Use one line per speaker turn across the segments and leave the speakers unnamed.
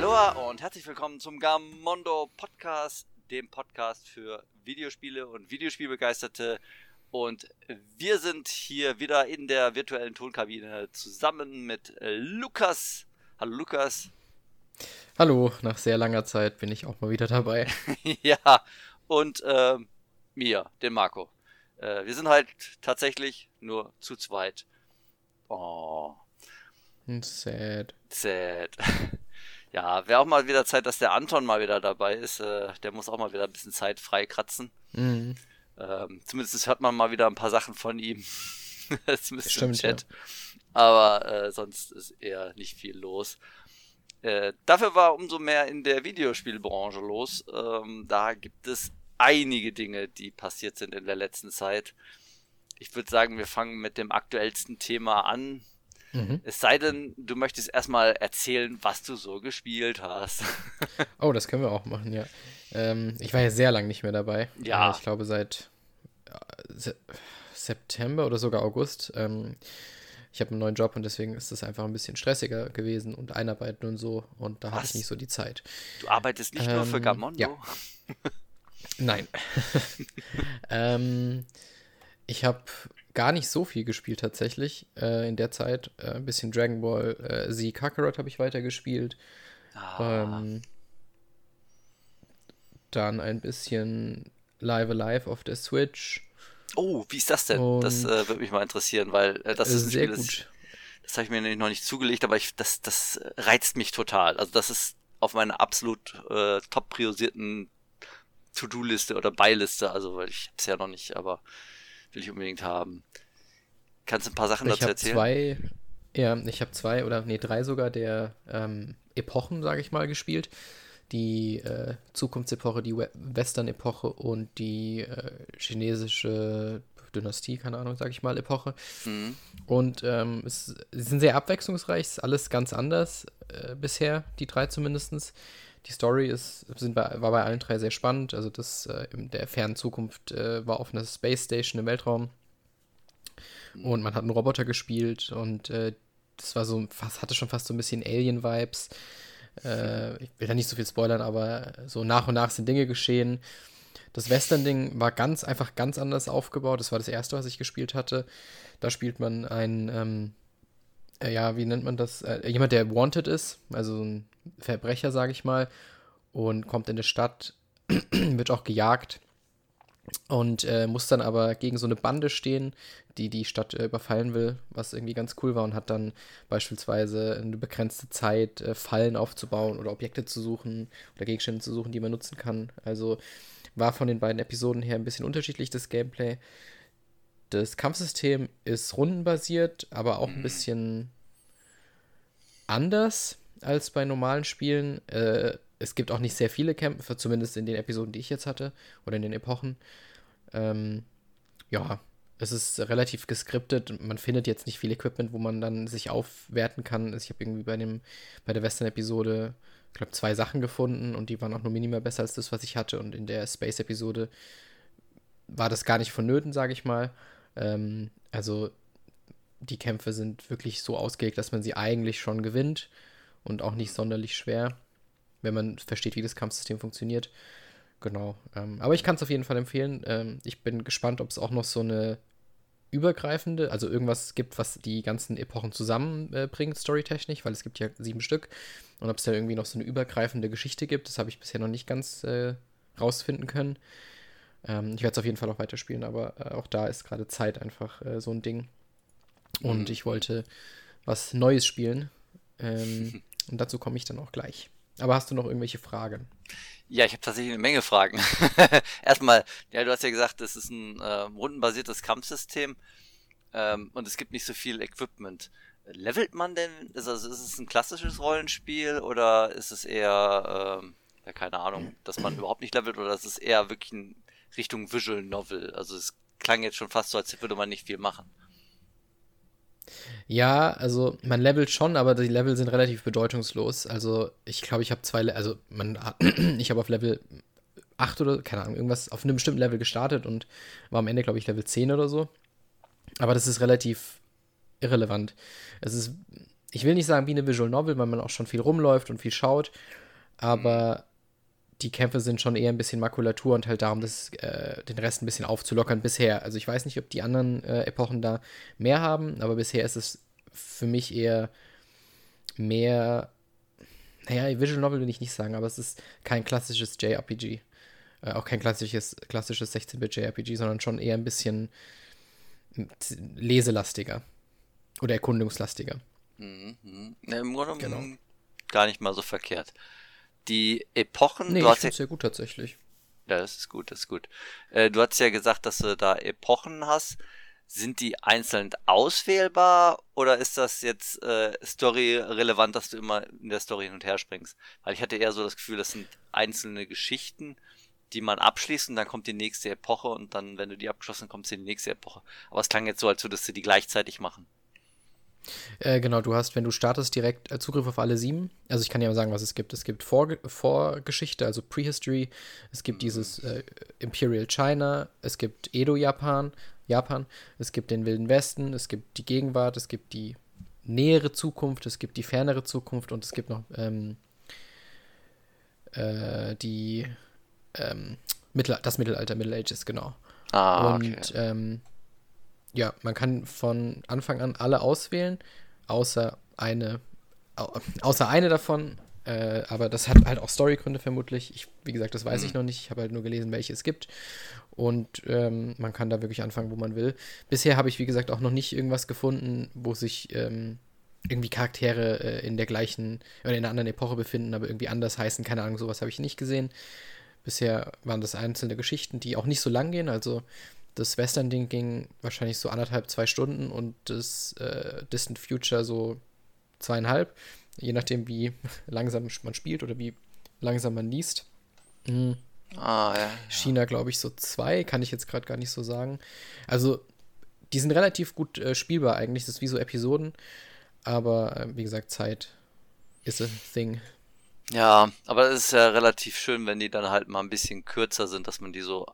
Hallo und herzlich willkommen zum Gamondo Podcast, dem Podcast für Videospiele und Videospielbegeisterte. Und wir sind hier wieder in der virtuellen Tonkabine zusammen mit Lukas. Hallo Lukas.
Hallo, nach sehr langer Zeit bin ich auch mal wieder dabei.
ja, und äh, mir, den Marco. Äh, wir sind halt tatsächlich nur zu zweit. Oh.
Sad.
Sad. ja, wäre auch mal wieder Zeit, dass der Anton mal wieder dabei ist. Äh, der muss auch mal wieder ein bisschen Zeit freikratzen. Mhm. Ähm, zumindest hört man mal wieder ein paar Sachen von ihm. zumindest Stimmt, im Chat. Ja. Aber äh, sonst ist eher nicht viel los. Äh, dafür war umso mehr in der Videospielbranche los. Ähm, da gibt es einige Dinge, die passiert sind in der letzten Zeit. Ich würde sagen, wir fangen mit dem aktuellsten Thema an. Mhm. Es sei denn, du möchtest erstmal erzählen, was du so gespielt hast.
oh, das können wir auch machen, ja. Ähm, ich war ja sehr lange nicht mehr dabei. Ja. Äh, ich glaube seit äh, September oder sogar August. Ähm, ich habe einen neuen Job und deswegen ist es einfach ein bisschen stressiger gewesen und einarbeiten und so. Und da hatte ich nicht so die Zeit.
Du arbeitest nicht ähm, nur für ähm, Gamondo?
Ja. Nein. ähm, ich habe gar nicht so viel gespielt tatsächlich äh, in der Zeit. Äh, ein bisschen Dragon Ball äh, Z Kakarot habe ich weitergespielt. Ah. Ähm, dann ein bisschen Live Alive auf der Switch.
Oh, wie ist das denn? Und das äh, würde mich mal interessieren, weil äh, das ist ein sehr Spiel, gut. Das, das habe ich mir noch nicht zugelegt, aber ich, das, das reizt mich total. Also das ist auf meiner absolut äh, top priorisierten To-Do-Liste oder Beiliste, also weil ich es ja noch nicht, aber will ich unbedingt haben. Kannst du ein paar Sachen
ich
dazu erzählen?
Zwei, ja, ich habe zwei oder nee, drei sogar der ähm, Epochen, sage ich mal, gespielt die äh, Zukunftsepoche, die Western-Epoche und die äh, chinesische Dynastie, keine Ahnung, sag ich mal, Epoche. Mhm. Und ähm, es, sie sind sehr abwechslungsreich, ist alles ganz anders äh, bisher, die drei zumindest. Die Story ist, sind war bei allen drei sehr spannend. Also das äh, in der fernen Zukunft äh, war auf einer Space Station im Weltraum. Und man hat einen Roboter gespielt und äh, das war so, fast, hatte schon fast so ein bisschen Alien-Vibes. Äh, ich will da nicht so viel spoilern, aber so nach und nach sind Dinge geschehen. Das Western-Ding war ganz einfach ganz anders aufgebaut. Das war das erste, was ich gespielt hatte. Da spielt man einen, ähm, äh, ja, wie nennt man das? Äh, jemand, der wanted ist, also ein Verbrecher, sage ich mal, und kommt in eine Stadt, wird auch gejagt und äh, muss dann aber gegen so eine Bande stehen, die die Stadt äh, überfallen will, was irgendwie ganz cool war und hat dann beispielsweise eine begrenzte Zeit, äh, Fallen aufzubauen oder Objekte zu suchen oder Gegenstände zu suchen, die man nutzen kann. Also war von den beiden Episoden her ein bisschen unterschiedlich das Gameplay. Das Kampfsystem ist rundenbasiert, aber auch ein mhm. bisschen anders als bei normalen Spielen. Äh, es gibt auch nicht sehr viele Kämpfe, zumindest in den Episoden, die ich jetzt hatte, oder in den Epochen. Ähm, ja, es ist relativ geskriptet. Man findet jetzt nicht viel Equipment, wo man dann sich aufwerten kann. Also ich habe irgendwie bei dem, bei der Western-Episode, ich glaube, zwei Sachen gefunden und die waren auch nur minimal besser als das, was ich hatte. Und in der Space-Episode war das gar nicht vonnöten, sage ich mal. Ähm, also die Kämpfe sind wirklich so ausgelegt, dass man sie eigentlich schon gewinnt und auch nicht sonderlich schwer wenn man versteht, wie das Kampfsystem funktioniert. Genau. Ähm, aber ich kann es auf jeden Fall empfehlen. Ähm, ich bin gespannt, ob es auch noch so eine übergreifende, also irgendwas gibt, was die ganzen Epochen zusammenbringt, äh, storytechnisch, weil es gibt ja sieben Stück. Und ob es da irgendwie noch so eine übergreifende Geschichte gibt, das habe ich bisher noch nicht ganz äh, rausfinden können. Ähm, ich werde es auf jeden Fall auch weiterspielen, aber äh, auch da ist gerade Zeit einfach äh, so ein Ding. Und mhm. ich wollte was Neues spielen. Ähm, und dazu komme ich dann auch gleich. Aber hast du noch irgendwelche Fragen?
Ja, ich habe tatsächlich eine Menge Fragen. Erstmal, ja, du hast ja gesagt, das ist ein äh, rundenbasiertes Kampfsystem ähm, und es gibt nicht so viel Equipment. Levelt man denn? Ist, also, ist es ein klassisches Rollenspiel oder ist es eher, ähm, ja, keine Ahnung, dass man überhaupt nicht levelt oder ist es eher wirklich in Richtung Visual Novel? Also es klang jetzt schon fast so, als würde man nicht viel machen.
Ja, also man levelt schon, aber die Level sind relativ bedeutungslos. Also ich glaube, ich habe zwei, Le also man, ich habe auf Level 8 oder, keine Ahnung, irgendwas auf einem bestimmten Level gestartet und war am Ende, glaube ich, Level 10 oder so. Aber das ist relativ irrelevant. Es ist ich will nicht sagen wie eine Visual Novel, weil man auch schon viel rumläuft und viel schaut, aber die Kämpfe sind schon eher ein bisschen Makulatur und halt darum, das, äh, den Rest ein bisschen aufzulockern bisher. Also ich weiß nicht, ob die anderen äh, Epochen da mehr haben, aber bisher ist es für mich eher mehr, naja, Visual Novel will ich nicht sagen, aber es ist kein klassisches JRPG. Äh, auch kein klassisches, klassisches 16-Bit JRPG, sondern schon eher ein bisschen leselastiger oder erkundungslastiger.
Mhm, mhm. Im Grunde genau. gar nicht mal so verkehrt. Die Epochen.
Nee,
du
ich hast ja sehr gut tatsächlich.
Ja, das ist gut, das ist gut. Äh, du hast ja gesagt, dass du da Epochen hast. Sind die einzeln auswählbar oder ist das jetzt äh, Story relevant, dass du immer in der Story hin und her springst? Weil ich hatte eher so das Gefühl, das sind einzelne Geschichten, die man abschließt und dann kommt die nächste Epoche und dann, wenn du die abgeschlossen hast, kommst du in die nächste Epoche. Aber es klang jetzt so, als würdest du die gleichzeitig machen.
Äh, genau, du hast, wenn du startest, direkt äh, Zugriff auf alle sieben. Also ich kann ja mal sagen, was es gibt. Es gibt Vor Vorgeschichte, also Prehistory. Es gibt dieses äh, Imperial China. Es gibt Edo-Japan. Japan. Es gibt den Wilden Westen. Es gibt die Gegenwart. Es gibt die nähere Zukunft. Es gibt die fernere Zukunft. Und es gibt noch ähm, äh, die ähm, Mittel das Mittelalter, Middle Ages, genau.
Ah, okay.
Und ähm, ja, man kann von Anfang an alle auswählen, außer eine, außer eine davon. Äh, aber das hat halt auch Storygründe vermutlich. Ich, wie gesagt, das weiß mhm. ich noch nicht. Ich habe halt nur gelesen, welche es gibt. Und ähm, man kann da wirklich anfangen, wo man will. Bisher habe ich, wie gesagt, auch noch nicht irgendwas gefunden, wo sich ähm, irgendwie Charaktere äh, in der gleichen oder in einer anderen Epoche befinden, aber irgendwie anders heißen. Keine Ahnung, sowas habe ich nicht gesehen. Bisher waren das einzelne Geschichten, die auch nicht so lang gehen. Also das Western-Ding ging wahrscheinlich so anderthalb, zwei Stunden und das äh, Distant Future so zweieinhalb, je nachdem, wie langsam man spielt oder wie langsam man liest. Mhm.
Ah, ja, ja.
China, glaube ich, so zwei, kann ich jetzt gerade gar nicht so sagen. Also, die sind relativ gut äh, spielbar eigentlich, das ist wie so Episoden, aber äh, wie gesagt, Zeit ist a thing.
Ja, aber es ist ja relativ schön, wenn die dann halt mal ein bisschen kürzer sind, dass man die so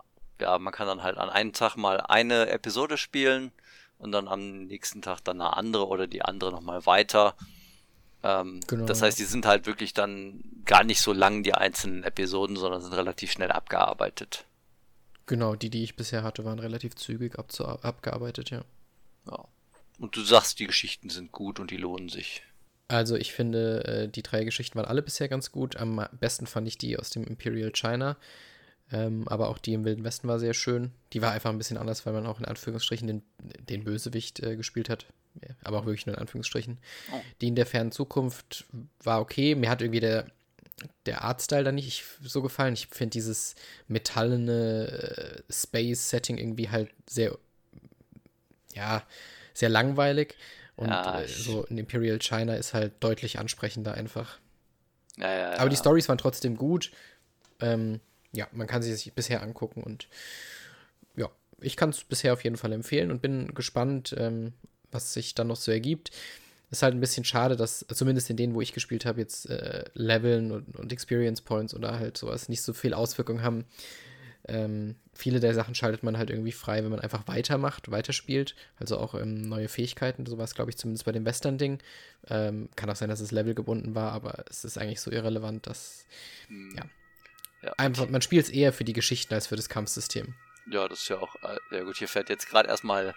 ja, man kann dann halt an einem Tag mal eine Episode spielen und dann am nächsten Tag dann eine andere oder die andere nochmal weiter. Ähm, genau. Das heißt, die sind halt wirklich dann gar nicht so lang, die einzelnen Episoden, sondern sind relativ schnell abgearbeitet.
Genau, die, die ich bisher hatte, waren relativ zügig abgearbeitet, ja.
Ja. Und du sagst, die Geschichten sind gut und die lohnen sich.
Also ich finde, äh, die drei Geschichten waren alle bisher ganz gut. Am besten fand ich die aus dem Imperial China. Ähm, aber auch die im Wilden Westen war sehr schön. Die war einfach ein bisschen anders, weil man auch in Anführungsstrichen den, den Bösewicht äh, gespielt hat. Aber auch wirklich nur in Anführungsstrichen. Oh. Die in der fernen Zukunft war okay. Mir hat irgendwie der, der Artstyle da nicht so gefallen. Ich finde dieses metallene äh, Space-Setting irgendwie halt sehr, ja, sehr langweilig. Und ja, äh, so in Imperial China ist halt deutlich ansprechender einfach.
Ja, ja,
Aber die Stories waren trotzdem gut. Ähm, ja, man kann sie sich bisher angucken und ja, ich kann es bisher auf jeden Fall empfehlen und bin gespannt, ähm, was sich dann noch so ergibt. Ist halt ein bisschen schade, dass zumindest in denen, wo ich gespielt habe, jetzt äh, Leveln und, und, Experience Points oder halt sowas nicht so viel Auswirkungen haben. Ähm, viele der Sachen schaltet man halt irgendwie frei, wenn man einfach weitermacht, weiterspielt. Also auch ähm, neue Fähigkeiten, sowas glaube ich zumindest bei dem Western-Ding. Ähm, kann auch sein, dass es levelgebunden war, aber es ist eigentlich so irrelevant, dass, hm. ja, ja. Einfach, man spielt es eher für die Geschichten als für das Kampfsystem.
Ja, das ist ja auch äh, sehr gut. Hier fährt jetzt gerade erstmal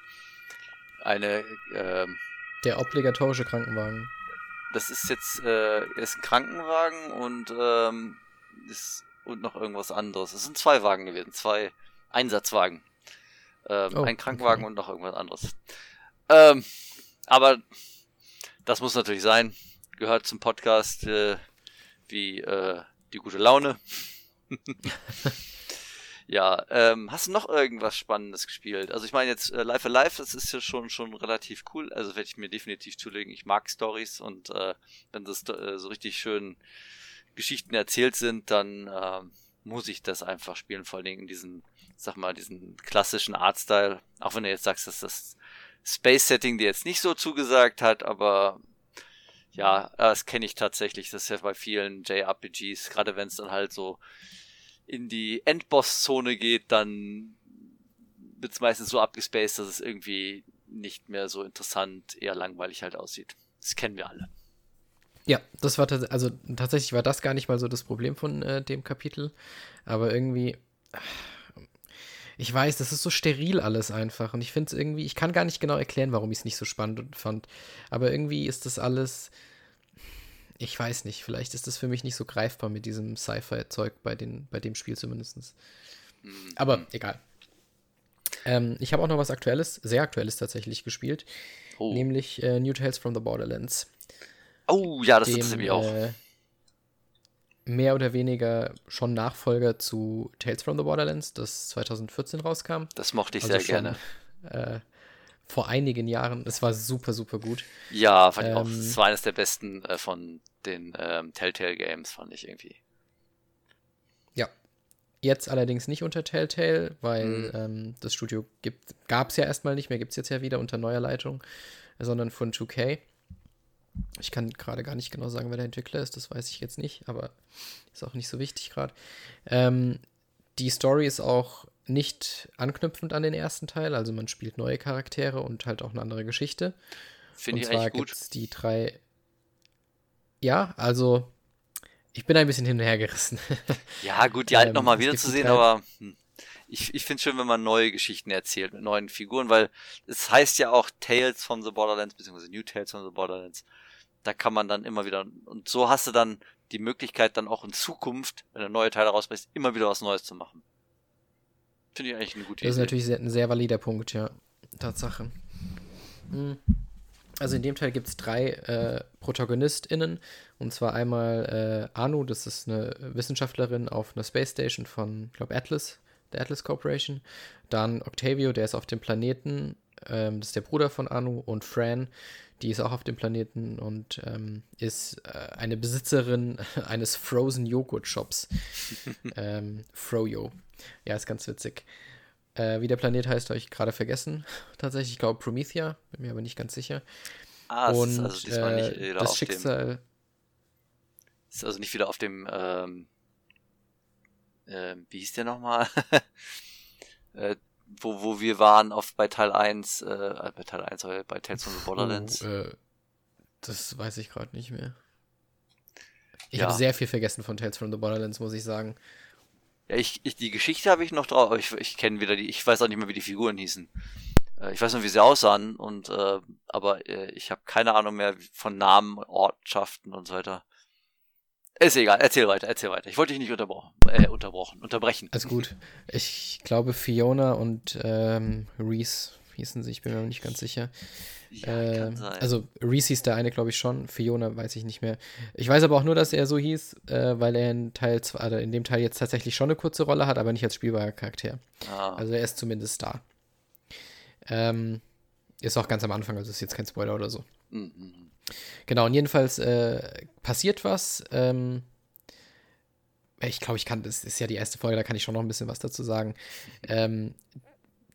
eine. Ähm,
Der obligatorische Krankenwagen.
Das ist jetzt äh, ist ein Krankenwagen und ähm, ist und noch irgendwas anderes. Es sind zwei Wagen gewesen, zwei Einsatzwagen. Ähm, oh, ein Krankenwagen okay. und noch irgendwas anderes. Ähm, aber das muss natürlich sein. Gehört zum Podcast äh, wie äh, die gute Laune. ja, ähm, hast du noch irgendwas Spannendes gespielt? Also ich meine jetzt äh, Life Alive, das ist ja schon schon relativ cool. Also werde ich mir definitiv zulegen. Ich mag Stories und äh, wenn das äh, so richtig schön Geschichten erzählt sind, dann äh, muss ich das einfach spielen. Vor allen Dingen in diesen, sag mal, diesen klassischen Artstyle. Auch wenn du jetzt sagst, dass das Space-Setting dir jetzt nicht so zugesagt hat, aber ja, das kenne ich tatsächlich. Das ist ja bei vielen JRPGs, gerade wenn es dann halt so in die Endboss-Zone geht, dann wird es meistens so abgespaced, dass es irgendwie nicht mehr so interessant, eher langweilig halt aussieht. Das kennen wir alle.
Ja, das war also tatsächlich war das gar nicht mal so das Problem von äh, dem Kapitel, aber irgendwie ich weiß, das ist so steril alles einfach und ich finde es irgendwie, ich kann gar nicht genau erklären, warum ich es nicht so spannend fand, aber irgendwie ist das alles ich weiß nicht, vielleicht ist das für mich nicht so greifbar mit diesem Sci-Fi-Zeug bei, bei dem Spiel zumindest. Mhm. Aber egal. Ähm, ich habe auch noch was Aktuelles, sehr Aktuelles tatsächlich gespielt, oh. nämlich äh, New Tales from the Borderlands.
Oh, ja, das ist mich auch. Äh,
mehr oder weniger schon Nachfolger zu Tales from the Borderlands, das 2014 rauskam.
Das mochte ich also sehr schon, gerne.
Äh, vor einigen Jahren. Es war super, super gut.
Ja, fand ähm, ich auch. Ähm, es war eines der besten äh, von den ähm, Telltale Games, fand ich irgendwie.
Ja. Jetzt allerdings nicht unter Telltale, weil mhm. ähm, das Studio gab es ja erstmal nicht mehr, gibt es jetzt ja wieder unter neuer Leitung, sondern von 2K. Ich kann gerade gar nicht genau sagen, wer der Entwickler ist, das weiß ich jetzt nicht, aber ist auch nicht so wichtig gerade. Ähm, die Story ist auch nicht anknüpfend an den ersten Teil, also man spielt neue Charaktere und halt auch eine andere Geschichte.
Finde ich eigentlich
gut. Die drei. Ja, also ich bin ein bisschen hin und her gerissen.
Ja, gut, die alten ähm, nochmal wiederzusehen, aber hm, ich, ich finde es schön, wenn man neue Geschichten erzählt mit neuen Figuren, weil es heißt ja auch Tales from the Borderlands, beziehungsweise New Tales from the Borderlands. Da kann man dann immer wieder, und so hast du dann die Möglichkeit, dann auch in Zukunft, wenn du neue Teile rausbringst, immer wieder was Neues zu machen. Finde ich eigentlich eine gute
Idee. Das ist natürlich ein sehr valider Punkt, ja. Tatsache. Hm. Also in dem Teil gibt es drei äh, ProtagonistInnen. Und zwar einmal äh, Anu, das ist eine Wissenschaftlerin auf einer Space Station von, ich glaube, Atlas, der Atlas Corporation. Dann Octavio, der ist auf dem Planeten, ähm, das ist der Bruder von Anu. Und Fran, die ist auch auf dem Planeten und ähm, ist äh, eine Besitzerin eines Frozen Joghurt Shops. ähm, Froyo. Ja, ist ganz witzig. Äh, wie der Planet heißt, habe ich gerade vergessen. Tatsächlich, ich glaube Promethea, bin mir aber nicht ganz sicher.
Ah, und ist also diesmal nicht äh, wieder das auf Schicksal. Dem, ist also nicht wieder auf dem, ähm, äh, wie hieß der nochmal? Äh, wo, wo wir waren auf, bei Teil 1, äh, bei Teil 1, bei Tales from the Borderlands.
Oh, äh, das weiß ich gerade nicht mehr. Ich ja. habe sehr viel vergessen von Tales from the Borderlands, muss ich sagen.
Ja, ich, ich die Geschichte habe ich noch drauf, aber ich, ich kenne wieder die, ich weiß auch nicht mehr, wie die Figuren hießen. Äh, ich weiß noch, wie sie aussahen, und äh, aber äh, ich habe keine Ahnung mehr von Namen, Ortschaften und so weiter. Ist egal, erzähl weiter, erzähl weiter. Ich wollte dich nicht unterbrochen, äh, unterbrochen, unterbrechen.
Alles gut. Ich glaube, Fiona und ähm, Reese hießen sie, ich bin mir nicht ganz sicher. Ja, äh, also Reese hieß der eine, glaube ich, schon. Fiona weiß ich nicht mehr. Ich weiß aber auch nur, dass er so hieß, äh, weil er in Teil zwei, also in dem Teil jetzt tatsächlich schon eine kurze Rolle hat, aber nicht als spielbarer Charakter. Ah. Also er ist zumindest da. Ähm, ist auch ganz am Anfang, also ist jetzt kein Spoiler oder so. Mhm. Genau, und jedenfalls äh, passiert was. Ähm, ich glaube, ich kann, das ist ja die erste Folge, da kann ich schon noch ein bisschen was dazu sagen. Ähm,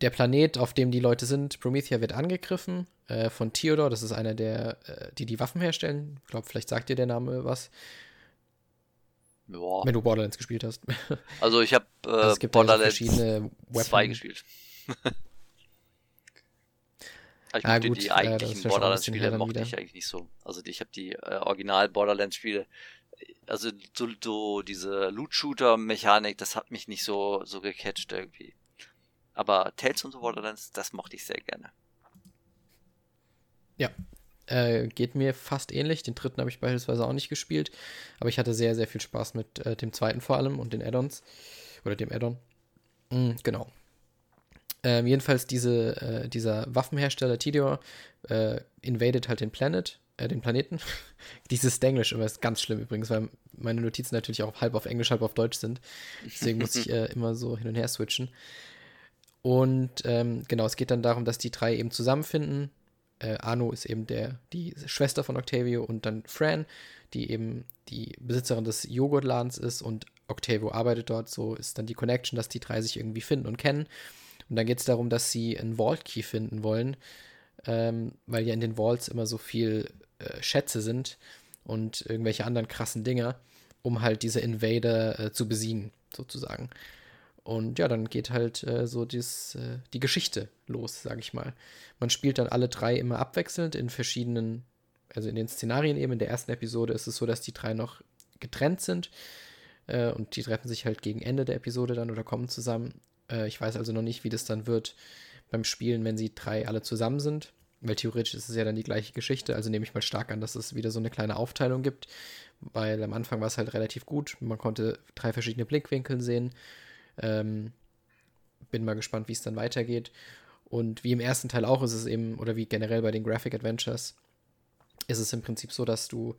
der Planet, auf dem die Leute sind, Promethea, wird angegriffen äh, von Theodor. Das ist einer der, äh, die die Waffen herstellen. Ich glaube, vielleicht sagt dir der Name was. Ja. Wenn du Borderlands gespielt hast.
Also ich habe äh, also Borderlands 2 gespielt. Ich ah, gut, die eigentlichen Borderlands-Spiele mochte ich eigentlich nicht so. Also ich habe die äh, Original-Borderlands-Spiele, also so, so diese Loot-Shooter-Mechanik, das hat mich nicht so, so gecatcht irgendwie. Aber Tales the Borderlands, das mochte ich sehr gerne.
Ja, äh, geht mir fast ähnlich. Den dritten habe ich beispielsweise auch nicht gespielt, aber ich hatte sehr, sehr viel Spaß mit äh, dem zweiten vor allem und den Add-ons. Oder dem Add-on. Mhm, genau. Ähm, jedenfalls diese, äh, dieser Waffenhersteller Tidior äh, invadet halt den Planet, äh, den Planeten. Dieses Englisch immer ist ganz schlimm übrigens, weil meine Notizen natürlich auch halb auf Englisch, halb auf Deutsch sind. Deswegen muss ich äh, immer so hin und her switchen. Und ähm, genau, es geht dann darum, dass die drei eben zusammenfinden. Äh, Arno ist eben der, die Schwester von Octavio und dann Fran, die eben die Besitzerin des Joghurtladens ist und Octavio arbeitet dort. So ist dann die Connection, dass die drei sich irgendwie finden und kennen. Und dann geht es darum, dass sie einen Vault Key finden wollen, ähm, weil ja in den Vaults immer so viel äh, Schätze sind und irgendwelche anderen krassen Dinger, um halt diese Invader äh, zu besiegen, sozusagen. Und ja, dann geht halt äh, so dies, äh, die Geschichte los, sag ich mal. Man spielt dann alle drei immer abwechselnd in verschiedenen also in den Szenarien eben in der ersten Episode ist es so, dass die drei noch getrennt sind äh, und die treffen sich halt gegen Ende der Episode dann oder kommen zusammen. Äh, ich weiß also noch nicht, wie das dann wird beim Spielen, wenn sie drei alle zusammen sind. Weil theoretisch ist es ja dann die gleiche Geschichte, also nehme ich mal stark an, dass es wieder so eine kleine Aufteilung gibt, weil am Anfang war es halt relativ gut. Man konnte drei verschiedene Blickwinkel sehen. Ähm, bin mal gespannt, wie es dann weitergeht. Und wie im ersten Teil auch ist es eben, oder wie generell bei den Graphic Adventures, ist es im Prinzip so, dass du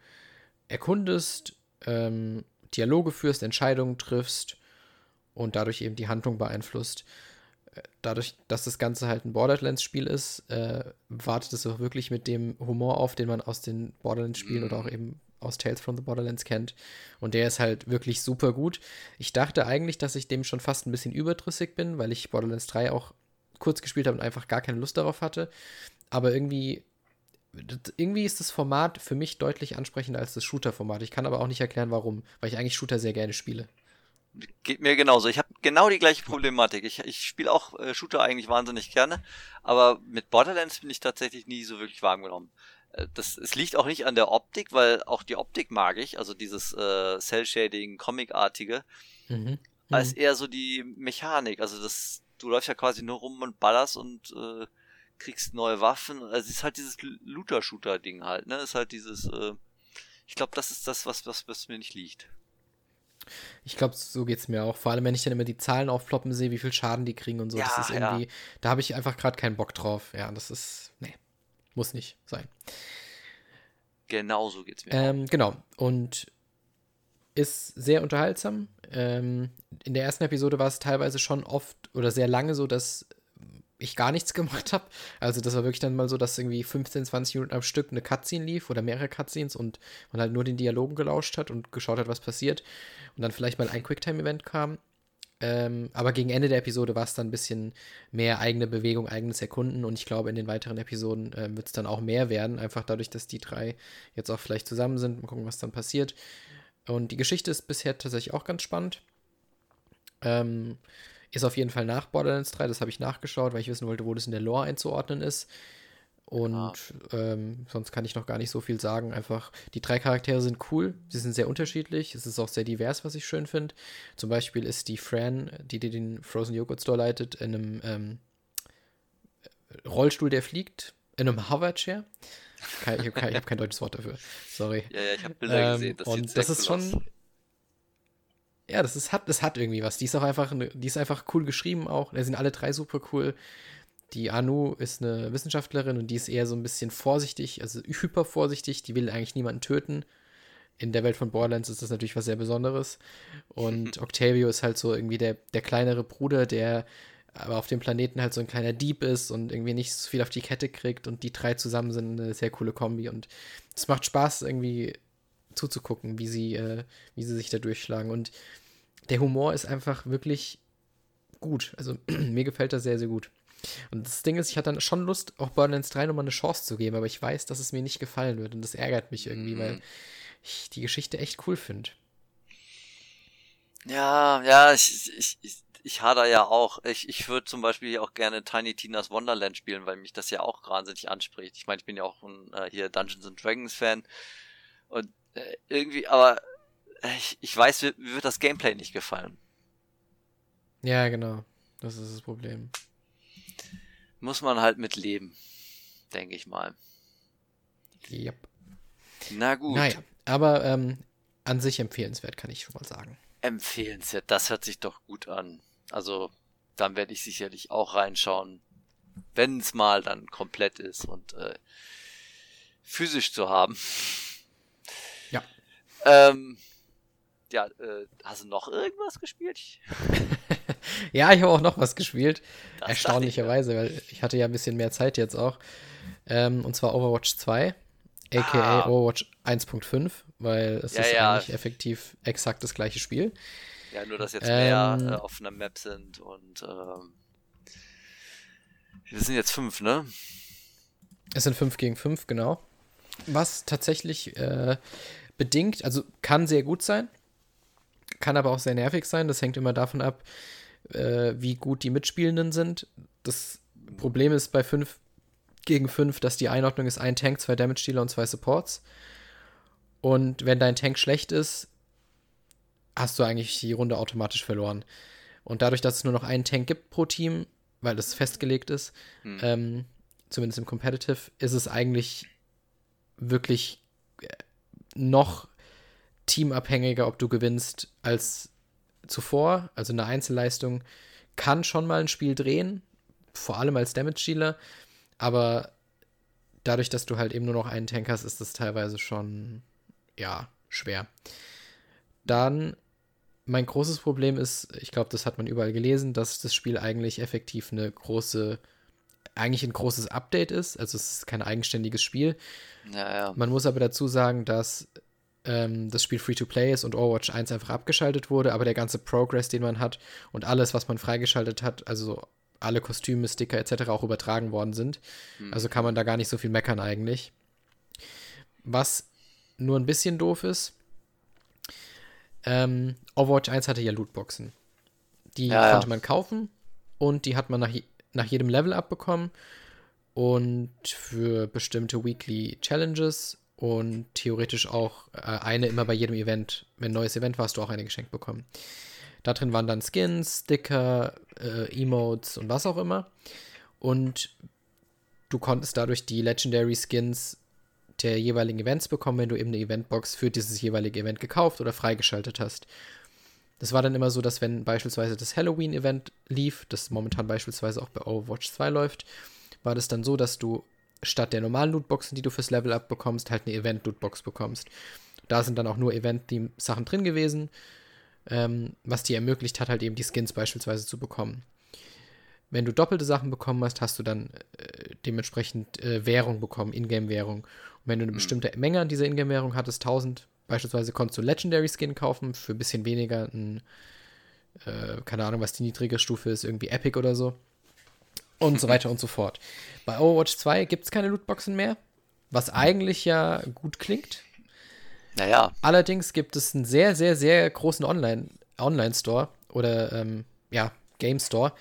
erkundest, ähm, Dialoge führst, Entscheidungen triffst und dadurch eben die Handlung beeinflusst. Dadurch, dass das Ganze halt ein Borderlands-Spiel ist, äh, wartet es auch wirklich mit dem Humor auf, den man aus den Borderlands-Spielen mm. oder auch eben aus Tales from the Borderlands kennt. Und der ist halt wirklich super gut. Ich dachte eigentlich, dass ich dem schon fast ein bisschen überdrüssig bin, weil ich Borderlands 3 auch kurz gespielt habe und einfach gar keine Lust darauf hatte. Aber irgendwie irgendwie ist das Format für mich deutlich ansprechender als das Shooter-Format. Ich kann aber auch nicht erklären, warum, weil ich eigentlich Shooter sehr gerne spiele.
Geht mir genauso. Ich habe genau die gleiche Problematik. Ich, ich spiele auch äh, Shooter eigentlich wahnsinnig gerne, aber mit Borderlands bin ich tatsächlich nie so wirklich warm genommen. Äh, das, es liegt auch nicht an der Optik, weil auch die Optik mag ich, also dieses äh, Cell-Shading, Comic-artige, mhm. als mhm. eher so die Mechanik. Also das, du läufst ja quasi nur rum und ballerst und äh, kriegst neue Waffen. Also es ist halt dieses Looter-Shooter-Ding halt, ne? Es ist halt dieses, äh, ich glaube, das ist das, was, was, was mir nicht liegt.
Ich glaube, so geht es mir auch. Vor allem, wenn ich dann immer die Zahlen aufploppen sehe, wie viel Schaden die kriegen und so. Ja, das ist irgendwie, ja. da habe ich einfach gerade keinen Bock drauf. Ja, das ist, nee, muss nicht sein.
Genau so geht es mir.
Ähm, genau. Und ist sehr unterhaltsam. Ähm, in der ersten Episode war es teilweise schon oft oder sehr lange so, dass ich gar nichts gemacht habe. Also das war wirklich dann mal so, dass irgendwie 15, 20 Minuten am Stück eine Cutscene lief oder mehrere Cutscenes und man halt nur den Dialogen gelauscht hat und geschaut hat, was passiert. Und dann vielleicht mal ein Quicktime-Event kam. Ähm, aber gegen Ende der Episode war es dann ein bisschen mehr eigene Bewegung, eigenes Erkunden und ich glaube, in den weiteren Episoden äh, wird es dann auch mehr werden, einfach dadurch, dass die drei jetzt auch vielleicht zusammen sind. Mal gucken, was dann passiert. Und die Geschichte ist bisher tatsächlich auch ganz spannend. Ähm, ist auf jeden Fall nach Borderlands 3, das habe ich nachgeschaut, weil ich wissen wollte, wo das in der Lore einzuordnen ist. Und ja. ähm, sonst kann ich noch gar nicht so viel sagen. Einfach, die drei Charaktere sind cool, sie sind sehr unterschiedlich, es ist auch sehr divers, was ich schön finde. Zum Beispiel ist die Fran, die, die den Frozen Yogurt Store leitet, in einem ähm, Rollstuhl, der fliegt, in einem Hoverchair. Ich habe kein, hab kein, deutsches Wort dafür. Sorry.
Ja, ja, ich habe Bilder ähm, gesehen.
Das und das ist schon, ja, das ist, hat, das hat irgendwie was. Die ist auch einfach, die ist einfach cool geschrieben auch. Da sind alle drei super cool. Die Anu ist eine Wissenschaftlerin und die ist eher so ein bisschen vorsichtig, also hyper vorsichtig. Die will eigentlich niemanden töten. In der Welt von Borderlands ist das natürlich was sehr Besonderes. Und Octavio ist halt so irgendwie der, der kleinere Bruder, der aber auf dem Planeten halt so ein kleiner Dieb ist und irgendwie nicht so viel auf die Kette kriegt. Und die drei zusammen sind eine sehr coole Kombi. Und es macht Spaß, irgendwie zuzugucken, wie sie, äh, wie sie sich da durchschlagen. Und der Humor ist einfach wirklich gut. Also mir gefällt das sehr, sehr gut. Und das Ding ist, ich hatte dann schon Lust, auch Borderlands 3 nochmal eine Chance zu geben, aber ich weiß, dass es mir nicht gefallen wird und das ärgert mich irgendwie, mhm. weil ich die Geschichte echt cool finde.
Ja, ja, ich, ich, ich, ich hader ja auch. Ich, ich würde zum Beispiel auch gerne Tiny Tina's Wonderland spielen, weil mich das ja auch wahnsinnig anspricht. Ich meine, ich bin ja auch ein äh, hier Dungeons and Dragons Fan und irgendwie, aber ich, ich weiß, mir, mir wird das Gameplay nicht gefallen.
Ja, genau. Das ist das Problem.
Muss man halt mit leben, denke ich mal.
Yep.
Na gut.
Naja, aber ähm, an sich empfehlenswert, kann ich schon mal sagen.
Empfehlenswert, das hört sich doch gut an. Also, dann werde ich sicherlich auch reinschauen, wenn es mal dann komplett ist und äh, physisch zu haben.
Ja.
Ähm, ja, äh, hast du noch irgendwas gespielt?
ja, ich habe auch noch was gespielt. Das Erstaunlicherweise, weil ich hatte ja ein bisschen mehr Zeit jetzt auch. Ähm, und zwar Overwatch 2, aka ah. Overwatch 1.5, weil es ja, ist ja. eigentlich effektiv exakt das gleiche Spiel.
Ja, nur dass jetzt mehr ähm, äh, auf einer Map sind und ähm, wir sind jetzt fünf, ne?
Es sind fünf gegen fünf, genau. Was tatsächlich äh, bedingt, also kann sehr gut sein, kann aber auch sehr nervig sein. Das hängt immer davon ab, äh, wie gut die Mitspielenden sind. Das Problem ist bei fünf gegen 5, dass die Einordnung ist ein Tank, zwei Damage-Dealer und zwei Supports. Und wenn dein Tank schlecht ist, hast du eigentlich die Runde automatisch verloren. Und dadurch, dass es nur noch einen Tank gibt pro Team, weil das festgelegt ist, hm. ähm, zumindest im Competitive, ist es eigentlich wirklich noch teamabhängiger, ob du gewinnst, als zuvor. Also eine Einzelleistung kann schon mal ein Spiel drehen, vor allem als Damage-Dealer, aber dadurch, dass du halt eben nur noch einen Tank hast, ist das teilweise schon, ja, schwer. Dann, mein großes Problem ist, ich glaube, das hat man überall gelesen, dass das Spiel eigentlich effektiv eine große, eigentlich ein großes Update ist. Also es ist kein eigenständiges Spiel.
Ja, ja.
Man muss aber dazu sagen, dass ähm, das Spiel Free-to-Play ist und Overwatch 1 einfach abgeschaltet wurde, aber der ganze Progress, den man hat und alles, was man freigeschaltet hat, also alle Kostüme, Sticker etc. auch übertragen worden sind. Mhm. Also kann man da gar nicht so viel meckern eigentlich. Was nur ein bisschen doof ist, ähm, Overwatch 1 hatte ja Lootboxen. Die ja, konnte man kaufen und die hat man nach, nach jedem Level abbekommen und für bestimmte Weekly Challenges und theoretisch auch äh, eine immer bei jedem Event. Wenn ein neues Event war, hast du auch eine geschenkt bekommen. Da drin waren dann Skins, Sticker, äh, Emotes und was auch immer. Und du konntest dadurch die Legendary Skins der jeweiligen Events bekommen, wenn du eben eine Eventbox für dieses jeweilige Event gekauft oder freigeschaltet hast. Das war dann immer so, dass wenn beispielsweise das Halloween-Event lief, das momentan beispielsweise auch bei Overwatch 2 läuft, war das dann so, dass du statt der normalen Lootboxen, die du fürs Level Up bekommst, halt eine Event-Lootbox bekommst. Da sind dann auch nur Event-Sachen drin gewesen, ähm, was dir ermöglicht hat, halt eben die Skins beispielsweise zu bekommen. Wenn du doppelte Sachen bekommen hast, hast du dann äh, dementsprechend äh, Währung bekommen, Ingame-Währung. Und wenn du eine mhm. bestimmte Menge an dieser Ingame-Währung hattest, 1000, beispielsweise konntest du Legendary Skin kaufen für ein bisschen weniger, ein, äh, keine Ahnung, was die niedrige Stufe ist, irgendwie Epic oder so und so weiter und so fort. Bei Overwatch 2 gibt es keine Lootboxen mehr, was eigentlich ja gut klingt.
Naja.
Allerdings gibt es einen sehr, sehr, sehr großen Online, Online-Store oder ähm, ja, Game Store,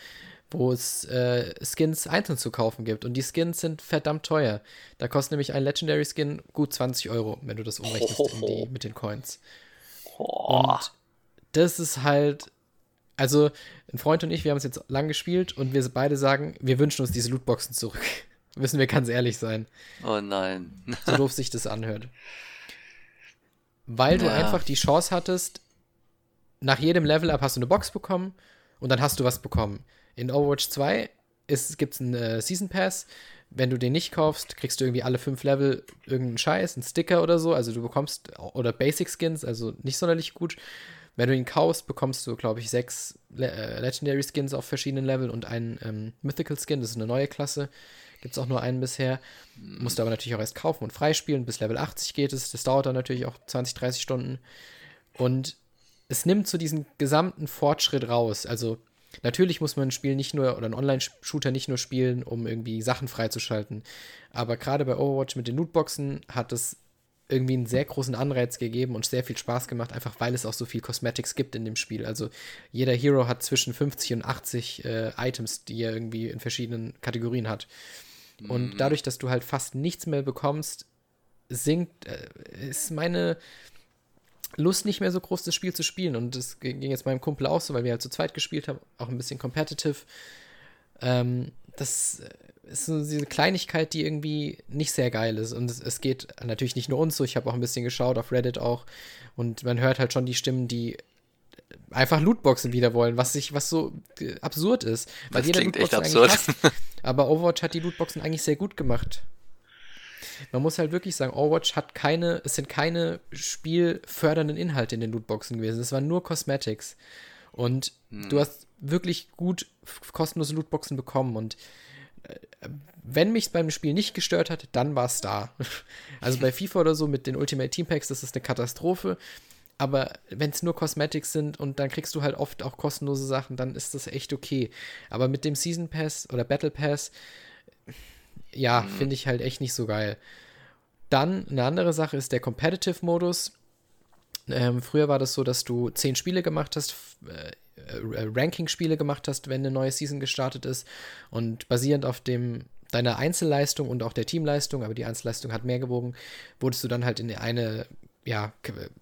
wo es äh, Skins einzeln zu kaufen gibt. Und die Skins sind verdammt teuer. Da kostet nämlich ein Legendary Skin gut 20 Euro, wenn du das umrechnest die, mit den Coins. Und das ist halt also, ein Freund und ich, wir haben es jetzt lang gespielt und wir beide sagen, wir wünschen uns diese Lootboxen zurück. Müssen wir ganz ehrlich sein.
Oh nein.
so doof sich das anhört. Weil ja. du einfach die Chance hattest, nach jedem Level-Up hast du eine Box bekommen und dann hast du was bekommen. In Overwatch 2 gibt es einen äh, Season Pass. Wenn du den nicht kaufst, kriegst du irgendwie alle fünf Level irgendeinen Scheiß, einen Sticker oder so. Also du bekommst, oder Basic Skins, also nicht sonderlich gut. Wenn du ihn kaufst, bekommst du, glaube ich, sechs Le äh, Legendary Skins auf verschiedenen Leveln und einen ähm, Mythical Skin, das ist eine neue Klasse. Gibt es auch nur einen bisher. Musst du aber natürlich auch erst kaufen und freispielen. Bis Level 80 geht es. Das dauert dann natürlich auch 20, 30 Stunden. Und es nimmt so diesen gesamten Fortschritt raus. Also, natürlich muss man ein Spiel nicht nur oder ein Online-Shooter nicht nur spielen, um irgendwie Sachen freizuschalten. Aber gerade bei Overwatch mit den Lootboxen hat es irgendwie einen sehr großen Anreiz gegeben und sehr viel Spaß gemacht, einfach weil es auch so viel Cosmetics gibt in dem Spiel. Also jeder Hero hat zwischen 50 und 80 äh, Items, die er irgendwie in verschiedenen Kategorien hat. Und mhm. dadurch, dass du halt fast nichts mehr bekommst, sinkt, äh, ist meine Lust nicht mehr so groß, das Spiel zu spielen. Und das ging jetzt meinem Kumpel auch so, weil wir halt zu zweit gespielt haben, auch ein bisschen competitive. Ähm, das äh, ist so diese Kleinigkeit, die irgendwie nicht sehr geil ist. Und es, es geht natürlich nicht nur uns so. Ich habe auch ein bisschen geschaut auf Reddit auch. Und man hört halt schon die Stimmen, die einfach Lootboxen wieder wollen, was sich, was so äh, absurd ist.
Weil das jeder klingt Lootboxen echt absurd.
Hasst, aber Overwatch hat die Lootboxen eigentlich sehr gut gemacht. Man muss halt wirklich sagen, Overwatch hat keine, es sind keine spielfördernden Inhalte in den Lootboxen gewesen. Es waren nur Cosmetics. Und hm. du hast wirklich gut kostenlose Lootboxen bekommen. Und wenn mich beim Spiel nicht gestört hat, dann war es da. Also bei FIFA oder so mit den Ultimate Team Packs, das ist eine Katastrophe. Aber wenn es nur Cosmetics sind und dann kriegst du halt oft auch kostenlose Sachen, dann ist das echt okay. Aber mit dem Season Pass oder Battle Pass, ja, mhm. finde ich halt echt nicht so geil. Dann eine andere Sache ist der Competitive-Modus. Ähm, früher war das so, dass du zehn Spiele gemacht hast, äh, äh, Ranking-Spiele gemacht hast, wenn eine neue Season gestartet ist. Und basierend auf dem deiner Einzelleistung und auch der Teamleistung, aber die Einzelleistung hat mehr gewogen, wurdest du dann halt in eine, ja,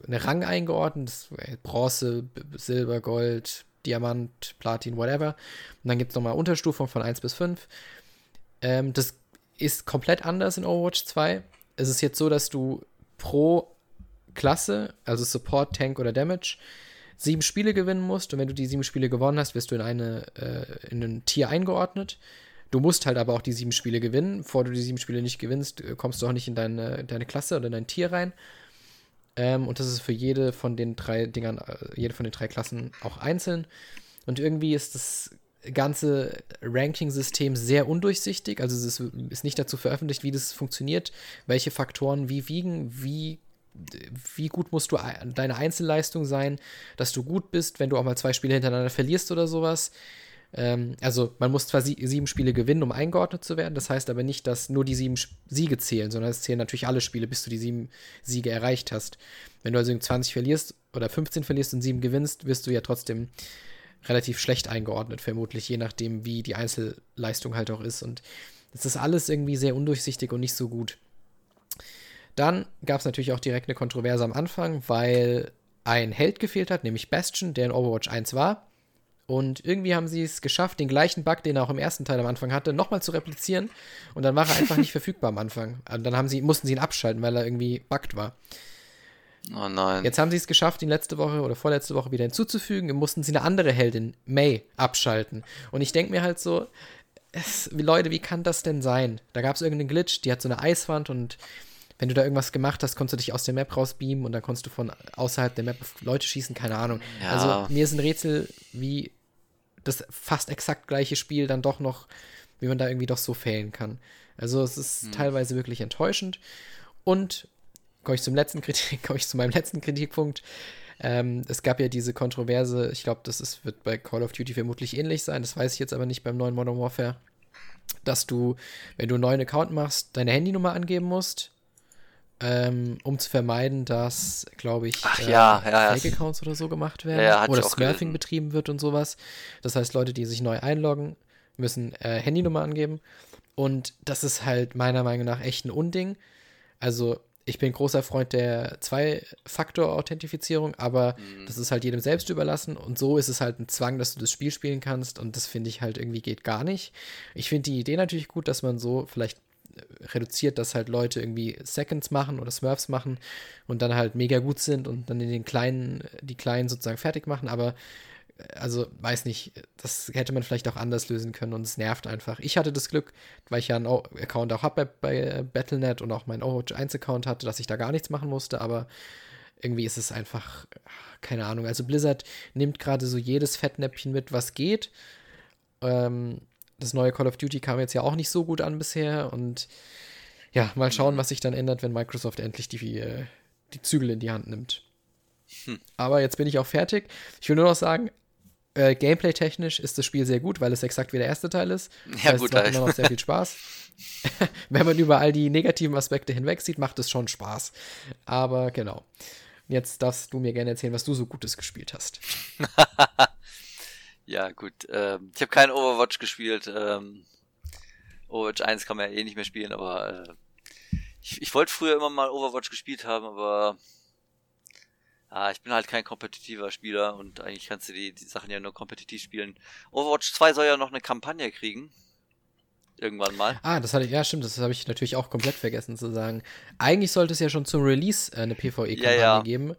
eine Rang eingeordnet. Bronze, Silber, Gold, Diamant, Platin, whatever. Und dann gibt es nochmal Unterstufung von 1 bis 5. Ähm, das ist komplett anders in Overwatch 2. Es ist jetzt so, dass du pro Klasse, also Support, Tank oder Damage, sieben Spiele gewinnen musst. Und wenn du die sieben Spiele gewonnen hast, wirst du in, eine, äh, in ein Tier eingeordnet. Du musst halt aber auch die sieben Spiele gewinnen. Bevor du die sieben Spiele nicht gewinnst, äh, kommst du auch nicht in deine, deine Klasse oder in dein Tier rein. Ähm, und das ist für jede von den drei Dingern, äh, jede von den drei Klassen auch einzeln. Und irgendwie ist das ganze Ranking-System sehr undurchsichtig. Also es ist, ist, nicht dazu veröffentlicht, wie das funktioniert, welche Faktoren wie wiegen, wie, wie gut musst du deine Einzelleistung sein, dass du gut bist, wenn du auch mal zwei Spiele hintereinander verlierst oder sowas. Ähm, also man muss zwar sie sieben Spiele gewinnen, um eingeordnet zu werden, das heißt aber nicht, dass nur die sieben Siege zählen, sondern es zählen natürlich alle Spiele, bis du die sieben Siege erreicht hast. Wenn du also 20 verlierst oder 15 verlierst und sieben gewinnst, wirst du ja trotzdem relativ schlecht eingeordnet, vermutlich, je nachdem, wie die Einzelleistung halt auch ist. Und das ist alles irgendwie sehr undurchsichtig und nicht so gut. Dann gab es natürlich auch direkt eine Kontroverse am Anfang, weil ein Held gefehlt hat, nämlich Bastion, der in Overwatch 1 war. Und irgendwie haben sie es geschafft, den gleichen Bug, den er auch im ersten Teil am Anfang hatte, nochmal zu replizieren. Und dann war er einfach nicht verfügbar am Anfang. Und dann sie, mussten sie ihn abschalten, weil er irgendwie bugged war.
Oh nein.
Jetzt haben sie es geschafft, ihn letzte Woche oder vorletzte Woche wieder hinzuzufügen. Mussten sie eine andere Heldin, May, abschalten. Und ich denke mir halt so, es, Leute, wie kann das denn sein? Da gab es irgendeinen Glitch, die hat so eine Eiswand und wenn du da irgendwas gemacht hast, konntest du dich aus der Map rausbeamen und dann konntest du von außerhalb der Map auf Leute schießen, keine Ahnung. Ja. Also mir ist ein Rätsel, wie das fast exakt gleiche Spiel dann doch noch, wie man da irgendwie doch so fehlen kann. Also es ist hm. teilweise wirklich enttäuschend. Und komme ich zum letzten Kritik, komme ich zu meinem letzten Kritikpunkt. Ähm, es gab ja diese Kontroverse, ich glaube, das ist, wird bei Call of Duty vermutlich ähnlich sein, das weiß ich jetzt aber nicht beim neuen Modern Warfare, dass du, wenn du einen neuen Account machst, deine Handynummer angeben musst, ähm, um zu vermeiden, dass, glaube ich,
Ach, äh, ja, ja,
Fake-Accounts oder so gemacht werden ja, oder Smurfing betrieben wird und sowas. Das heißt, Leute, die sich neu einloggen, müssen äh, Handynummer angeben. Und das ist halt meiner Meinung nach echt ein Unding. Also ich bin großer Freund der Zwei-Faktor-Authentifizierung, aber mhm. das ist halt jedem selbst überlassen und so ist es halt ein Zwang, dass du das Spiel spielen kannst und das finde ich halt irgendwie geht gar nicht. Ich finde die Idee natürlich gut, dass man so vielleicht äh, reduziert, dass halt Leute irgendwie Seconds machen oder Smurfs machen und dann halt mega gut sind und dann in den kleinen, die kleinen sozusagen fertig machen, aber also weiß nicht, das hätte man vielleicht auch anders lösen können und es nervt einfach. Ich hatte das Glück, weil ich ja einen Account auch habe bei, bei Battle.net und auch meinen Overwatch 1 Account hatte, dass ich da gar nichts machen musste, aber irgendwie ist es einfach, keine Ahnung. Also Blizzard nimmt gerade so jedes Fettnäppchen mit, was geht. Ähm, das neue Call of Duty kam jetzt ja auch nicht so gut an bisher und ja, mal schauen, was sich dann ändert, wenn Microsoft endlich die, äh, die Zügel in die Hand nimmt. Hm. Aber jetzt bin ich auch fertig. Ich will nur noch sagen, äh, Gameplay-technisch ist das Spiel sehr gut, weil es exakt wie der erste Teil ist. Das ja, heißt, gut, es macht immer noch sehr viel Spaß. Wenn man über all die negativen Aspekte hinweg sieht, macht es schon Spaß. Aber genau. Jetzt darfst du mir gerne erzählen, was du so Gutes gespielt hast.
ja, gut. Ähm, ich habe kein Overwatch gespielt. Ähm, Overwatch 1 kann man ja eh nicht mehr spielen, aber äh, ich, ich wollte früher immer mal Overwatch gespielt haben, aber Ah, ich bin halt kein kompetitiver Spieler und eigentlich kannst du die, die Sachen ja nur kompetitiv spielen. Overwatch 2 soll ja noch eine Kampagne kriegen. Irgendwann mal.
Ah, das hatte ich, ja stimmt, das habe ich natürlich auch komplett vergessen zu sagen. Eigentlich sollte es ja schon zum Release äh, eine PvE-Kampagne ja, ja. geben.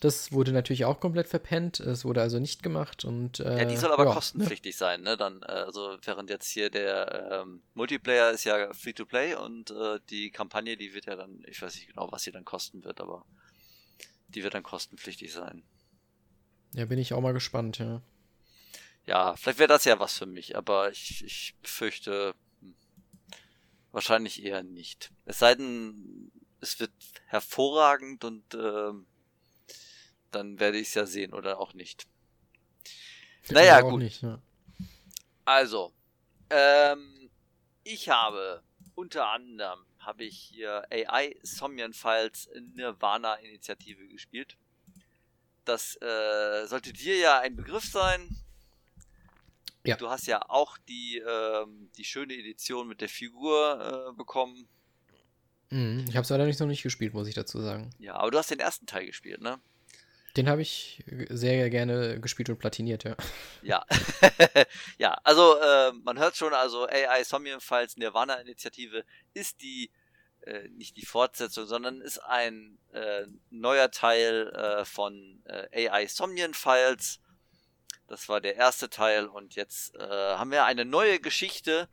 Das wurde natürlich auch komplett verpennt. Es wurde also nicht gemacht und äh,
ja, die soll aber ja, kostenpflichtig ne? sein, ne? Dann äh, also während jetzt hier der ähm, Multiplayer ist ja Free to Play und äh, die Kampagne, die wird ja dann, ich weiß nicht genau, was sie dann kosten wird, aber die wird dann kostenpflichtig sein.
Ja, bin ich auch mal gespannt, ja.
Ja, vielleicht wäre das ja was für mich, aber ich, ich befürchte hm, wahrscheinlich eher nicht. Es sei denn, es wird hervorragend und äh, dann werde ich es ja sehen oder auch nicht. Naja, gut. Nicht, ja. Also, ähm, ich habe unter anderem habe ich hier AI Somnian Files Nirvana Initiative gespielt. Das äh, sollte dir ja ein Begriff sein. Ja. Du hast ja auch die, ähm, die schöne Edition mit der Figur äh, bekommen.
Mhm, ich habe es leider nicht noch nicht gespielt, muss ich dazu sagen.
Ja, aber du hast den ersten Teil gespielt, ne?
Den habe ich sehr gerne gespielt und platiniert, ja.
Ja, ja also äh, man hört schon, also AI Somnium Files Nirvana-Initiative ist die, äh, nicht die Fortsetzung, sondern ist ein äh, neuer Teil äh, von äh, AI Somnium Files. Das war der erste Teil und jetzt äh, haben wir eine neue Geschichte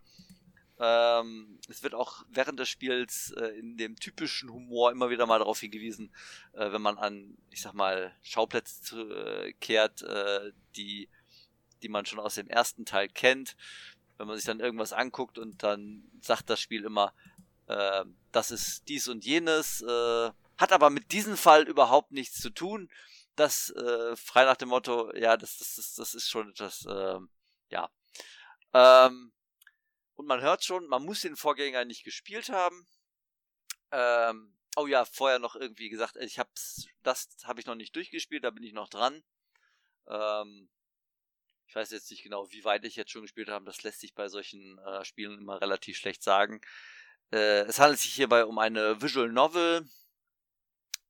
ähm, es wird auch während des Spiels äh, in dem typischen Humor immer wieder mal darauf hingewiesen, äh, wenn man an, ich sag mal, Schauplätze äh, kehrt, äh, die, die man schon aus dem ersten Teil kennt. Wenn man sich dann irgendwas anguckt und dann sagt das Spiel immer, äh, das ist dies und jenes, äh, hat aber mit diesem Fall überhaupt nichts zu tun. Das äh, frei nach dem Motto, ja, das, das, das, das ist schon etwas, äh, ja. Ähm, und man hört schon, man muss den Vorgänger nicht gespielt haben. Ähm, oh ja, vorher noch irgendwie gesagt, ich hab's, das habe ich noch nicht durchgespielt, da bin ich noch dran. Ähm, ich weiß jetzt nicht genau, wie weit ich jetzt schon gespielt habe. Das lässt sich bei solchen äh, Spielen immer relativ schlecht sagen. Äh, es handelt sich hierbei um eine Visual Novel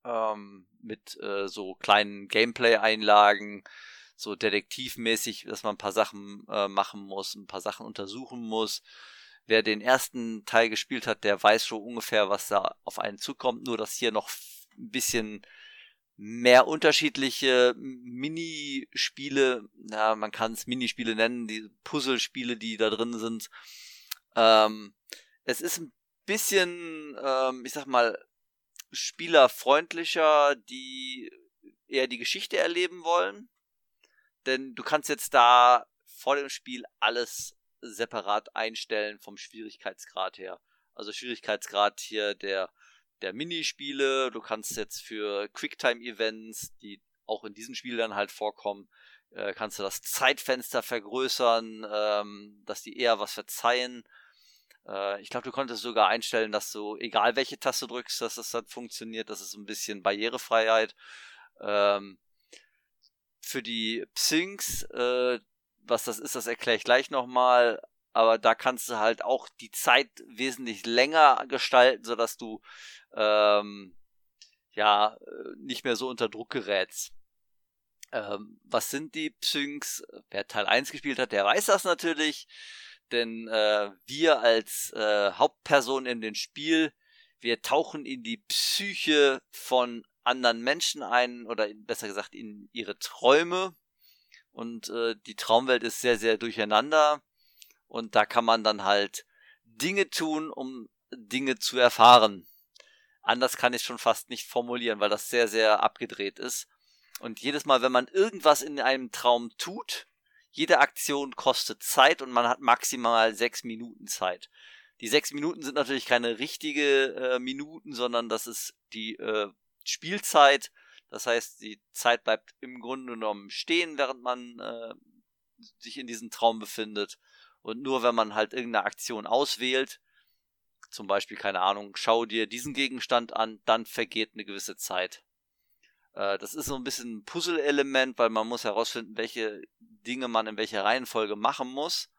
ähm, mit äh, so kleinen Gameplay-Einlagen, so detektivmäßig, dass man ein paar Sachen äh, machen muss, ein paar Sachen untersuchen muss. Wer den ersten Teil gespielt hat, der weiß schon ungefähr, was da auf einen zukommt. Nur, dass hier noch ein bisschen mehr unterschiedliche Minispiele, ja, man kann es Minispiele nennen, die Puzzlespiele, die da drin sind. Ähm, es ist ein bisschen, ähm, ich sag mal, spielerfreundlicher, die eher die Geschichte erleben wollen. Denn du kannst jetzt da vor dem Spiel alles separat einstellen vom Schwierigkeitsgrad her. Also Schwierigkeitsgrad hier der, der Minispiele. Du kannst jetzt für Quicktime-Events, die auch in diesem Spiel dann halt vorkommen, äh, kannst du das Zeitfenster vergrößern, ähm, dass die eher was verzeihen. Äh, ich glaube, du konntest sogar einstellen, dass du, egal welche Taste drückst, dass das dann funktioniert. Das ist ein bisschen Barrierefreiheit. Ähm, für die Psynx, äh, was das ist, das erkläre ich gleich nochmal. Aber da kannst du halt auch die Zeit wesentlich länger gestalten, sodass du ähm, ja nicht mehr so unter Druck gerätst. Ähm, was sind die Psynx? Wer Teil 1 gespielt hat, der weiß das natürlich. Denn äh, wir als äh, Hauptperson in dem Spiel, wir tauchen in die Psyche von anderen Menschen ein oder besser gesagt in ihre Träume. Und äh, die Traumwelt ist sehr, sehr durcheinander. Und da kann man dann halt Dinge tun, um Dinge zu erfahren. Anders kann ich schon fast nicht formulieren, weil das sehr, sehr abgedreht ist. Und jedes Mal, wenn man irgendwas in einem Traum tut, jede Aktion kostet Zeit und man hat maximal sechs Minuten Zeit. Die sechs Minuten sind natürlich keine richtige äh, Minuten, sondern das ist die äh, Spielzeit. Das heißt, die Zeit bleibt im Grunde genommen stehen, während man äh, sich in diesem Traum befindet. Und nur wenn man halt irgendeine Aktion auswählt, zum Beispiel, keine Ahnung, schau dir diesen Gegenstand an, dann vergeht eine gewisse Zeit. Äh, das ist so ein bisschen ein Puzzle-Element, weil man muss herausfinden, welche Dinge man in welcher Reihenfolge machen muss.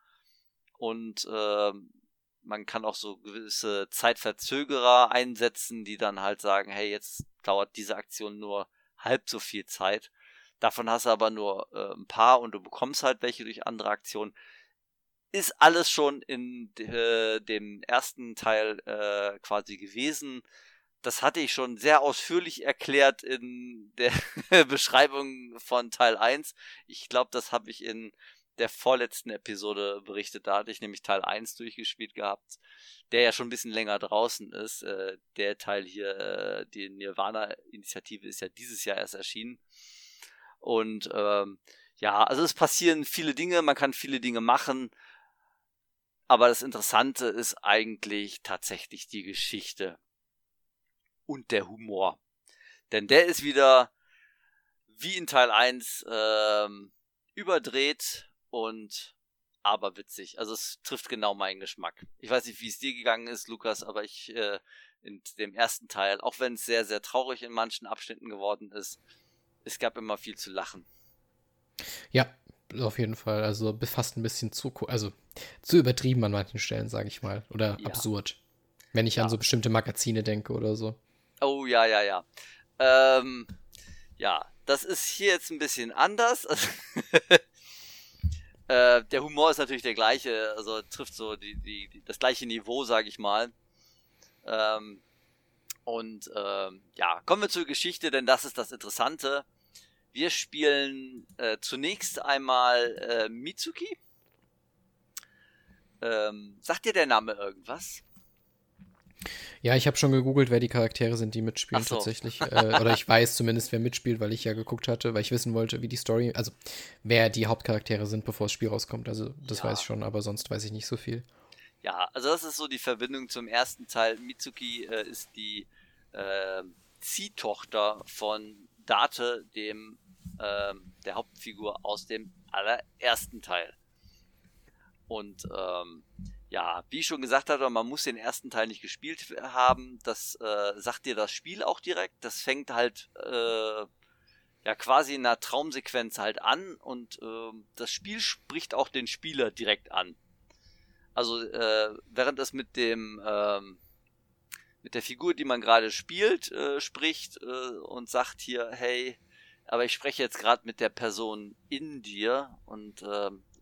Und äh, man kann auch so gewisse Zeitverzögerer einsetzen, die dann halt sagen, hey, jetzt dauert diese Aktion nur halb so viel Zeit. Davon hast du aber nur äh, ein paar und du bekommst halt welche durch andere Aktionen. Ist alles schon in äh, dem ersten Teil äh, quasi gewesen. Das hatte ich schon sehr ausführlich erklärt in der Beschreibung von Teil 1. Ich glaube, das habe ich in der vorletzten Episode berichtet. Da hatte ich nämlich Teil 1 durchgespielt gehabt, der ja schon ein bisschen länger draußen ist. Äh, der Teil hier, äh, die Nirvana-Initiative, ist ja dieses Jahr erst erschienen. Und ähm, ja, also es passieren viele Dinge, man kann viele Dinge machen. Aber das Interessante ist eigentlich tatsächlich die Geschichte und der Humor. Denn der ist wieder wie in Teil 1 ähm, überdreht und aber witzig. Also es trifft genau meinen Geschmack. Ich weiß nicht, wie es dir gegangen ist, Lukas, aber ich äh, in dem ersten Teil, auch wenn es sehr, sehr traurig in manchen Abschnitten geworden ist, es gab immer viel zu lachen.
Ja, auf jeden Fall. Also fast ein bisschen zu, also zu übertrieben an manchen Stellen, sage ich mal. Oder ja. absurd. Wenn ich ja. an so bestimmte Magazine denke oder so.
Oh ja, ja, ja. Ähm, ja, das ist hier jetzt ein bisschen anders. äh, der Humor ist natürlich der gleiche, also trifft so die, die, die das gleiche Niveau, sage ich mal. Ähm, und ähm, ja, kommen wir zur Geschichte, denn das ist das Interessante. Wir spielen äh, zunächst einmal äh, Mitsuki. Ähm, sagt dir der Name irgendwas?
Ja, ich habe schon gegoogelt, wer die Charaktere sind, die mitspielen so. tatsächlich. Äh, oder ich weiß zumindest, wer mitspielt, weil ich ja geguckt hatte, weil ich wissen wollte, wie die Story, also wer die Hauptcharaktere sind, bevor das Spiel rauskommt. Also das ja. weiß ich schon, aber sonst weiß ich nicht so viel.
Ja, also das ist so die Verbindung zum ersten Teil. Mitsuki äh, ist die äh, Ziehtochter von Date, dem ähm, der Hauptfigur aus dem allerersten Teil. Und ähm, ja, wie ich schon gesagt hatte, man muss den ersten Teil nicht gespielt haben. Das äh, sagt dir das Spiel auch direkt. Das fängt halt äh, ja quasi in einer Traumsequenz halt an und äh, das Spiel spricht auch den Spieler direkt an. Also äh, während es mit dem ähm, mit der Figur, die man gerade spielt, äh, spricht äh, und sagt hier, hey, aber ich spreche jetzt gerade mit der Person in dir und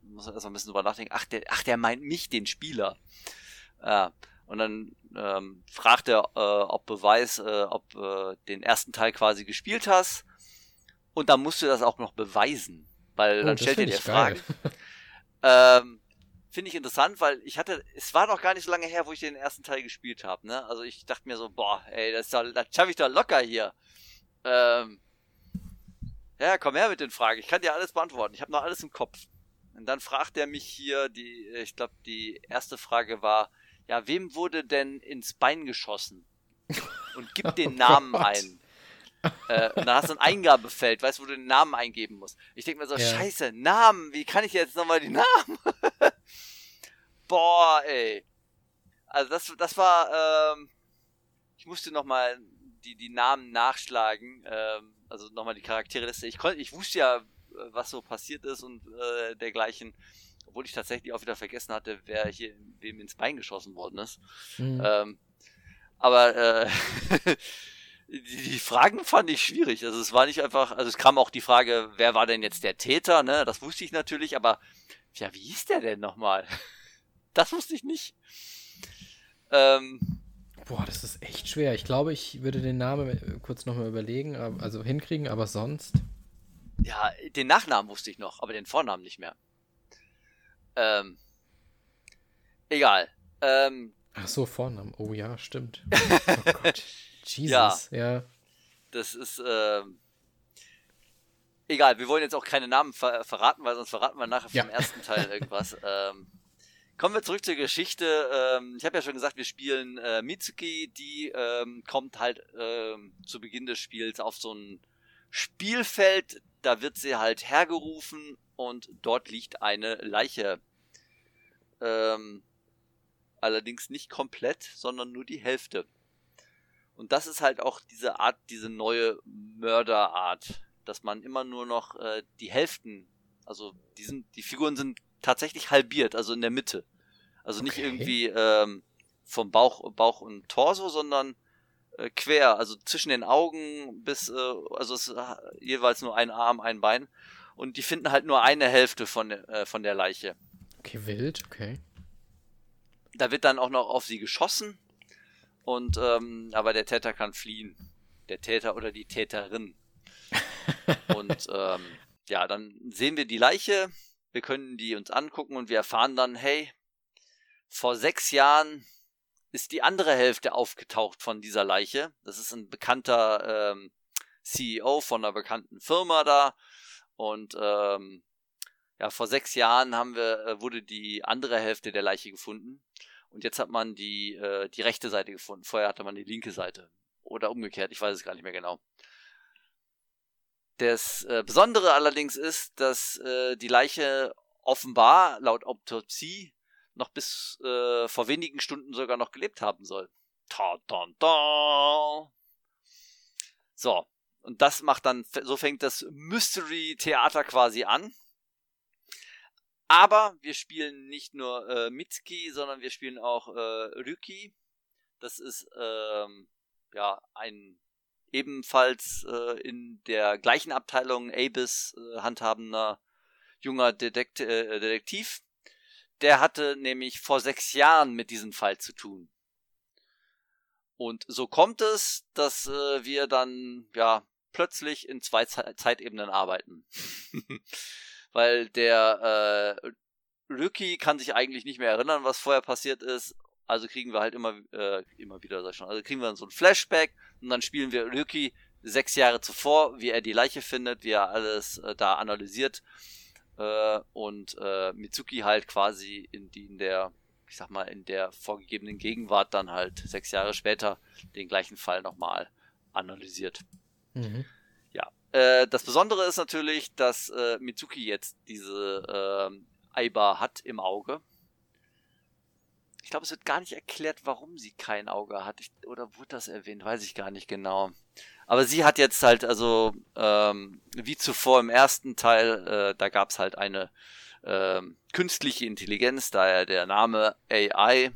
äh, muss erstmal ein bisschen drüber nachdenken, ach der, ach, der meint mich, den Spieler. Ja, und dann ähm, fragt er, äh, ob Beweis, äh, ob äh, den ersten Teil quasi gespielt hast. Und dann musst du das auch noch beweisen, weil oh, dann stellt er dir Fragen. ähm, Finde ich interessant, weil ich hatte, es war noch gar nicht so lange her, wo ich den ersten Teil gespielt habe. Ne? Also ich dachte mir so, boah, ey, das, das schaffe ich doch locker hier. Ähm, ja, komm her mit den Fragen. Ich kann dir alles beantworten. Ich habe noch alles im Kopf. Und dann fragt er mich hier, die, ich glaube, die erste Frage war, ja, wem wurde denn ins Bein geschossen? Und gib den oh Namen ein. Äh, und dann hast du ein Eingabefeld, weißt du, wo du den Namen eingeben musst. Ich denke mir so, ja. scheiße, Namen, wie kann ich jetzt nochmal die Namen? Boah, ey. Also das, das war, ähm, ich musste nochmal die, die Namen nachschlagen. Ähm, also nochmal die Charakterliste. Ich konnte, ich wusste ja, was so passiert ist und äh, dergleichen, obwohl ich tatsächlich auch wieder vergessen hatte, wer hier wem ins Bein geschossen worden ist. Mhm. Ähm, aber äh, die, die, Fragen fand ich schwierig. Also es war nicht einfach, also es kam auch die Frage, wer war denn jetzt der Täter, ne? Das wusste ich natürlich, aber ja, wie hieß der denn nochmal? Das wusste ich nicht. Ähm,
Boah, das ist echt schwer. Ich glaube, ich würde den Namen kurz nochmal überlegen, also hinkriegen, aber sonst.
Ja, den Nachnamen wusste ich noch, aber den Vornamen nicht mehr. Ähm. Egal. Ähm.
Ach so, Vornamen. Oh ja, stimmt. Oh Gott. Jesus, ja. ja.
Das ist, ähm. Egal, wir wollen jetzt auch keine Namen ver verraten, weil sonst verraten wir nachher vom ja. ersten Teil irgendwas. ähm. Kommen wir zurück zur Geschichte. Ähm, ich habe ja schon gesagt, wir spielen äh, Mitsuki, die ähm, kommt halt ähm, zu Beginn des Spiels auf so ein Spielfeld. Da wird sie halt hergerufen und dort liegt eine Leiche. Ähm, allerdings nicht komplett, sondern nur die Hälfte. Und das ist halt auch diese Art, diese neue Mörderart, dass man immer nur noch äh, die Hälften, also die, sind, die Figuren sind tatsächlich halbiert, also in der Mitte. Also nicht okay. irgendwie ähm, vom Bauch, Bauch und Torso, sondern äh, quer, also zwischen den Augen bis, äh, also es ist äh, jeweils nur ein Arm, ein Bein. Und die finden halt nur eine Hälfte von, äh, von der Leiche.
Okay, wild, okay.
Da wird dann auch noch auf sie geschossen. Und ähm, aber der Täter kann fliehen. Der Täter oder die Täterin. und ähm, ja, dann sehen wir die Leiche, wir können die uns angucken und wir erfahren dann, hey, vor sechs Jahren ist die andere Hälfte aufgetaucht von dieser Leiche. Das ist ein bekannter ähm, CEO von einer bekannten Firma da. Und ähm, ja, vor sechs Jahren haben wir, äh, wurde die andere Hälfte der Leiche gefunden. Und jetzt hat man die, äh, die rechte Seite gefunden. Vorher hatte man die linke Seite. Oder umgekehrt, ich weiß es gar nicht mehr genau. Das äh, Besondere allerdings ist, dass äh, die Leiche offenbar laut Autopsie noch bis äh, vor wenigen Stunden sogar noch gelebt haben soll. Ta -ta -ta. So, und das macht dann, so fängt das Mystery-Theater quasi an. aber wir spielen nicht nur äh, Mitsuki, sondern wir spielen auch äh, Ryuki. Das ist ähm, ja ein ebenfalls äh, in der gleichen Abteilung Abis äh, handhabender junger Detekt äh, Detektiv. Der hatte nämlich vor sechs Jahren mit diesem Fall zu tun. Und so kommt es, dass äh, wir dann ja plötzlich in zwei Ze Zeitebenen arbeiten. Weil der äh, Rookie kann sich eigentlich nicht mehr erinnern, was vorher passiert ist. Also kriegen wir halt immer, äh, immer wieder, sag ich schon, also kriegen wir so ein Flashback und dann spielen wir Rookie sechs Jahre zuvor, wie er die Leiche findet, wie er alles äh, da analysiert äh, und äh, Mitsuki halt quasi in, die, in der, ich sag mal, in der vorgegebenen Gegenwart dann halt sechs Jahre später den gleichen Fall nochmal analysiert. Mhm. Ja. Äh, das Besondere ist natürlich, dass äh, Mitsuki jetzt diese äh, Aiba hat im Auge. Ich glaube, es wird gar nicht erklärt, warum sie kein Auge hat. Ich, oder wurde das erwähnt? Weiß ich gar nicht genau. Aber sie hat jetzt halt, also ähm, wie zuvor im ersten Teil, äh, da gab es halt eine ähm, künstliche Intelligenz, daher der Name AI.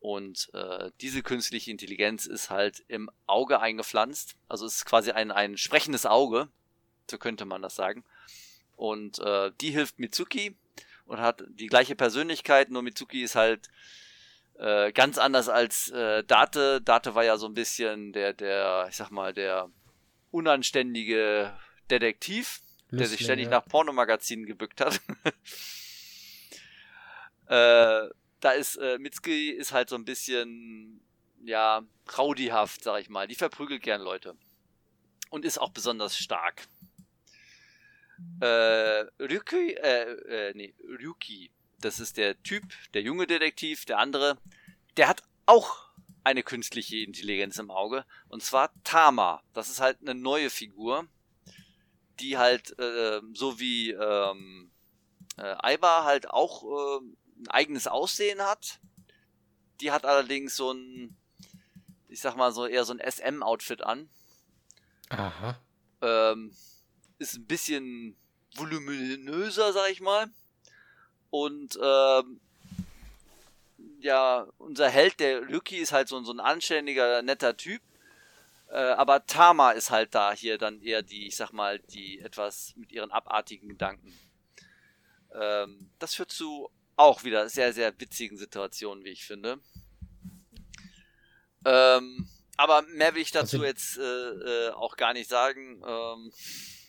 Und äh, diese künstliche Intelligenz ist halt im Auge eingepflanzt. Also es ist quasi ein, ein sprechendes Auge, so könnte man das sagen. Und äh, die hilft Mitsuki und hat die gleiche Persönlichkeit, nur Mitsuki ist halt äh, ganz anders als äh, Date. Date war ja so ein bisschen der, der, ich sag mal, der unanständige Detektiv, Lüstling, der sich ständig ja. nach Pornomagazinen gebückt hat. äh, da ist äh, Mitsuki ist halt so ein bisschen ja raudihaft, sag ich mal. Die verprügelt gern Leute und ist auch besonders stark. Äh, Ryuki, äh, äh, nee, Ryuki, das ist der Typ, der junge Detektiv, der andere, der hat auch eine künstliche Intelligenz im Auge. Und zwar Tama. Das ist halt eine neue Figur, die halt, äh, so wie ähm, äh, Aiba halt auch äh, ein eigenes Aussehen hat. Die hat allerdings so ein, ich sag mal so eher so ein SM-Outfit an.
Aha.
Ähm, ist ein bisschen voluminöser, sag ich mal. Und ähm, ja, unser Held, der Lucky, ist halt so, so ein anständiger, netter Typ. Äh, aber Tama ist halt da hier dann eher die, ich sag mal, die etwas mit ihren abartigen Gedanken. Ähm, das führt zu auch wieder sehr, sehr witzigen Situationen, wie ich finde. Ähm, aber mehr will ich dazu also, jetzt äh, äh, auch gar nicht sagen. Ähm,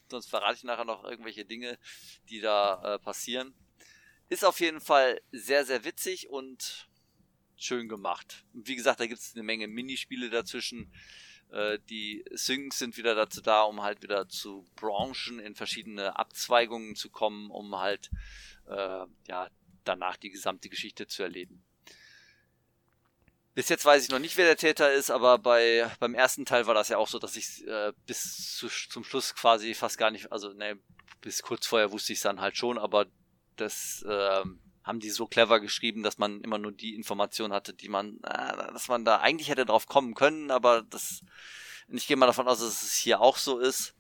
sonst verrate ich nachher noch irgendwelche Dinge, die da äh, passieren. Ist auf jeden Fall sehr, sehr witzig und schön gemacht. Und wie gesagt, da gibt es eine Menge Minispiele dazwischen. Äh, die Syncs sind wieder dazu da, um halt wieder zu Branchen in verschiedene Abzweigungen zu kommen, um halt äh, ja danach die gesamte Geschichte zu erleben. Bis jetzt weiß ich noch nicht, wer der Täter ist, aber bei beim ersten Teil war das ja auch so, dass ich äh, bis zu, zum Schluss quasi fast gar nicht, also ne, bis kurz vorher wusste ich es dann halt schon, aber das äh, haben die so clever geschrieben, dass man immer nur die Information hatte, die man, äh, dass man da eigentlich hätte drauf kommen können, aber das, ich gehe mal davon aus, dass es hier auch so ist.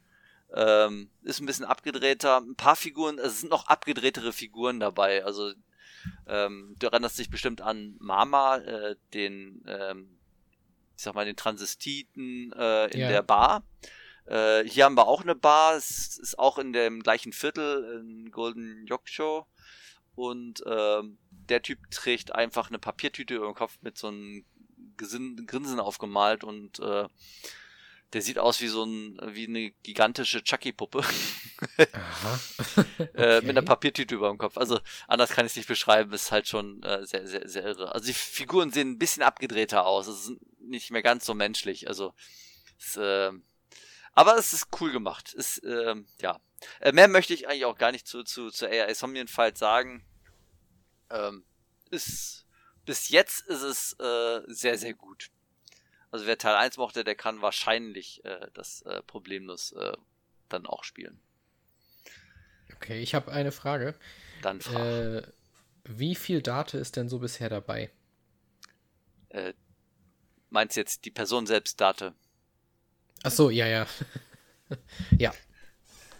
Ähm, ist ein bisschen abgedrehter. Ein paar Figuren, es sind noch abgedrehtere Figuren dabei. Also ähm, du erinnerst dich bestimmt an Mama, äh, den, ähm, ich sag mal, den Transistiten äh, in ja. der Bar. Äh, hier haben wir auch eine Bar, es ist auch in dem gleichen Viertel, in Golden Yoksho. Und ähm, der Typ trägt einfach eine Papiertüte über dem Kopf mit so einem Grinsen aufgemalt und äh, der sieht aus wie so ein, wie eine gigantische Chucky-Puppe. Okay. äh, mit einer Papiertüte über dem Kopf. Also anders kann ich es nicht beschreiben, ist halt schon äh, sehr, sehr, sehr irre. Also die Figuren sehen ein bisschen abgedrehter aus. Es ist nicht mehr ganz so menschlich. Also es, äh, aber es ist cool gemacht. Es, äh, ja. Äh, mehr möchte ich eigentlich auch gar nicht zu, zu, zu AI Somnian Fight sagen. Ähm, ist, bis jetzt ist es äh, sehr, sehr gut. Also wer Teil 1 mochte, der kann wahrscheinlich äh, das äh, problemlos äh, dann auch spielen.
Okay, ich habe eine Frage.
Dann frag.
Äh, wie viel Date ist denn so bisher dabei?
Äh, meinst jetzt die Person selbst Date?
Ach so, ja, ja. ja.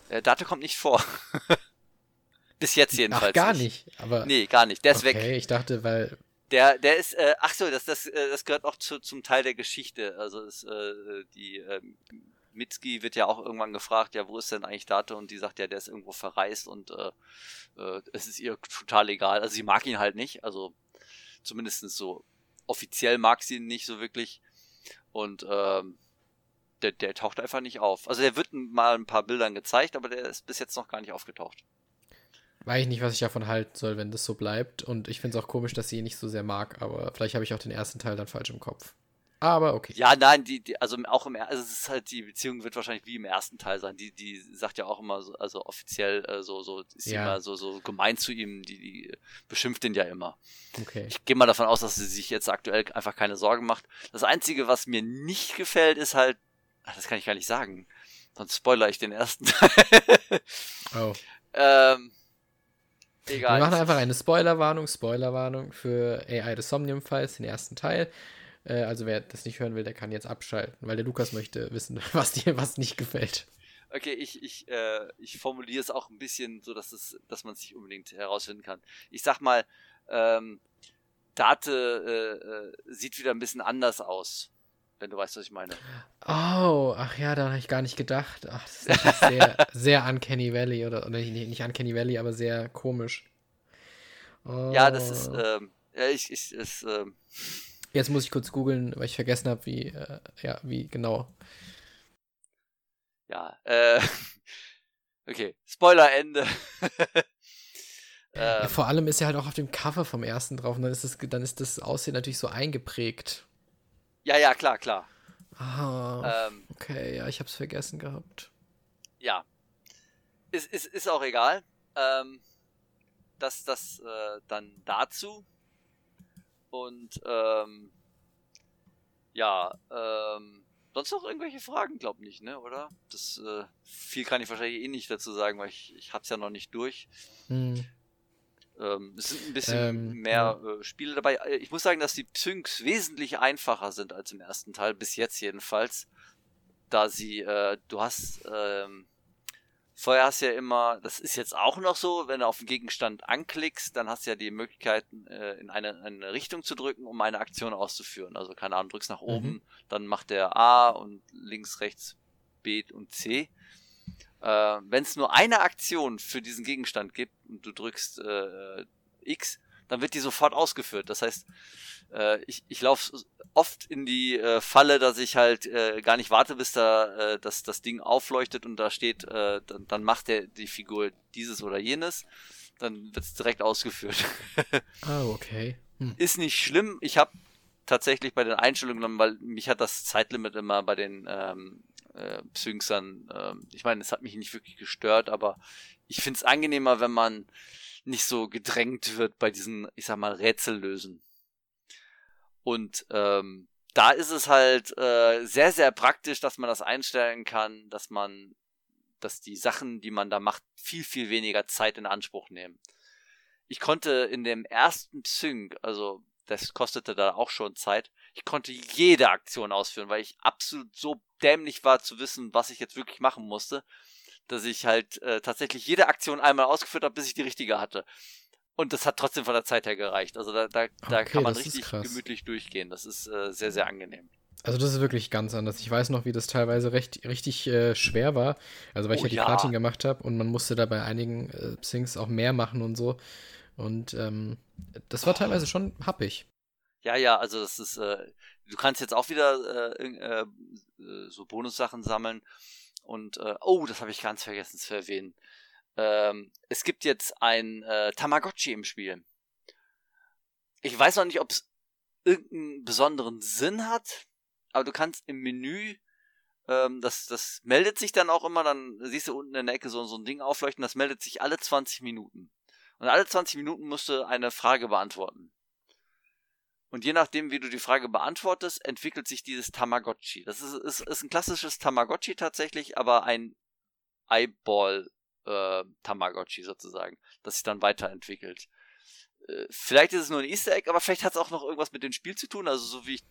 Äh, Date kommt nicht vor. Bis jetzt jedenfalls.
Ach, gar nicht. nicht aber
nee, gar nicht. Der ist
okay,
weg.
ich dachte, weil.
Der, der ist, äh, ach so, das, das, äh, das gehört auch zu, zum Teil der Geschichte. Also ist, äh, die äh, Mitski wird ja auch irgendwann gefragt, ja, wo ist denn eigentlich Date? Und die sagt ja, der ist irgendwo verreist und äh, äh, es ist ihr total egal. Also sie mag ihn halt nicht, also zumindest so offiziell mag sie ihn nicht so wirklich. Und ähm, der, der taucht einfach nicht auf. Also der wird mal ein paar Bildern gezeigt, aber der ist bis jetzt noch gar nicht aufgetaucht.
Weiß ich nicht, was ich davon halten soll, wenn das so bleibt. Und ich finde es auch komisch, dass sie ihn nicht so sehr mag, aber vielleicht habe ich auch den ersten Teil dann falsch im Kopf. Aber okay.
Ja, nein, die, die also auch im also es ist halt die Beziehung wird wahrscheinlich wie im ersten Teil sein. Die die sagt ja auch immer so also offiziell äh, so so ist ja. immer so so gemein zu ihm, die, die beschimpft ihn ja immer.
Okay.
Ich gehe mal davon aus, dass sie sich jetzt aktuell einfach keine Sorgen macht. Das einzige, was mir nicht gefällt, ist halt ach, das kann ich gar nicht sagen. Sonst spoiler ich den ersten Teil.
oh.
Ähm Egal.
Wir machen einfach eine Spoilerwarnung, Spoilerwarnung für AI des Somnium Files, den ersten Teil. Äh, also wer das nicht hören will, der kann jetzt abschalten, weil der Lukas möchte wissen, was dir was nicht gefällt.
Okay, ich, ich, äh, ich formuliere es auch ein bisschen so, dass, es, dass man es nicht unbedingt herausfinden kann. Ich sag mal, ähm, Date äh, äh, sieht wieder ein bisschen anders aus, wenn du weißt, was ich meine.
Oh, ach ja, da habe ich gar nicht gedacht. Ach, das ist sehr, sehr Uncanny Valley oder, oder nicht, nicht Uncanny Valley, aber sehr komisch.
Oh. Ja, das ist, oh. ähm, ja, ich, ich, ist, ähm,
Jetzt muss ich kurz googeln, weil ich vergessen habe, wie, äh, ja, wie genau.
Ja, äh, okay, Spoiler-Ende.
ja, ähm. vor allem ist er halt auch auf dem Cover vom ersten drauf und dann ist das, dann ist das Aussehen natürlich so eingeprägt.
Ja, ja, klar, klar.
Ah, ähm, okay, ja, ich hab's vergessen gehabt.
Ja. Ist, ist, ist auch egal. Ähm, das das äh, dann dazu. Und ähm, ja, ähm, sonst noch irgendwelche Fragen, glaub nicht, ne, oder? Das äh, viel kann ich wahrscheinlich eh nicht dazu sagen, weil ich, ich hab's ja noch nicht durch.
Hm.
Ähm, es sind ein bisschen ähm, mehr ja. äh, Spiele dabei. Äh, ich muss sagen, dass die Psynks wesentlich einfacher sind als im ersten Teil, bis jetzt jedenfalls. Da sie, äh, du hast ähm, Vorher hast du ja immer, das ist jetzt auch noch so, wenn du auf den Gegenstand anklickst, dann hast du ja die Möglichkeit, äh, in eine, eine Richtung zu drücken, um eine Aktion auszuführen. Also keine Ahnung, drückst nach oben, mhm. dann macht der A und links, rechts B und C. Äh, wenn es nur eine Aktion für diesen Gegenstand gibt und du drückst äh, X, dann wird die sofort ausgeführt. Das heißt, äh, ich, ich laufe oft in die äh, Falle, dass ich halt äh, gar nicht warte, bis da äh, dass das Ding aufleuchtet und da steht, äh, dann, dann macht der die Figur dieses oder jenes. Dann wird es direkt ausgeführt.
oh, okay.
Hm. Ist nicht schlimm. Ich habe tatsächlich bei den Einstellungen genommen, weil mich hat das Zeitlimit immer bei den ähm, äh, Syncsern, äh, ich meine, es hat mich nicht wirklich gestört, aber ich finde es angenehmer, wenn man nicht so gedrängt wird bei diesen, ich sag mal, Rätsellösen. Und ähm, da ist es halt äh, sehr, sehr praktisch, dass man das einstellen kann, dass man, dass die Sachen, die man da macht, viel, viel weniger Zeit in Anspruch nehmen. Ich konnte in dem ersten Sync, also das kostete da auch schon Zeit, ich konnte jede Aktion ausführen, weil ich absolut so dämlich war zu wissen, was ich jetzt wirklich machen musste dass ich halt äh, tatsächlich jede Aktion einmal ausgeführt habe, bis ich die richtige hatte. Und das hat trotzdem von der Zeit her gereicht. Also da, da, da kann man richtig gemütlich durchgehen. Das ist äh, sehr, sehr angenehm.
Also das ist wirklich ganz anders. Ich weiß noch, wie das teilweise recht, richtig äh, schwer war. Also weil oh, ich ja die. Platin gemacht habe und man musste da bei einigen äh, Syncs auch mehr machen und so. Und ähm, das war oh. teilweise schon happig.
Ja, ja, also das ist, äh, du kannst jetzt auch wieder äh, äh, äh so Bonussachen sammeln. Und, äh, oh, das habe ich ganz vergessen zu erwähnen. Ähm, es gibt jetzt ein äh, Tamagotchi im Spiel. Ich weiß noch nicht, ob es irgendeinen besonderen Sinn hat, aber du kannst im Menü, ähm, das, das meldet sich dann auch immer, dann siehst du unten in der Ecke so, so ein Ding aufleuchten, das meldet sich alle 20 Minuten. Und alle 20 Minuten musst du eine Frage beantworten. Und je nachdem, wie du die Frage beantwortest, entwickelt sich dieses Tamagotchi. Das ist, ist, ist ein klassisches Tamagotchi tatsächlich, aber ein Eyeball äh, Tamagotchi sozusagen, das sich dann weiterentwickelt. Äh, vielleicht ist es nur ein Easter Egg, aber vielleicht hat es auch noch irgendwas mit dem Spiel zu tun. Also so wie ich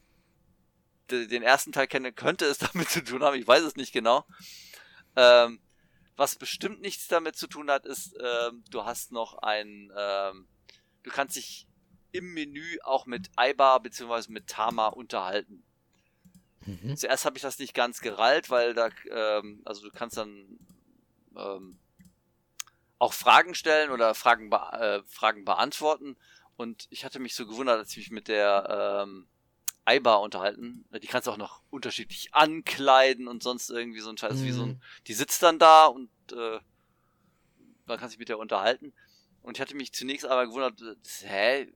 den ersten Teil kenne, könnte es damit zu tun haben. Ich weiß es nicht genau. Ähm, was bestimmt nichts damit zu tun hat, ist, ähm, du hast noch ein, ähm, du kannst dich im Menü auch mit Aiba bzw. mit Tama unterhalten. Mhm. Zuerst habe ich das nicht ganz gerallt, weil da, ähm, also du kannst dann ähm, auch Fragen stellen oder Fragen, be äh, Fragen beantworten. Und ich hatte mich so gewundert, als ich mich mit der ähm, Aiba unterhalten. Die kannst du auch noch unterschiedlich ankleiden und sonst irgendwie so ein Scheiß mhm. wie so ein. Mhm. Die sitzt dann da und äh, man kann sich mit der unterhalten. Und ich hatte mich zunächst aber gewundert, hä,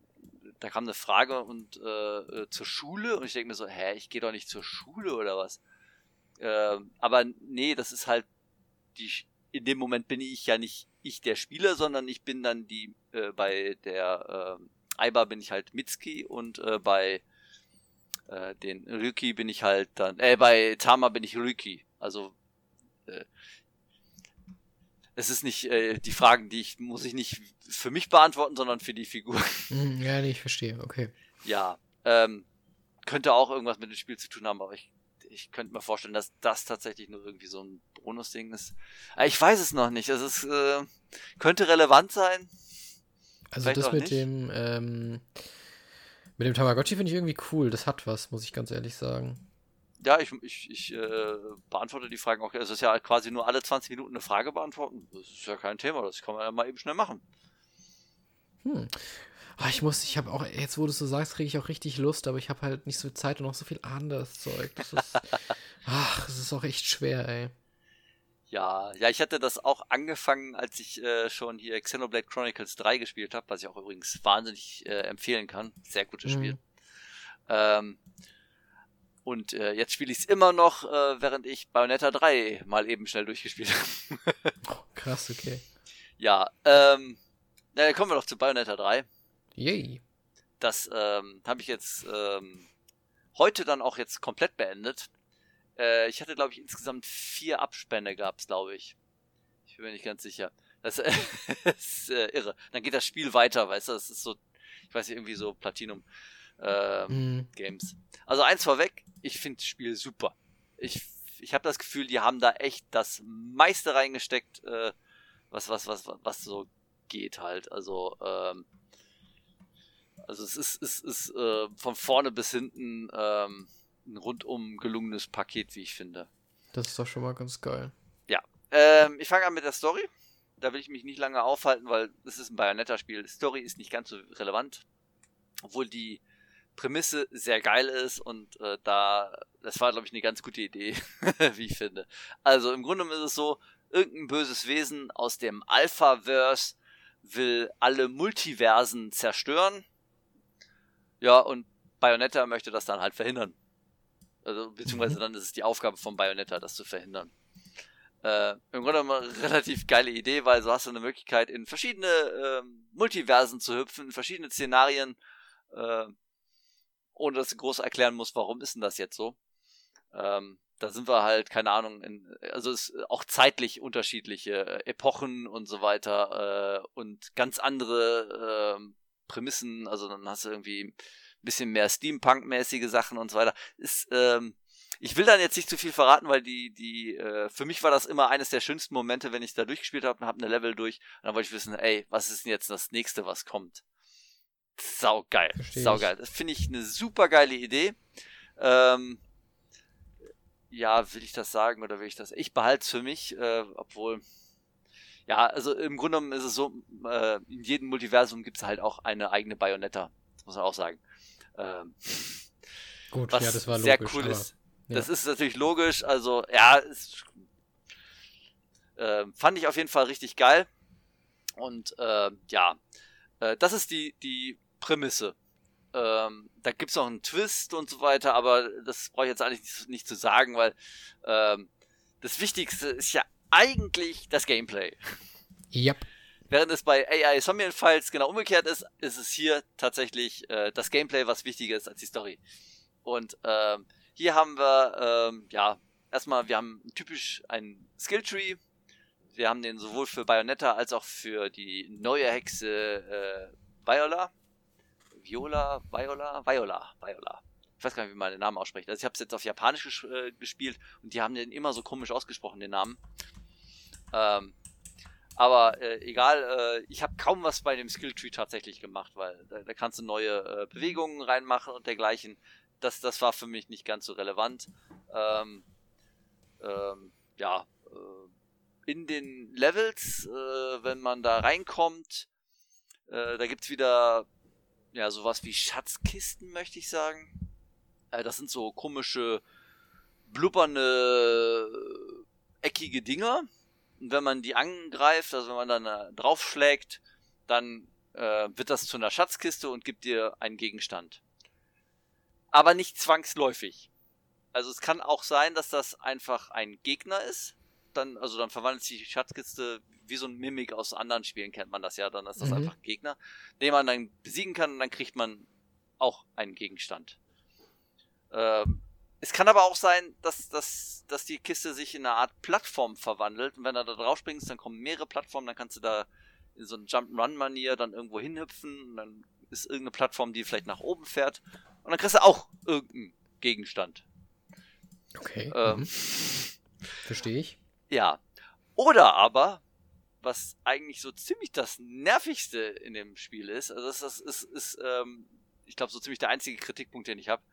da kam eine Frage und äh, äh zur Schule und ich denke mir so, hä, ich gehe doch nicht zur Schule oder was? Äh, aber nee, das ist halt die. In dem Moment bin ich ja nicht ich der Spieler, sondern ich bin dann die äh, bei der äh, Aiba bin ich halt Mitski und äh, bei äh, den Ryuki bin ich halt dann, äh, bei Tama bin ich Ryuki. Also, äh, es ist nicht, äh, die Fragen, die ich, muss ich nicht für mich beantworten, sondern für die Figur.
Hm, ja, nee, ich verstehe, okay.
Ja, ähm, könnte auch irgendwas mit dem Spiel zu tun haben, aber ich, ich könnte mir vorstellen, dass das tatsächlich nur irgendwie so ein Bonusding ist. Aber ich weiß es noch nicht. Es ist, äh, könnte relevant sein.
Also Vielleicht das mit nicht. dem, ähm, mit dem Tamagotchi finde ich irgendwie cool. Das hat was, muss ich ganz ehrlich sagen.
Ja, ich, ich, ich äh, beantworte die Fragen auch. Es ist ja quasi nur alle 20 Minuten eine Frage beantworten. Das ist ja kein Thema. Das kann man ja mal eben schnell machen.
Hm. Oh, ich muss, ich habe auch, jetzt wo du so sagst, kriege ich auch richtig Lust, aber ich habe halt nicht so viel Zeit und auch so viel anderes Zeug. Das ist, ach, das ist auch echt schwer, ey.
Ja, ja, ich hatte das auch angefangen, als ich äh, schon hier Xenoblade Chronicles 3 gespielt habe, was ich auch übrigens wahnsinnig äh, empfehlen kann. Sehr gutes mhm. Spiel. Ähm, und äh, jetzt spiele ich es immer noch, äh, während ich Bayonetta 3 mal eben schnell durchgespielt habe.
oh, krass, okay.
Ja, ähm, na, kommen wir doch zu Bayonetta 3.
Yay.
Das ähm, habe ich jetzt ähm, heute dann auch jetzt komplett beendet. Äh, ich hatte, glaube ich, insgesamt vier Abspänne gab's, glaube ich. Ich bin mir nicht ganz sicher. Das, äh, ist äh, irre. Dann geht das Spiel weiter, weißt du? Das ist so, ich weiß nicht, irgendwie so Platinum äh, mhm. Games. Also eins vorweg, ich finde das Spiel super. Ich, ich habe das Gefühl, die haben da echt das meiste reingesteckt, äh, was, was, was, was so geht halt. Also, ähm, also es ist, es ist äh, von vorne bis hinten ähm, ein rundum gelungenes Paket, wie ich finde.
Das ist doch schon mal ganz geil.
Ja. Ähm, ich fange an mit der Story. Da will ich mich nicht lange aufhalten, weil es ist ein Bayonetta-Spiel. Story ist nicht ganz so relevant. Obwohl die Prämisse sehr geil ist und äh, da, das war, glaube ich, eine ganz gute Idee, wie ich finde. Also im Grunde ist es so, irgendein böses Wesen aus dem Alpha-Verse will alle Multiversen zerstören. Ja, und Bayonetta möchte das dann halt verhindern. Also, beziehungsweise mhm. dann ist es die Aufgabe von Bayonetta, das zu verhindern. Äh, Im Grunde eine relativ geile Idee, weil so hast du eine Möglichkeit, in verschiedene äh, Multiversen zu hüpfen, in verschiedene Szenarien, äh, ohne dass du groß erklären musst, warum ist denn das jetzt so. Ähm, da sind wir halt, keine Ahnung, in, also es ist auch zeitlich unterschiedliche äh, Epochen und so weiter äh, und ganz andere äh, Prämissen, also dann hast du irgendwie bisschen mehr Steampunk-mäßige Sachen und so weiter. Ist, ähm, ich will dann jetzt nicht zu viel verraten, weil die, die, äh, für mich war das immer eines der schönsten Momente, wenn ich da durchgespielt habe und habe eine Level durch. Und dann wollte ich wissen, ey, was ist denn jetzt das nächste, was kommt? Sau geil, sau geil. Das finde ich eine super geile Idee. Ähm, ja, will ich das sagen oder will ich das? Ich behalte es für mich, äh, obwohl. Ja, also im Grunde genommen ist es so, äh, in jedem Multiversum gibt es halt auch eine eigene Bayonetta. Das muss man auch sagen. Ähm,
Gut, was ja, das war logisch. Sehr cool
ist. Ja. Das ist natürlich logisch, also ja, ist, äh, fand ich auf jeden Fall richtig geil. Und äh, ja, äh, das ist die, die Prämisse. Ähm, da gibt es noch einen Twist und so weiter, aber das brauche ich jetzt eigentlich nicht, nicht zu sagen, weil ähm, das Wichtigste ist ja eigentlich das Gameplay.
Yep.
Während es bei AI Somnian Files genau umgekehrt ist, ist es hier tatsächlich äh, das Gameplay, was wichtiger ist als die Story. Und ähm, hier haben wir, ähm, ja, erstmal, wir haben typisch einen Skilltree. Wir haben den sowohl für Bayonetta als auch für die neue Hexe äh, Viola. Viola, Viola, Viola, Viola. Ich weiß gar nicht, wie man den Namen ausspricht. Also ich habe es jetzt auf Japanisch ges äh, gespielt und die haben den immer so komisch ausgesprochen, den Namen. Ähm, aber äh, egal, äh, ich habe kaum was bei dem Skilltree tatsächlich gemacht, weil da, da kannst du neue äh, Bewegungen reinmachen und dergleichen. Das, das war für mich nicht ganz so relevant. Ähm, ähm, ja, äh, in den Levels, äh, wenn man da reinkommt, äh, da gibt's wieder ja sowas wie Schatzkisten, möchte ich sagen. Äh, das sind so komische, blubbernde, eckige Dinger und wenn man die angreift, also wenn man dann äh, draufschlägt, dann äh, wird das zu einer Schatzkiste und gibt dir einen Gegenstand. Aber nicht zwangsläufig. Also es kann auch sein, dass das einfach ein Gegner ist. Dann, also dann verwandelt sich die Schatzkiste wie so ein Mimik aus anderen Spielen, kennt man das ja. Dann ist das mhm. einfach ein Gegner, den man dann besiegen kann und dann kriegt man auch einen Gegenstand. Ähm, es kann aber auch sein, dass, dass, dass die Kiste sich in eine Art Plattform verwandelt. Und wenn du da drauf springst, dann kommen mehrere Plattformen, dann kannst du da in so eine Jump-Run-Manier dann irgendwo hinhüpfen. Und dann ist irgendeine Plattform, die vielleicht nach oben fährt. Und dann kriegst du auch irgendeinen Gegenstand.
Okay. Ähm, mhm. Verstehe ich.
Ja. Oder aber, was eigentlich so ziemlich das Nervigste in dem Spiel ist, also das, das ist, ist ähm, ich glaube, so ziemlich der einzige Kritikpunkt, den ich habe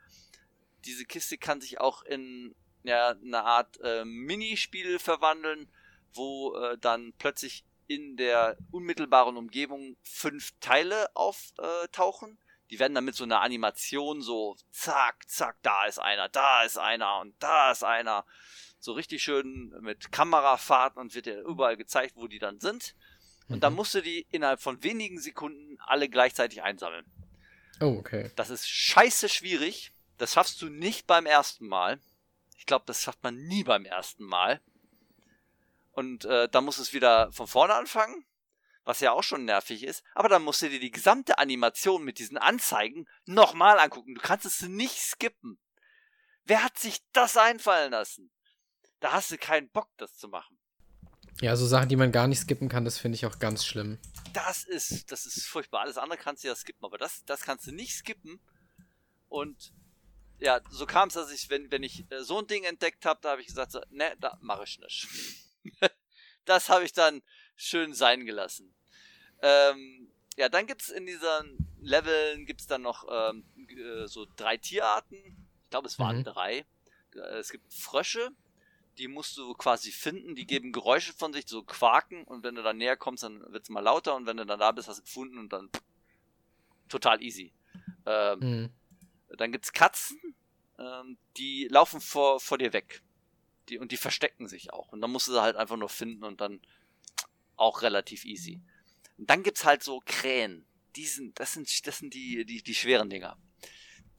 diese Kiste kann sich auch in ja, eine Art äh, Minispiel verwandeln, wo äh, dann plötzlich in der unmittelbaren Umgebung fünf Teile auftauchen. Die werden dann mit so einer Animation so zack, zack, da ist einer, da ist einer und da ist einer. So richtig schön mit Kamerafahrten und wird dir überall gezeigt, wo die dann sind. Und mhm. dann musst du die innerhalb von wenigen Sekunden alle gleichzeitig einsammeln.
Oh, okay.
Das ist scheiße schwierig. Das schaffst du nicht beim ersten Mal. Ich glaube, das schafft man nie beim ersten Mal. Und äh, dann musst du es wieder von vorne anfangen, was ja auch schon nervig ist. Aber dann musst du dir die gesamte Animation mit diesen Anzeigen nochmal angucken. Du kannst es nicht skippen. Wer hat sich das einfallen lassen? Da hast du keinen Bock, das zu machen.
Ja, so Sachen, die man gar nicht skippen kann, das finde ich auch ganz schlimm.
Das ist, das ist furchtbar. Alles andere kannst du ja skippen, aber das, das kannst du nicht skippen. Und ja, so kam es, dass ich, wenn, wenn ich äh, so ein Ding entdeckt habe, da habe ich gesagt, so, ne, da mache ich nicht. das habe ich dann schön sein gelassen. Ähm, ja, dann gibt's in diesen Leveln gibt's dann noch ähm, äh, so drei Tierarten. Ich glaube, es waren mhm. drei. Äh, es gibt Frösche, die musst du quasi finden, die geben Geräusche von sich, so Quaken, und wenn du dann näher kommst, dann wird's mal lauter, und wenn du dann da bist, hast du gefunden und dann pff, total easy. Ähm, mhm. Dann gibt's Katzen, ähm, die laufen vor, vor dir weg. Die, und die verstecken sich auch. Und dann musst du sie halt einfach nur finden und dann auch relativ easy. Und dann gibt's halt so Krähen. Die sind, das sind, das sind die, die, die schweren Dinger.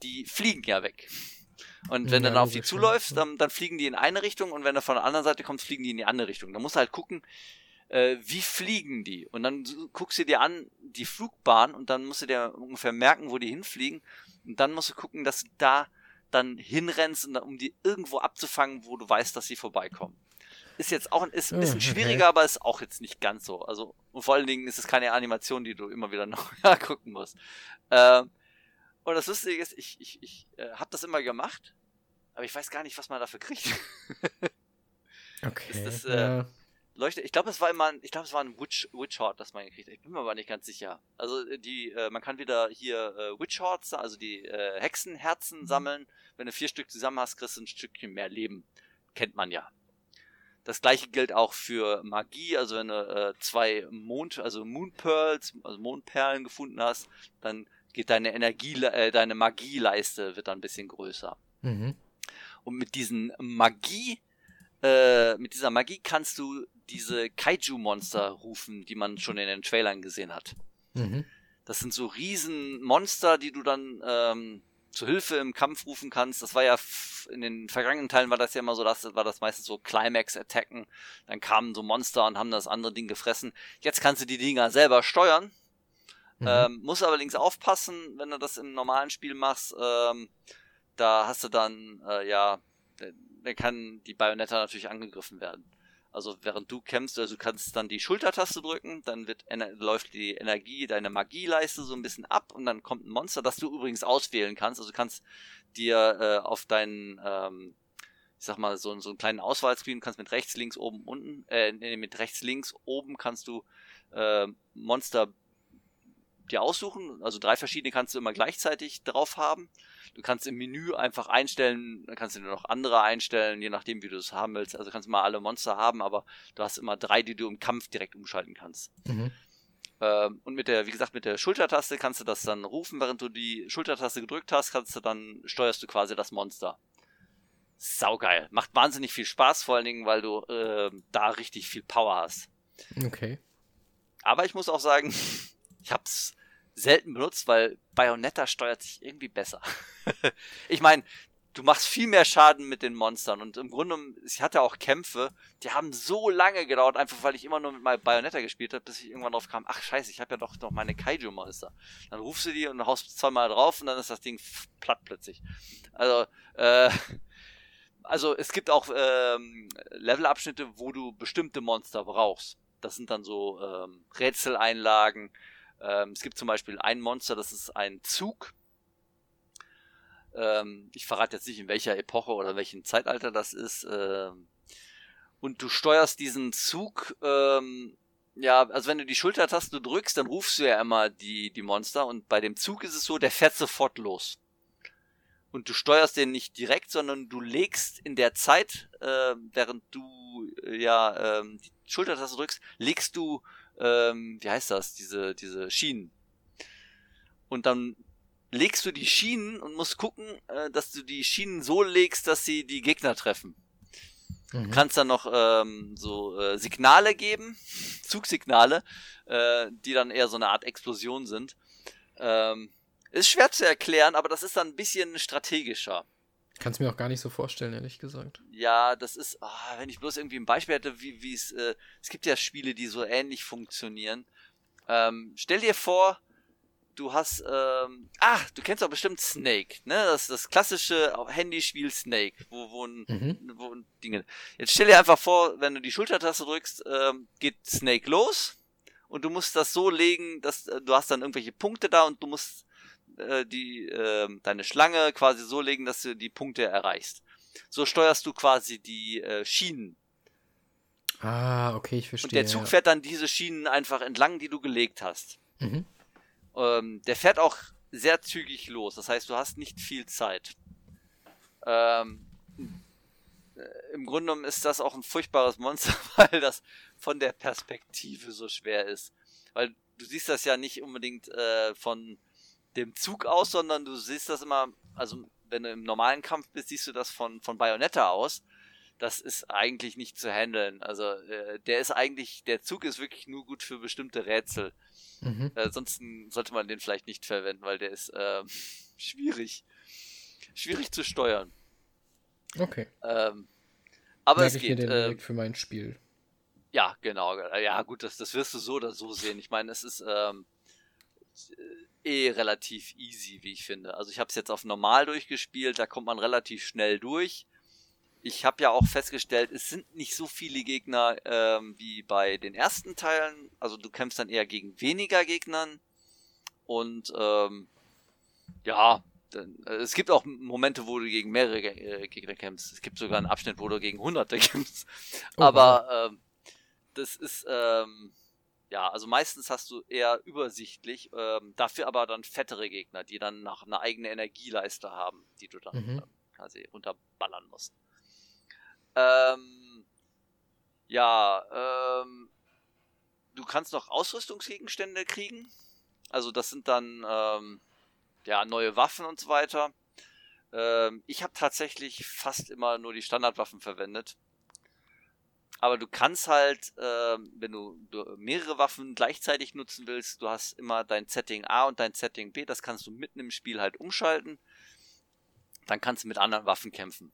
Die fliegen ja weg. Und wenn ja, du dann auf die zuläufst, dann, dann fliegen die in eine Richtung und wenn du von der anderen Seite kommst, fliegen die in die andere Richtung. Da musst du halt gucken, äh, wie fliegen die? Und dann guckst du dir an die Flugbahn und dann musst du dir ungefähr merken, wo die hinfliegen. Und dann musst du gucken, dass du da dann hinrennst, um die irgendwo abzufangen, wo du weißt, dass sie vorbeikommen. Ist jetzt auch ist ein bisschen oh, okay. schwieriger, aber ist auch jetzt nicht ganz so. Also, und vor allen Dingen ist es keine Animation, die du immer wieder noch gucken musst. Ähm, und das Lustige ist, ich, ich, ich äh, habe das immer gemacht, aber ich weiß gar nicht, was man dafür kriegt.
okay.
Das, äh, ja leuchtet. Ich glaube, es war immer, ich glaube, es war ein Witch, Witch Hort, das man gekriegt hat. Ich bin mir aber nicht ganz sicher. Also äh, die, äh, man kann wieder hier äh, Witch Horts, also die äh, Hexenherzen mhm. sammeln. Wenn du vier Stück zusammen hast, kriegst du ein Stückchen mehr Leben. Kennt man ja. Das gleiche gilt auch für Magie, also wenn du äh, zwei Mond, also Moon Pearls, also Mondperlen gefunden hast, dann geht deine Energie, äh, deine Magieleiste wird dann ein bisschen größer. Mhm. Und mit diesen Magie, äh, mit dieser Magie kannst du diese Kaiju-Monster rufen, die man schon in den Trailern gesehen hat. Mhm. Das sind so riesen Monster, die du dann ähm, zu Hilfe im Kampf rufen kannst. Das war ja in den vergangenen Teilen war das ja immer so, das war das meistens so Climax-Attacken. Dann kamen so Monster und haben das andere Ding gefressen. Jetzt kannst du die Dinger selber steuern. Mhm. Ähm, muss allerdings aufpassen, wenn du das im normalen Spiel machst. Ähm, da hast du dann, äh, ja, dann kann die Bayonetta natürlich angegriffen werden. Also während du kämpfst, also du kannst dann die Schultertaste drücken, dann wird läuft die Energie, deine Magieleiste so ein bisschen ab und dann kommt ein Monster, das du übrigens auswählen kannst. Also du kannst dir äh, auf deinen, ähm, ich sag mal, so, so einen kleinen Auswahlscreen, kannst mit rechts, links, oben, unten, äh, mit rechts, links, oben kannst du äh, Monster dir aussuchen. Also drei verschiedene kannst du immer gleichzeitig drauf haben. Du kannst im Menü einfach einstellen, dann kannst du dir noch andere einstellen, je nachdem, wie du es haben willst. Also kannst du mal alle Monster haben, aber du hast immer drei, die du im Kampf direkt umschalten kannst. Mhm. Ähm, und mit der, wie gesagt, mit der Schultertaste kannst du das dann rufen, während du die Schultertaste gedrückt hast, kannst du dann, steuerst du quasi das Monster. Saugeil. Macht wahnsinnig viel Spaß, vor allen Dingen, weil du äh, da richtig viel Power hast.
Okay.
Aber ich muss auch sagen, ich hab's selten benutzt, weil Bayonetta steuert sich irgendwie besser. ich meine, du machst viel mehr Schaden mit den Monstern und im Grunde, ich hatte auch Kämpfe, die haben so lange gedauert, einfach weil ich immer nur mit meinem Bayonetta gespielt habe, bis ich irgendwann drauf kam, ach scheiße, ich habe ja doch noch meine Kaiju-Monster. Dann rufst du die und haust zweimal drauf und dann ist das Ding platt plötzlich. Also, äh, also es gibt auch ähm, Levelabschnitte, wo du bestimmte Monster brauchst. Das sind dann so ähm, Rätseleinlagen, ähm, es gibt zum Beispiel ein Monster, das ist ein Zug. Ähm, ich verrate jetzt nicht, in welcher Epoche oder welchem Zeitalter das ist. Ähm, und du steuerst diesen Zug, ähm, ja, also wenn du die Schultertaste drückst, dann rufst du ja immer die, die Monster. Und bei dem Zug ist es so, der fährt sofort los. Und du steuerst den nicht direkt, sondern du legst in der Zeit, äh, während du äh, ja ähm, die Schultertaste drückst, legst du ähm, wie heißt das, diese, diese Schienen. Und dann legst du die Schienen und musst gucken, äh, dass du die Schienen so legst, dass sie die Gegner treffen. Mhm. Du kannst dann noch ähm, so äh, Signale geben, Zugsignale, äh, die dann eher so eine Art Explosion sind. Ähm, ist schwer zu erklären, aber das ist dann ein bisschen strategischer.
Kannst mir auch gar nicht so vorstellen, ehrlich gesagt.
Ja, das ist, oh, wenn ich bloß irgendwie ein Beispiel hätte, wie wie es, äh, es gibt ja Spiele, die so ähnlich funktionieren. Ähm, stell dir vor, du hast, ähm, ah, du kennst doch bestimmt Snake, ne? Das das klassische Handyspiel Snake, wo, wo, ein, mhm. wo ein Dinge. Jetzt stell dir einfach vor, wenn du die Schultertaste drückst, ähm, geht Snake los und du musst das so legen, dass äh, du hast dann irgendwelche Punkte da und du musst äh, die, äh, deine Schlange quasi so legen, dass du die Punkte erreichst. So steuerst du quasi die äh, Schienen.
Ah, okay, ich verstehe.
Und der Zug fährt dann diese Schienen einfach entlang, die du gelegt hast. Mhm. Ähm, der fährt auch sehr zügig los. Das heißt, du hast nicht viel Zeit. Ähm, äh, Im Grunde genommen ist das auch ein furchtbares Monster, weil das von der Perspektive so schwer ist. Weil du siehst das ja nicht unbedingt äh, von dem Zug aus, sondern du siehst das immer, also wenn du im normalen Kampf bist, siehst du das von, von Bayonetta aus. Das ist eigentlich nicht zu handeln. Also äh, der ist eigentlich, der Zug ist wirklich nur gut für bestimmte Rätsel. Mhm. Äh, ansonsten sollte man den vielleicht nicht verwenden, weil der ist äh, schwierig. Schwierig zu steuern.
Okay.
Ähm, aber
Merke
es geht.
Ich mir den äh, für mein Spiel.
Ja, genau. Ja, gut, das, das wirst du so oder so sehen. Ich meine, es ist ähm, eh relativ easy, wie ich finde. Also ich habe es jetzt auf normal durchgespielt, da kommt man relativ schnell durch. Ich habe ja auch festgestellt, es sind nicht so viele Gegner ähm, wie bei den ersten Teilen. Also du kämpfst dann eher gegen weniger Gegnern. Und ähm, ja, dann, äh, es gibt auch Momente, wo du gegen mehrere äh, Gegner kämpfst. Es gibt sogar einen Abschnitt, wo du gegen hunderte kämpfst. Oh, Aber ähm, das ist ähm, ja, also meistens hast du eher übersichtlich, ähm, dafür aber dann fettere Gegner, die dann nach einer eigenen Energieleiste haben, die du dann mhm. äh, quasi runterballern musst. Ähm, ja, ähm, du kannst noch Ausrüstungsgegenstände kriegen. Also das sind dann ähm, ja neue Waffen und so weiter. Ähm, ich habe tatsächlich fast immer nur die Standardwaffen verwendet. Aber du kannst halt, äh, wenn du, du, mehrere Waffen gleichzeitig nutzen willst, du hast immer dein Setting A und dein Setting B, das kannst du mitten im Spiel halt umschalten. Dann kannst du mit anderen Waffen kämpfen.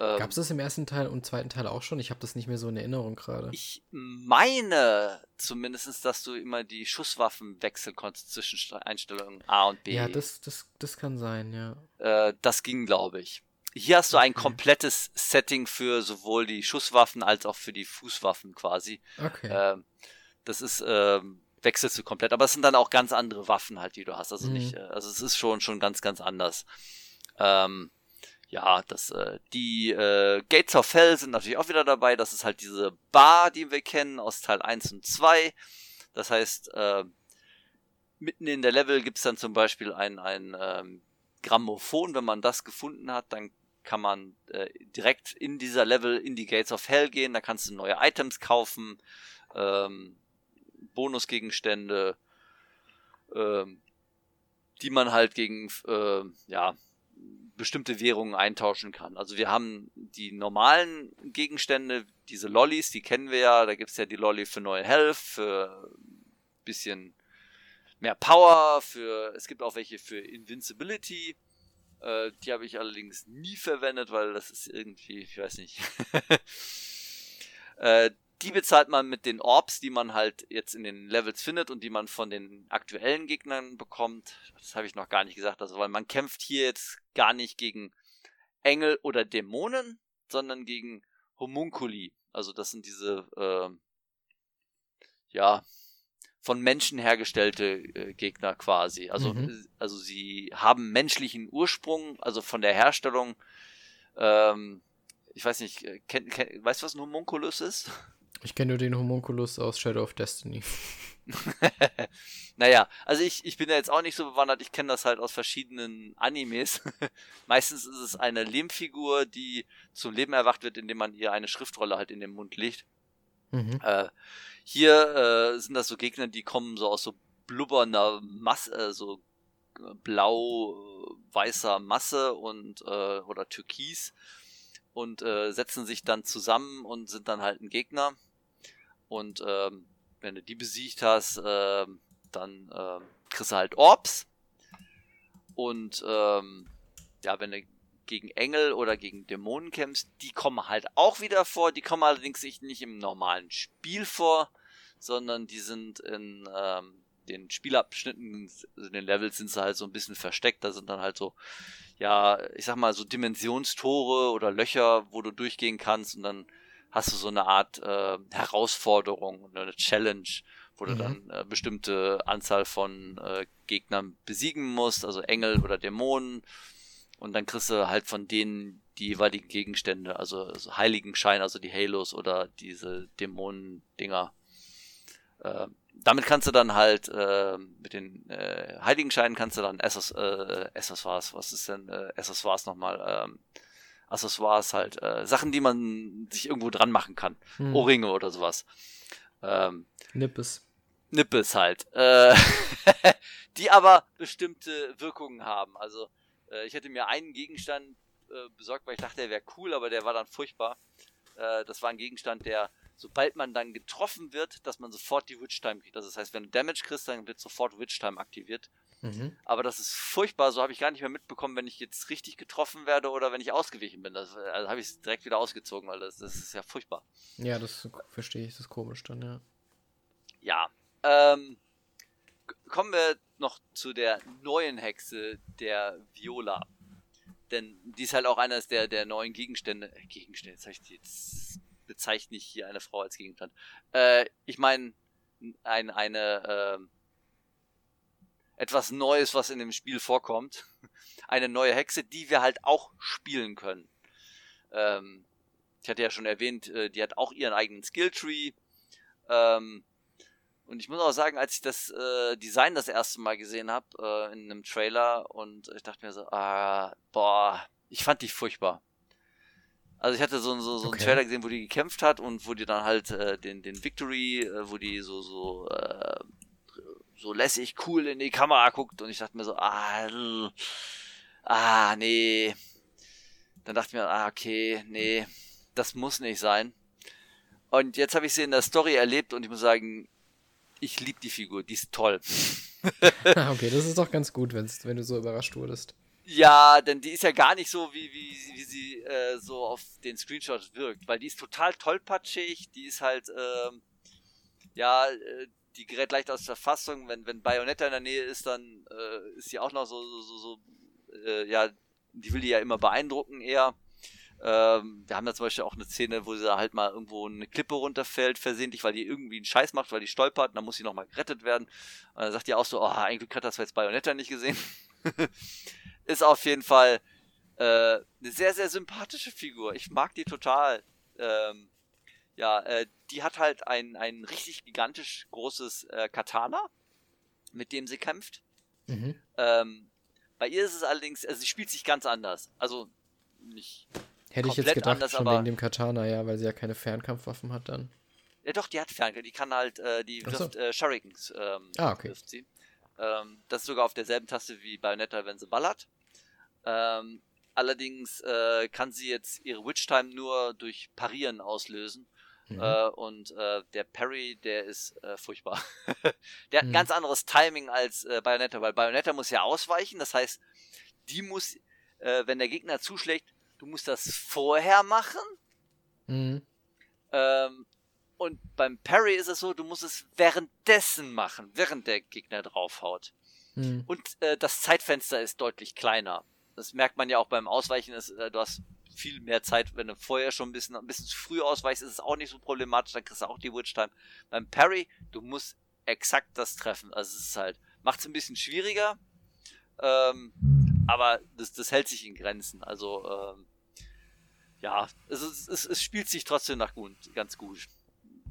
Ähm, Gab es das im ersten Teil und zweiten Teil auch schon? Ich habe das nicht mehr so in Erinnerung gerade.
Ich meine zumindest, dass du immer die Schusswaffen wechseln konntest zwischen Einstellungen A und B.
Ja, das, das, das kann sein, ja.
Äh, das ging, glaube ich. Hier hast du ein komplettes Setting für sowohl die Schusswaffen als auch für die Fußwaffen quasi.
Okay.
Ähm, das ist, ähm, wechselst du komplett. Aber es sind dann auch ganz andere Waffen halt, die du hast. Also mhm. nicht, äh, also es ist schon, schon ganz, ganz anders. Ähm, ja, das, äh, die äh, Gates of Hell sind natürlich auch wieder dabei. Das ist halt diese Bar, die wir kennen aus Teil 1 und 2. Das heißt, äh, mitten in der Level gibt's dann zum Beispiel ein, ein ähm, Grammophon. Wenn man das gefunden hat, dann kann man äh, direkt in dieser Level in die Gates of Hell gehen. Da kannst du neue Items kaufen, ähm, Bonusgegenstände, ähm, die man halt gegen äh, ja bestimmte Währungen eintauschen kann. Also wir haben die normalen Gegenstände, diese Lollis, die kennen wir ja. Da gibt's ja die Lolly für neue Health, für bisschen mehr Power, für es gibt auch welche für Invincibility. Äh, die habe ich allerdings nie verwendet, weil das ist irgendwie, ich weiß nicht. äh, die bezahlt man mit den Orbs, die man halt jetzt in den Levels findet und die man von den aktuellen Gegnern bekommt. Das habe ich noch gar nicht gesagt, also weil man kämpft hier jetzt gar nicht gegen Engel oder Dämonen, sondern gegen Homunculi. Also das sind diese äh, ja von Menschen hergestellte äh, Gegner quasi. Also mhm. also sie haben menschlichen Ursprung, also von der Herstellung. Ähm, ich weiß nicht, äh, kenn, kenn, weißt du, was ein Homunculus ist?
Ich kenne nur den Homunculus aus Shadow of Destiny.
naja, also ich, ich bin ja jetzt auch nicht so bewandert, ich kenne das halt aus verschiedenen Animes. Meistens ist es eine Lehmfigur, die zum Leben erwacht wird, indem man ihr eine Schriftrolle halt in den Mund legt. Mhm. Äh, hier äh, sind das so Gegner, die kommen so aus so blubbernder Masse, äh, so äh, blau-weißer Masse und äh, oder Türkis und äh, setzen sich dann zusammen und sind dann halt ein Gegner. Und ähm, wenn du die besiegt hast, äh, dann äh, kriegst du halt Orbs. Und ähm, ja, wenn du gegen Engel oder gegen Dämonen kämpfst, die kommen halt auch wieder vor. Die kommen allerdings nicht im normalen Spiel vor, sondern die sind in ähm, den Spielabschnitten, in den Levels sind sie halt so ein bisschen versteckt. Da sind dann halt so, ja, ich sag mal, so Dimensionstore oder Löcher, wo du durchgehen kannst und dann hast du so eine Art äh, Herausforderung oder eine Challenge, wo du mhm. dann äh, bestimmte Anzahl von äh, Gegnern besiegen musst, also Engel oder Dämonen. Und dann kriegst du halt von denen die jeweiligen Gegenstände, also, also Heiligenschein, also die Halos oder diese Dämonen-Dinger. Äh, damit kannst du dann halt äh, mit den äh, Heiligenscheinen kannst du dann Essos, äh, Accessoires, was ist denn äh, Accessoires nochmal? Ähm, Accessoires halt, äh, Sachen, die man sich irgendwo dran machen kann. Hm. Ohrringe oder sowas. Ähm,
Nippes.
Nippes halt. Äh, die aber bestimmte Wirkungen haben. Also äh, ich hätte mir einen Gegenstand äh, besorgt, weil ich dachte, der wäre cool, aber der war dann furchtbar. Äh, das war ein Gegenstand, der sobald man dann getroffen wird, dass man sofort die Witch Time kriegt. Das heißt, wenn du Damage kriegst, dann wird sofort Witch Time aktiviert. Mhm. Aber das ist furchtbar, so habe ich gar nicht mehr mitbekommen, wenn ich jetzt richtig getroffen werde oder wenn ich ausgewichen bin. Das, also habe ich es direkt wieder ausgezogen, weil das, das ist ja furchtbar.
Ja, das verstehe ich, das ist komisch dann, ja.
Ja. Ähm, kommen wir noch zu der neuen Hexe, der Viola. Denn die ist halt auch eines der, der neuen Gegenstände. Gegenstände, jetzt, ich, jetzt bezeichne ich hier eine Frau als Gegenstand. Äh, ich meine, ein, eine, äh, etwas Neues, was in dem Spiel vorkommt. Eine neue Hexe, die wir halt auch spielen können. Ähm, ich hatte ja schon erwähnt, äh, die hat auch ihren eigenen Skilltree. Ähm, und ich muss auch sagen, als ich das äh, Design das erste Mal gesehen habe äh, in einem Trailer und ich dachte mir so, ah, boah, ich fand die furchtbar. Also ich hatte so, so, so okay. einen Trailer gesehen, wo die gekämpft hat und wo die dann halt äh, den, den Victory, äh, wo die so, so äh, so lässig cool in die Kamera guckt und ich dachte mir so, ah, ah, nee. Dann dachte ich mir, ah, okay, nee, das muss nicht sein. Und jetzt habe ich sie in der Story erlebt und ich muss sagen, ich liebe die Figur, die ist toll.
okay, das ist doch ganz gut, wenn's, wenn du so überrascht wurdest.
Ja, denn die ist ja gar nicht so, wie, wie, wie sie äh, so auf den Screenshots wirkt, weil die ist total tollpatschig, die ist halt, ähm, ja, äh, die gerät leicht aus der Fassung. Wenn, wenn Bayonetta in der Nähe ist, dann äh, ist sie auch noch so, so, so, so äh, ja, die will die ja immer beeindrucken eher. Ähm, wir haben da zum Beispiel auch eine Szene, wo sie halt mal irgendwo eine Klippe runterfällt, versehentlich, weil die irgendwie einen Scheiß macht, weil die stolpert, und dann muss sie nochmal gerettet werden. Und dann sagt die auch so, oh, eigentlich hat das jetzt Bayonetta nicht gesehen. ist auf jeden Fall äh, eine sehr, sehr sympathische Figur. Ich mag die total. Ähm, ja, äh, die hat halt ein, ein richtig gigantisch großes äh, Katana, mit dem sie kämpft. Mhm. Ähm, bei ihr ist es allerdings, also sie spielt sich ganz anders. Also nicht.
Hätte ich jetzt gedacht, anders, schon wegen dem Katana, ja, weil sie ja keine Fernkampfwaffen hat dann.
Ja doch, die hat Fernkampf, die kann halt, äh, die so. wirft äh, Shurikens, ähm,
ah, okay.
wirft sie. Ähm, das ist sogar auf derselben Taste wie Bayonetta, wenn sie ballert. Ähm, allerdings äh, kann sie jetzt ihre Witch Time nur durch Parieren auslösen. Mhm. Äh, und äh, der Parry, der ist äh, furchtbar. der hat ein mhm. ganz anderes Timing als äh, Bayonetta, weil Bayonetta muss ja ausweichen. Das heißt, die muss, äh, wenn der Gegner zuschlägt, du musst das vorher machen. Mhm. Ähm, und beim Parry ist es so, du musst es währenddessen machen, während der Gegner draufhaut. Mhm. Und äh, das Zeitfenster ist deutlich kleiner. Das merkt man ja auch beim Ausweichen. Ist, äh, du hast viel mehr Zeit, wenn du vorher schon ein bisschen, ein bisschen zu früh ausweichst, ist es auch nicht so problematisch, dann kriegst du auch die Witch Time. Beim Parry, du musst exakt das treffen. Also es ist halt, macht es ein bisschen schwieriger, ähm, aber das, das hält sich in Grenzen. Also, ähm, ja, es, es, es spielt sich trotzdem nach gut, ganz gut.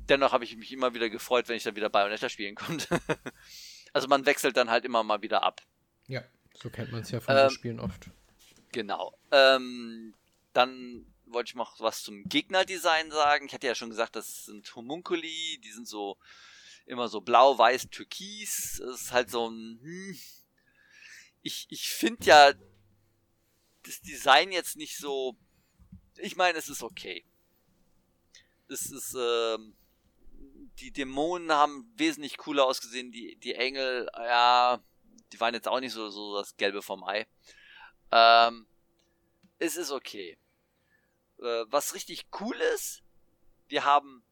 Dennoch habe ich mich immer wieder gefreut, wenn ich dann wieder Bayonetta spielen konnte. also man wechselt dann halt immer mal wieder ab.
Ja, so kennt man es ja von ähm, den Spielen oft.
Genau. Ähm, dann wollte ich noch was zum Gegnerdesign sagen. Ich hatte ja schon gesagt, das sind Homunculi, die sind so immer so blau, weiß, türkis. Das ist halt so ein. Hm. Ich, ich finde ja das Design jetzt nicht so. Ich meine, es ist okay. Es ist. Ähm, die Dämonen haben wesentlich cooler ausgesehen. Die, die Engel, ja, die waren jetzt auch nicht so, so das Gelbe vom Ei. Ähm, es ist okay. Äh, was richtig cool ist, wir haben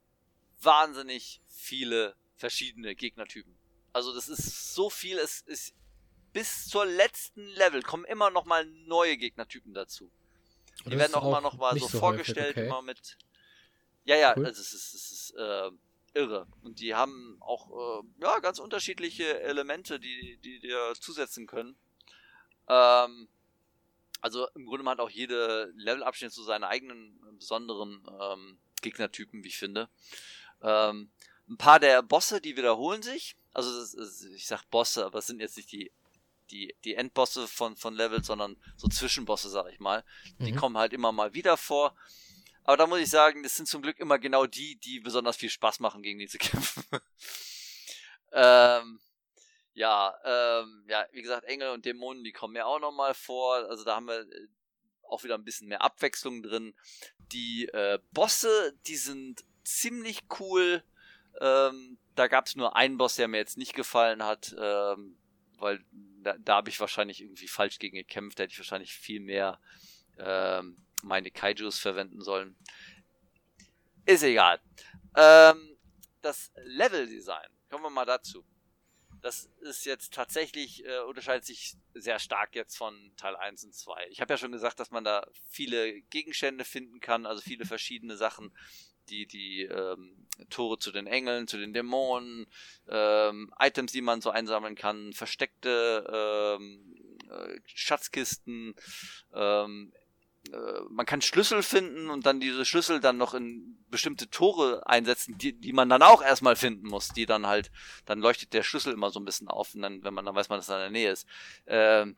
wahnsinnig viele verschiedene Gegnertypen. Also das ist so viel, es ist bis zur letzten Level kommen immer noch mal neue Gegnertypen dazu. Die werden auch, auch immer noch mal so, so vorgestellt, häufig, okay. immer mit. Ja, ja, cool. also es ist, es ist äh, irre. Und die haben auch äh, ja ganz unterschiedliche Elemente, die die dir zusetzen können. Ähm, also im Grunde hat auch jede Levelabschnitt so seine eigenen äh, besonderen ähm, Gegnertypen, wie ich finde. Ähm, ein paar der Bosse, die wiederholen sich. Also ist, ich sag Bosse, aber es sind jetzt nicht die die, die Endbosse von, von Level, sondern so Zwischenbosse, sag ich mal. Die mhm. kommen halt immer mal wieder vor. Aber da muss ich sagen, das sind zum Glück immer genau die, die besonders viel Spaß machen, gegen die zu kämpfen. ähm, ja, ähm, ja, wie gesagt, Engel und Dämonen, die kommen ja auch nochmal vor. Also da haben wir äh, auch wieder ein bisschen mehr Abwechslung drin. Die äh, Bosse, die sind ziemlich cool. Ähm, da gab es nur einen Boss, der mir jetzt nicht gefallen hat, ähm, weil da, da habe ich wahrscheinlich irgendwie falsch gegen gekämpft. Da hätte ich wahrscheinlich viel mehr ähm, meine Kaijus verwenden sollen. Ist egal. Ähm, das Level-Design, kommen wir mal dazu das ist jetzt tatsächlich, äh, unterscheidet sich sehr stark jetzt von Teil 1 und 2. Ich habe ja schon gesagt, dass man da viele Gegenstände finden kann, also viele verschiedene Sachen, die, die ähm, Tore zu den Engeln, zu den Dämonen, ähm, Items, die man so einsammeln kann, versteckte ähm, äh, Schatzkisten, ähm, äh, man kann Schlüssel finden und dann diese Schlüssel dann noch in bestimmte Tore einsetzen, die, die man dann auch erstmal finden muss, die dann halt, dann leuchtet der Schlüssel immer so ein bisschen auf und dann, wenn man, dann weiß man, dass er in der Nähe ist. Ähm,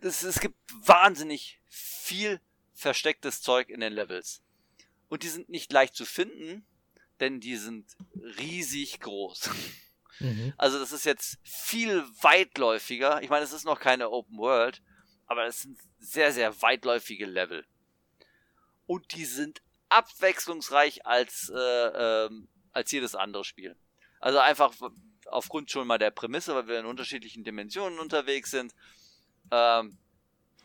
es, es gibt wahnsinnig viel verstecktes Zeug in den Levels. Und die sind nicht leicht zu finden, denn die sind riesig groß. Mhm. Also das ist jetzt viel weitläufiger. Ich meine, es ist noch keine Open World, aber es sind sehr, sehr weitläufige Level. Und die sind abwechslungsreich als, äh, ähm, als jedes andere Spiel. Also einfach aufgrund schon mal der Prämisse, weil wir in unterschiedlichen Dimensionen unterwegs sind. Ähm,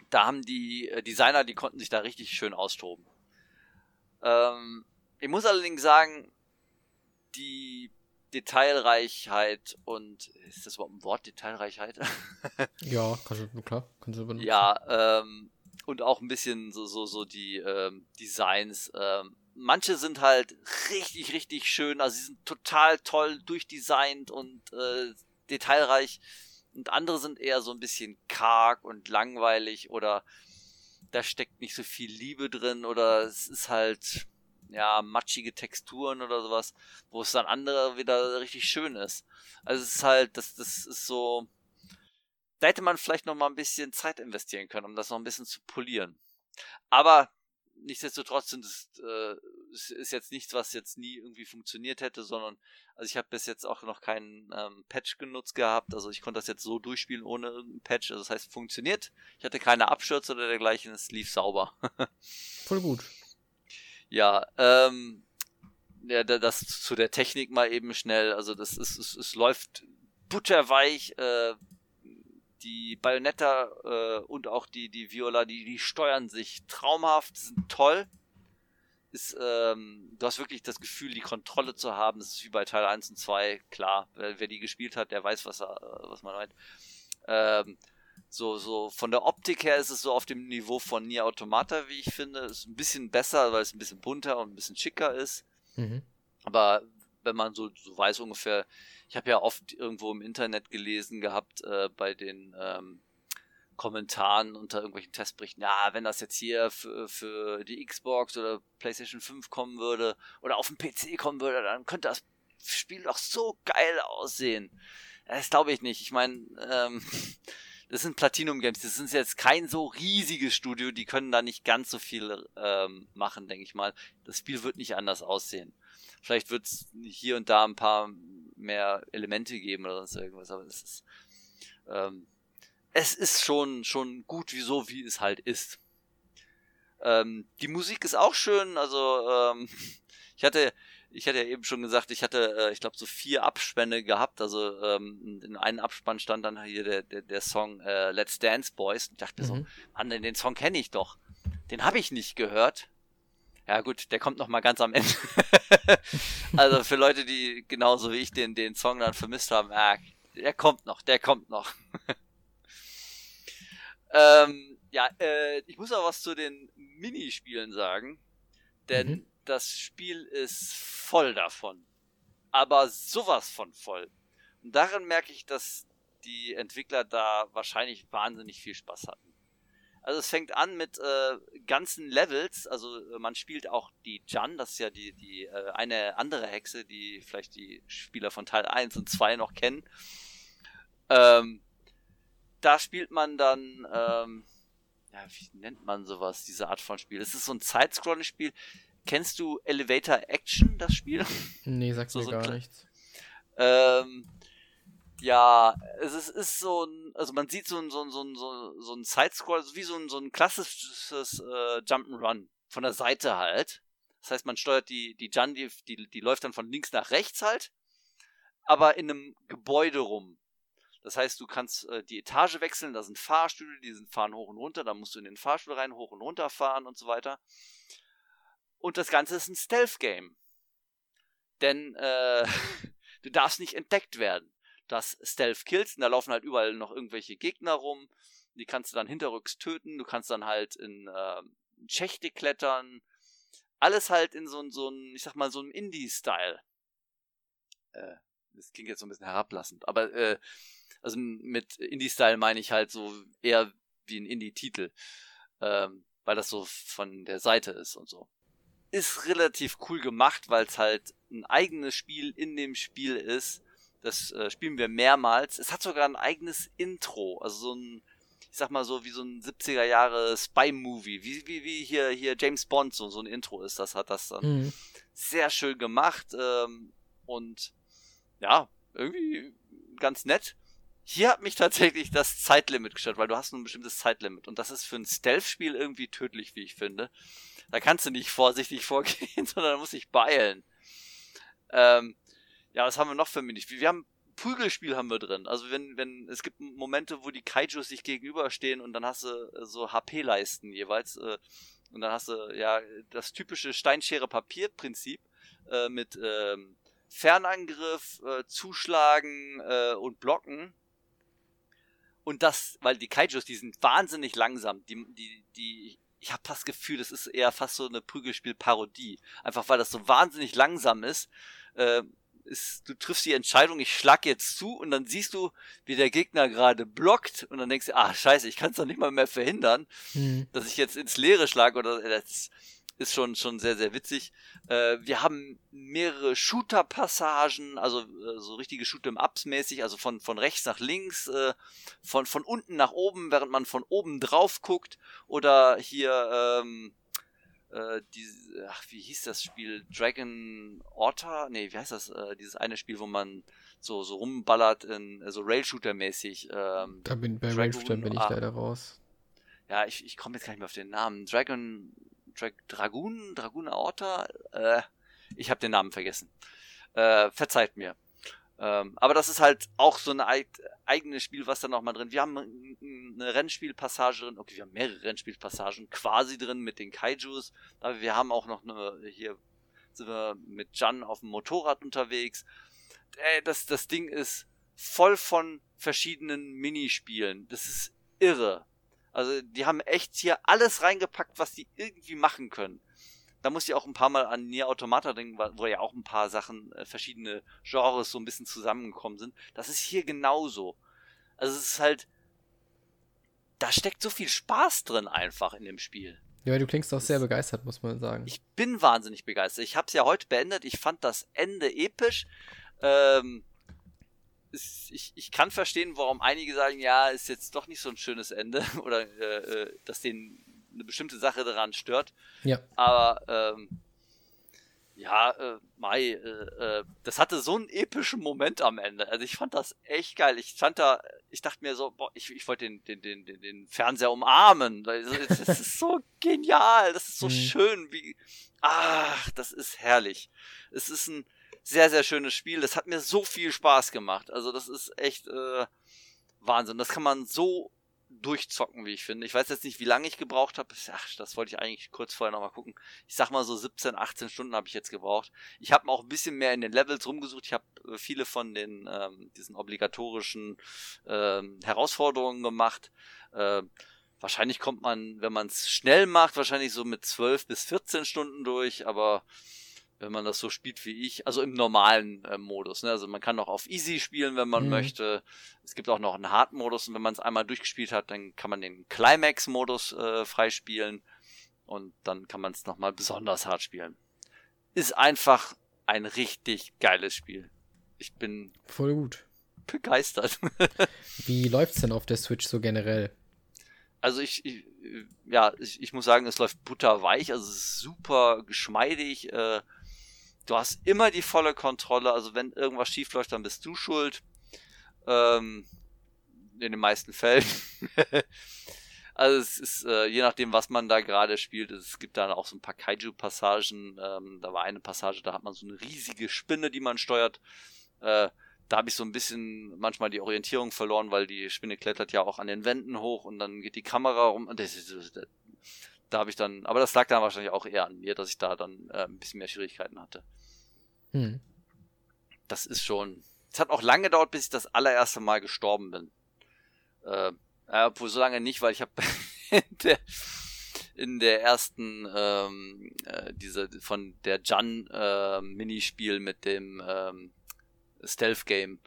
da haben die äh, Designer, die konnten sich da richtig schön austoben. Ähm, ich muss allerdings sagen, die Detailreichheit und ist das überhaupt ein Wort, Detailreichheit?
ja, kannst du, klar, kannst du benutzen.
Ja, ähm, und auch ein bisschen so, so, so die ähm, Designs. Ähm, manche sind halt richtig, richtig schön, also sie sind total toll durchdesignt und äh, detailreich und andere sind eher so ein bisschen karg und langweilig oder da steckt nicht so viel Liebe drin oder es ist halt, ja, matschige Texturen oder sowas, wo es dann andere wieder richtig schön ist. Also es ist halt, das, das ist so, da hätte man vielleicht noch mal ein bisschen Zeit investieren können, um das noch ein bisschen zu polieren. Aber nichtsdestotrotz sind es, äh, es ist jetzt nichts, was jetzt nie irgendwie funktioniert hätte, sondern also ich habe bis jetzt auch noch keinen ähm, Patch genutzt gehabt. Also ich konnte das jetzt so durchspielen ohne irgendeinen Patch. Also das heißt, funktioniert. Ich hatte keine Abstürze oder dergleichen. Es lief sauber.
Voll gut.
Ja, ähm, ja, das zu der Technik mal eben schnell. Also das ist, es, es läuft butterweich. Äh, die Bayonetta äh, und auch die, die Viola, die, die steuern sich traumhaft, sind toll. Ist, ähm, du hast wirklich das Gefühl, die Kontrolle zu haben. Das ist wie bei Teil 1 und 2, klar. Wer, wer die gespielt hat, der weiß, was, er, äh, was man meint. Ähm, so, so von der Optik her ist es so auf dem Niveau von Nier Automata, wie ich finde. Ist ein bisschen besser, weil es ein bisschen bunter und ein bisschen schicker ist. Mhm. Aber wenn man so, so weiß ungefähr, ich habe ja oft irgendwo im Internet gelesen gehabt äh, bei den ähm, Kommentaren unter irgendwelchen Testberichten, ja, wenn das jetzt hier für, für die Xbox oder PlayStation 5 kommen würde oder auf dem PC kommen würde, dann könnte das Spiel doch so geil aussehen. Das glaube ich nicht. Ich meine, ähm, das sind Platinum Games. Das sind jetzt kein so riesiges Studio. Die können da nicht ganz so viel ähm, machen, denke ich mal. Das Spiel wird nicht anders aussehen. Vielleicht wird es hier und da ein paar mehr Elemente geben oder sonst irgendwas, aber es ist, ähm, es ist schon, schon gut, wie so, wie es halt ist. Ähm, die Musik ist auch schön, also ähm, ich hatte, ich hatte ja eben schon gesagt, ich hatte, äh, ich glaube, so vier Abspänne gehabt. Also ähm, in einem Abspann stand dann hier der, der, der Song äh, Let's Dance Boys. Und ich dachte mhm. so, Mann, den Song kenne ich doch. Den habe ich nicht gehört. Ja gut, der kommt noch mal ganz am Ende. also für Leute, die genauso wie ich den, den Song dann vermisst haben, ah, der kommt noch, der kommt noch. ähm, ja, äh, ich muss auch was zu den Minispielen sagen, denn mhm. das Spiel ist voll davon. Aber sowas von voll. Und darin merke ich, dass die Entwickler da wahrscheinlich wahnsinnig viel Spaß hatten. Also es fängt an mit äh, ganzen Levels, also äh, man spielt auch die Jan, das ist ja die, die äh, eine andere Hexe, die vielleicht die Spieler von Teil 1 und 2 noch kennen. Ähm, da spielt man dann, ähm, ja, wie nennt man sowas, diese Art von Spiel? Es ist so ein Side-Scrolling-Spiel. Kennst du Elevator Action, das Spiel?
Nee, sagt so, mir so gar nichts.
Ähm, ja, es ist, ist so ein, also man sieht so ein, so ein, so ein, so ein Sidescroll, wie so ein, so ein klassisches äh, Jump'n'Run. Von der Seite halt. Das heißt, man steuert die, die Jan, die, die, die läuft dann von links nach rechts halt, aber in einem Gebäude rum. Das heißt, du kannst äh, die Etage wechseln, da sind Fahrstühle, die sind fahren hoch und runter, da musst du in den Fahrstuhl rein, hoch und runter fahren und so weiter. Und das Ganze ist ein Stealth-Game. Denn äh, du darfst nicht entdeckt werden das Stealth Kills und da laufen halt überall noch irgendwelche Gegner rum. Die kannst du dann hinterrücks töten. Du kannst dann halt in äh, Schächte klettern. Alles halt in so, so ein, ich sag mal, so einem Indie-Style. Äh, das klingt jetzt so ein bisschen herablassend, aber äh, also mit Indie-Style meine ich halt so eher wie ein Indie-Titel. Ähm, weil das so von der Seite ist und so. Ist relativ cool gemacht, weil es halt ein eigenes Spiel in dem Spiel ist das äh, spielen wir mehrmals. Es hat sogar ein eigenes Intro, also so ein, ich sag mal so wie so ein 70er Jahre Spy-Movie, wie, wie, wie hier, hier James Bond, so, so ein Intro ist, das hat das dann mhm. sehr schön gemacht ähm, und ja, irgendwie ganz nett. Hier hat mich tatsächlich das Zeitlimit gestört, weil du hast ein bestimmtes Zeitlimit und das ist für ein Stealth-Spiel irgendwie tödlich, wie ich finde. Da kannst du nicht vorsichtig vorgehen, sondern musst dich beeilen. Ähm, ja, was haben wir noch für Minispiele? Wir haben Prügelspiel haben wir drin. Also wenn, wenn, es gibt Momente, wo die Kaijus sich gegenüberstehen und dann hast du äh, so HP-Leisten jeweils. Äh, und dann hast du ja das typische Steinschere-Papier-Prinzip äh, mit ähm, Fernangriff, äh, Zuschlagen äh, und Blocken. Und das, weil die Kaijus, die sind wahnsinnig langsam. Die, die, die, ich habe das Gefühl, das ist eher fast so eine Prügelspiel-Parodie. Einfach weil das so wahnsinnig langsam ist. Äh, ist, du triffst die Entscheidung, ich schlag jetzt zu und dann siehst du, wie der Gegner gerade blockt und dann denkst du, ah, scheiße, ich kann es doch nicht mal mehr verhindern, mhm. dass ich jetzt ins Leere schlage oder äh, das ist schon, schon sehr, sehr witzig. Äh, wir haben mehrere Shooter-Passagen, also äh, so richtige Shoot'em-Ups mäßig, also von, von rechts nach links, äh, von, von unten nach oben, während man von oben drauf guckt oder hier, ähm, äh, diese, ach, wie hieß das Spiel? Dragon Orta? Nee, wie heißt das? Äh, dieses eine Spiel, wo man so, so rumballert in so also Rail-Shooter-mäßig. Ähm,
da bin, bei Rail-Shooter bin ich ah, leider raus.
Ja, ich, ich komme jetzt gar nicht mehr auf den Namen. Dragon, Dra Dragoon, Dragoon Orta? Äh, ich habe den Namen vergessen. Äh, verzeiht mir. Ähm, aber das ist halt auch so ein eigenes Spiel, was da nochmal drin. Wir haben eine Rennspielpassage drin, okay, wir haben mehrere Rennspielpassagen quasi drin mit den Kaijus, aber wir haben auch noch eine, hier sind wir mit Jan auf dem Motorrad unterwegs. Ey, das, das Ding ist voll von verschiedenen Minispielen. Das ist irre. Also, die haben echt hier alles reingepackt, was die irgendwie machen können da muss ich auch ein paar Mal an Nier Automata denken, wo ja auch ein paar Sachen, äh, verschiedene Genres so ein bisschen zusammengekommen sind. Das ist hier genauso. Also es ist halt, da steckt so viel Spaß drin einfach in dem Spiel.
Ja, du klingst auch sehr begeistert, muss man sagen.
Ich bin wahnsinnig begeistert. Ich habe es ja heute beendet. Ich fand das Ende episch. Ähm, ich, ich kann verstehen, warum einige sagen, ja, ist jetzt doch nicht so ein schönes Ende oder äh, äh dass den eine bestimmte Sache daran stört.
Ja.
Aber ähm, ja, äh, Mai, äh, äh, das hatte so einen epischen Moment am Ende. Also ich fand das echt geil. Ich stand da, ich dachte mir so, boah, ich, ich wollte den, den, den, den, den Fernseher umarmen. Das ist so genial, das ist so mhm. schön, wie. Ach, das ist herrlich. Es ist ein sehr, sehr schönes Spiel. Das hat mir so viel Spaß gemacht. Also das ist echt äh, Wahnsinn. Das kann man so durchzocken, wie ich finde. Ich weiß jetzt nicht, wie lange ich gebraucht habe. Ach, das wollte ich eigentlich kurz vorher nochmal gucken. Ich sag mal so 17, 18 Stunden habe ich jetzt gebraucht. Ich habe auch ein bisschen mehr in den Levels rumgesucht. Ich habe äh, viele von den ähm, diesen obligatorischen ähm, Herausforderungen gemacht. Äh, wahrscheinlich kommt man, wenn man es schnell macht, wahrscheinlich so mit 12 bis 14 Stunden durch, aber wenn man das so spielt wie ich, also im normalen äh, Modus. Ne? Also man kann auch auf Easy spielen, wenn man mhm. möchte. Es gibt auch noch einen Hard-Modus und wenn man es einmal durchgespielt hat, dann kann man den Climax-Modus äh, freispielen und dann kann man es nochmal besonders hart spielen. Ist einfach ein richtig geiles Spiel. Ich bin
voll gut
begeistert.
wie läuft's denn auf der Switch so generell?
Also ich, ich ja, ich, ich, muss sagen, es läuft butterweich, also es ist super geschmeidig. Äh, du hast immer die volle Kontrolle, also wenn irgendwas schief läuft, dann bist du schuld. Ähm, in den meisten Fällen. also es ist, äh, je nachdem, was man da gerade spielt, es gibt dann auch so ein paar Kaiju-Passagen. Ähm, da war eine Passage, da hat man so eine riesige Spinne, die man steuert. Äh, da habe ich so ein bisschen manchmal die Orientierung verloren, weil die Spinne klettert ja auch an den Wänden hoch und dann geht die Kamera rum. Das, das, das, da habe ich dann, aber das lag dann wahrscheinlich auch eher an mir, dass ich da dann äh, ein bisschen mehr Schwierigkeiten hatte. Hm. Das ist schon. Es hat auch lange gedauert, bis ich das allererste Mal gestorben bin. Äh, obwohl so lange nicht, weil ich habe in der, in der ersten ähm, äh, diese von der Jan äh, Minispiel mit dem ähm, Stealth Game,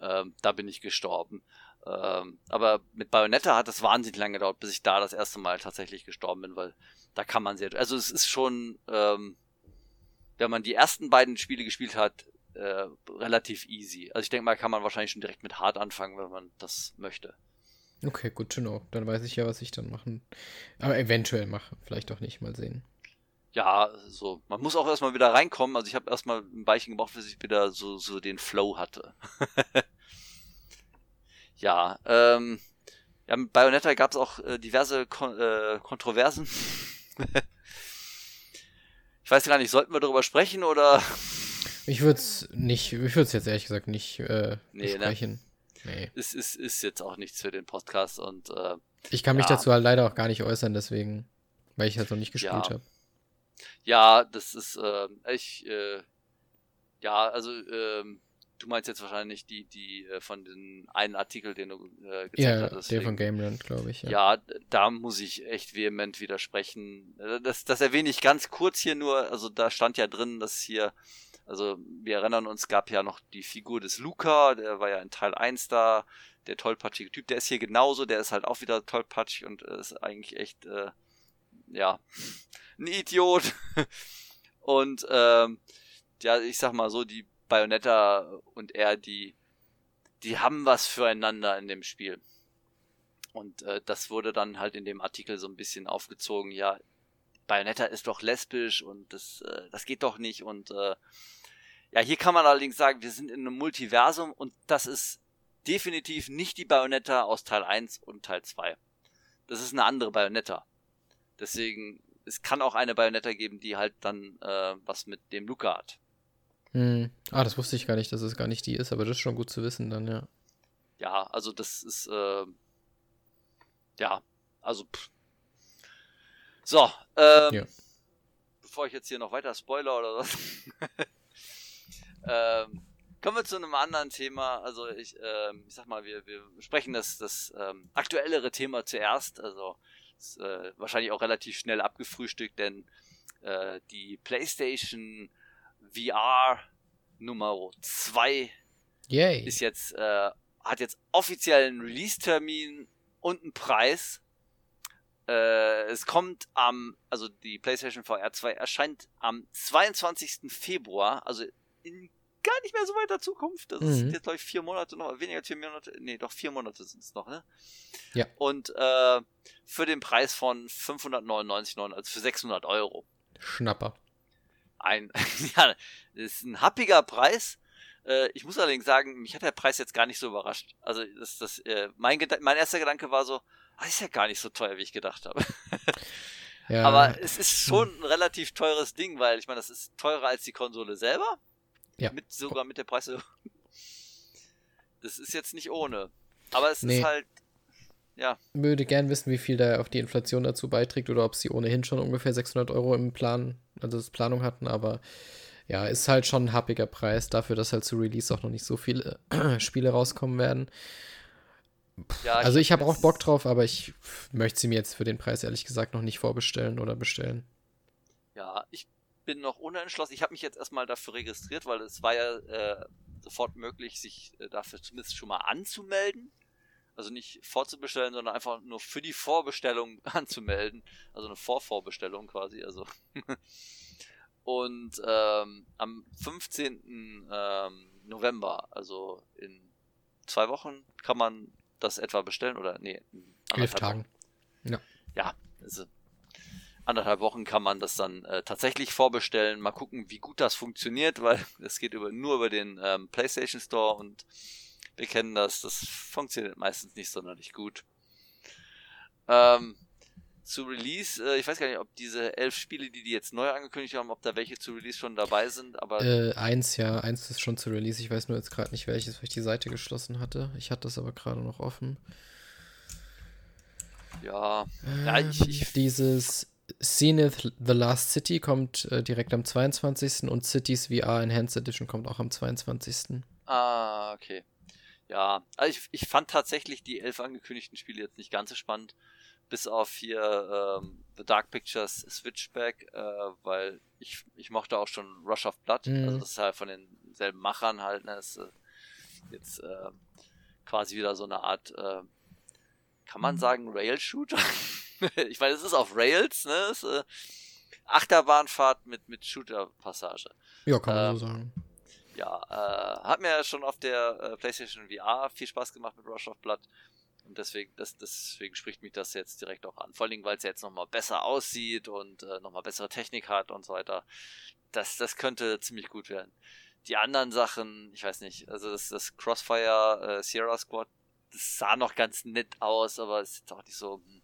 äh, da bin ich gestorben. Ähm, aber mit Bayonetta hat es wahnsinnig lange gedauert, bis ich da das erste Mal tatsächlich gestorben bin, weil da kann man sehr. Also es ist schon, ähm, wenn man die ersten beiden Spiele gespielt hat, äh, relativ easy. Also ich denke mal, kann man wahrscheinlich schon direkt mit hart anfangen, wenn man das möchte.
Okay, gut to know. Dann weiß ich ja, was ich dann machen. Aber eventuell mache. Vielleicht auch nicht. Mal sehen.
Ja, so. Man muss auch erstmal wieder reinkommen. Also ich habe erstmal ein Weilchen gebraucht, bis ich wieder so, so den Flow hatte. ja, ähm, ja, mit Bayonetta gab es auch äh, diverse Kon äh, Kontroversen. ich weiß gar nicht, sollten wir darüber sprechen oder?
Ich würde es nicht, ich würde es jetzt ehrlich gesagt nicht äh, nee, ne? besprechen.
Ne? Nee. Es ist, ist jetzt auch nichts für den Podcast und äh,
ich kann mich ja. dazu halt leider auch gar nicht äußern, deswegen, weil ich halt noch nicht gespielt ja. habe.
Ja, das ist, äh, ich, äh, ja, also, ähm, Du meinst jetzt wahrscheinlich die, die äh, von den einen Artikel, den du äh, gezeigt
ja, hattest. Der von GameRant, glaube ich.
Ja. ja, da muss ich echt vehement widersprechen. Äh, das, das erwähne ich ganz kurz hier nur. Also da stand ja drin, dass hier Also wir erinnern uns, gab ja noch die Figur des Luca, der war ja in Teil 1 da, der tollpatschige Typ, der ist hier genauso, der ist halt auch wieder tollpatschig und ist eigentlich echt, äh, ja, ein Idiot. und ähm, ja, ich sag mal so, die Bayonetta und er, die, die haben was füreinander in dem Spiel. Und äh, das wurde dann halt in dem Artikel so ein bisschen aufgezogen, ja, Bayonetta ist doch lesbisch und das, äh, das geht doch nicht. Und äh, ja, hier kann man allerdings sagen, wir sind in einem Multiversum und das ist definitiv nicht die Bayonetta aus Teil 1 und Teil 2. Das ist eine andere Bayonetta. Deswegen, es kann auch eine Bayonetta geben, die halt dann äh, was mit dem Luca hat.
Hm. Ah, das wusste ich gar nicht, dass es gar nicht die ist, aber das ist schon gut zu wissen dann, ja.
Ja, also das ist, äh, ja, also, pff. so, ähm, ja. bevor ich jetzt hier noch weiter spoiler oder was, ähm, Kommen wir zu einem anderen Thema. Also ich, ähm, ich sag mal, wir, wir sprechen das, das ähm, aktuellere Thema zuerst. Also ist, äh, wahrscheinlich auch relativ schnell abgefrühstückt, denn äh, die PlayStation VR Nummer 2 ist jetzt, äh, hat jetzt offiziell einen Release-Termin und einen Preis. Äh, es kommt am, also die PlayStation VR 2 erscheint am 22. Februar, also in gar nicht mehr so weiter Zukunft. Das mhm. ist jetzt, glaube ich, vier Monate noch, weniger als vier Monate, nee, doch vier Monate sind es noch, ne?
Ja.
Und äh, für den Preis von 599,9, also für 600 Euro.
Schnapper.
Ein, ja, das ist ein happiger Preis. Äh, ich muss allerdings sagen, mich hat der Preis jetzt gar nicht so überrascht. Also, das, das, äh, mein, mein erster Gedanke war so, das ist ja gar nicht so teuer, wie ich gedacht habe. Ja. Aber es ist schon ein relativ teures Ding, weil ich meine, das ist teurer als die Konsole selber. Ja. Mit, sogar mit der Preise. Das ist jetzt nicht ohne. Aber es nee. ist halt. Ja.
Würde gern wissen, wie viel da auf die Inflation dazu beiträgt oder ob sie ohnehin schon ungefähr 600 Euro im Plan, also das Planung hatten, aber ja, ist halt schon ein happiger Preis dafür, dass halt zu Release auch noch nicht so viele Spiele rauskommen werden. Ja, also ich habe auch Bock drauf, aber ich möchte sie mir jetzt für den Preis ehrlich gesagt noch nicht vorbestellen oder bestellen.
Ja, ich bin noch unentschlossen. Ich habe mich jetzt erstmal dafür registriert, weil es war ja äh, sofort möglich, sich äh, dafür zumindest schon mal anzumelden. Also nicht vorzubestellen, sondern einfach nur für die Vorbestellung anzumelden. Also eine Vorvorbestellung quasi. Also und ähm, am 15. Ähm, November, also in zwei Wochen, kann man das etwa bestellen oder nee,
in elf Tagen.
Ja. Ja, also anderthalb Wochen kann man das dann äh, tatsächlich vorbestellen. Mal gucken, wie gut das funktioniert, weil es geht über, nur über den ähm, PlayStation Store und wir kennen das, das funktioniert meistens nicht sonderlich gut. Ähm, zu Release, äh, ich weiß gar nicht, ob diese elf Spiele, die die jetzt neu angekündigt haben, ob da welche zu Release schon dabei sind, aber.
Äh, eins, ja, eins ist schon zu Release. Ich weiß nur jetzt gerade nicht welches, weil ich die Seite geschlossen hatte. Ich hatte das aber gerade noch offen.
Ja,
ähm, ja ich, ich, Dieses Zenith The Last City kommt äh, direkt am 22. und Cities VR Enhanced Edition kommt auch am 22.
Ah, okay. Ja, also ich, ich fand tatsächlich die elf angekündigten Spiele jetzt nicht ganz so spannend. Bis auf hier ähm, The Dark Pictures Switchback, äh, weil ich, ich mochte auch schon Rush of Blood. Mhm. Also das ist halt von denselben Machern halt. Ne? Das ist äh, jetzt äh, quasi wieder so eine Art, äh, kann man mhm. sagen, Rail-Shooter? ich meine, es ist auf Rails, ne? Es, äh, Achterbahnfahrt mit, mit Shooter-Passage.
Ja, kann man ähm, so sagen.
Ja, äh, hat mir schon auf der äh, PlayStation VR viel Spaß gemacht mit Rush of Blood. Und deswegen, das, deswegen spricht mich das jetzt direkt auch an. Vor allem, weil es jetzt nochmal besser aussieht und äh, nochmal bessere Technik hat und so weiter. Das, das könnte ziemlich gut werden. Die anderen Sachen, ich weiß nicht, also das, das Crossfire äh, Sierra Squad, das sah noch ganz nett aus, aber es ist auch nicht so. Hm,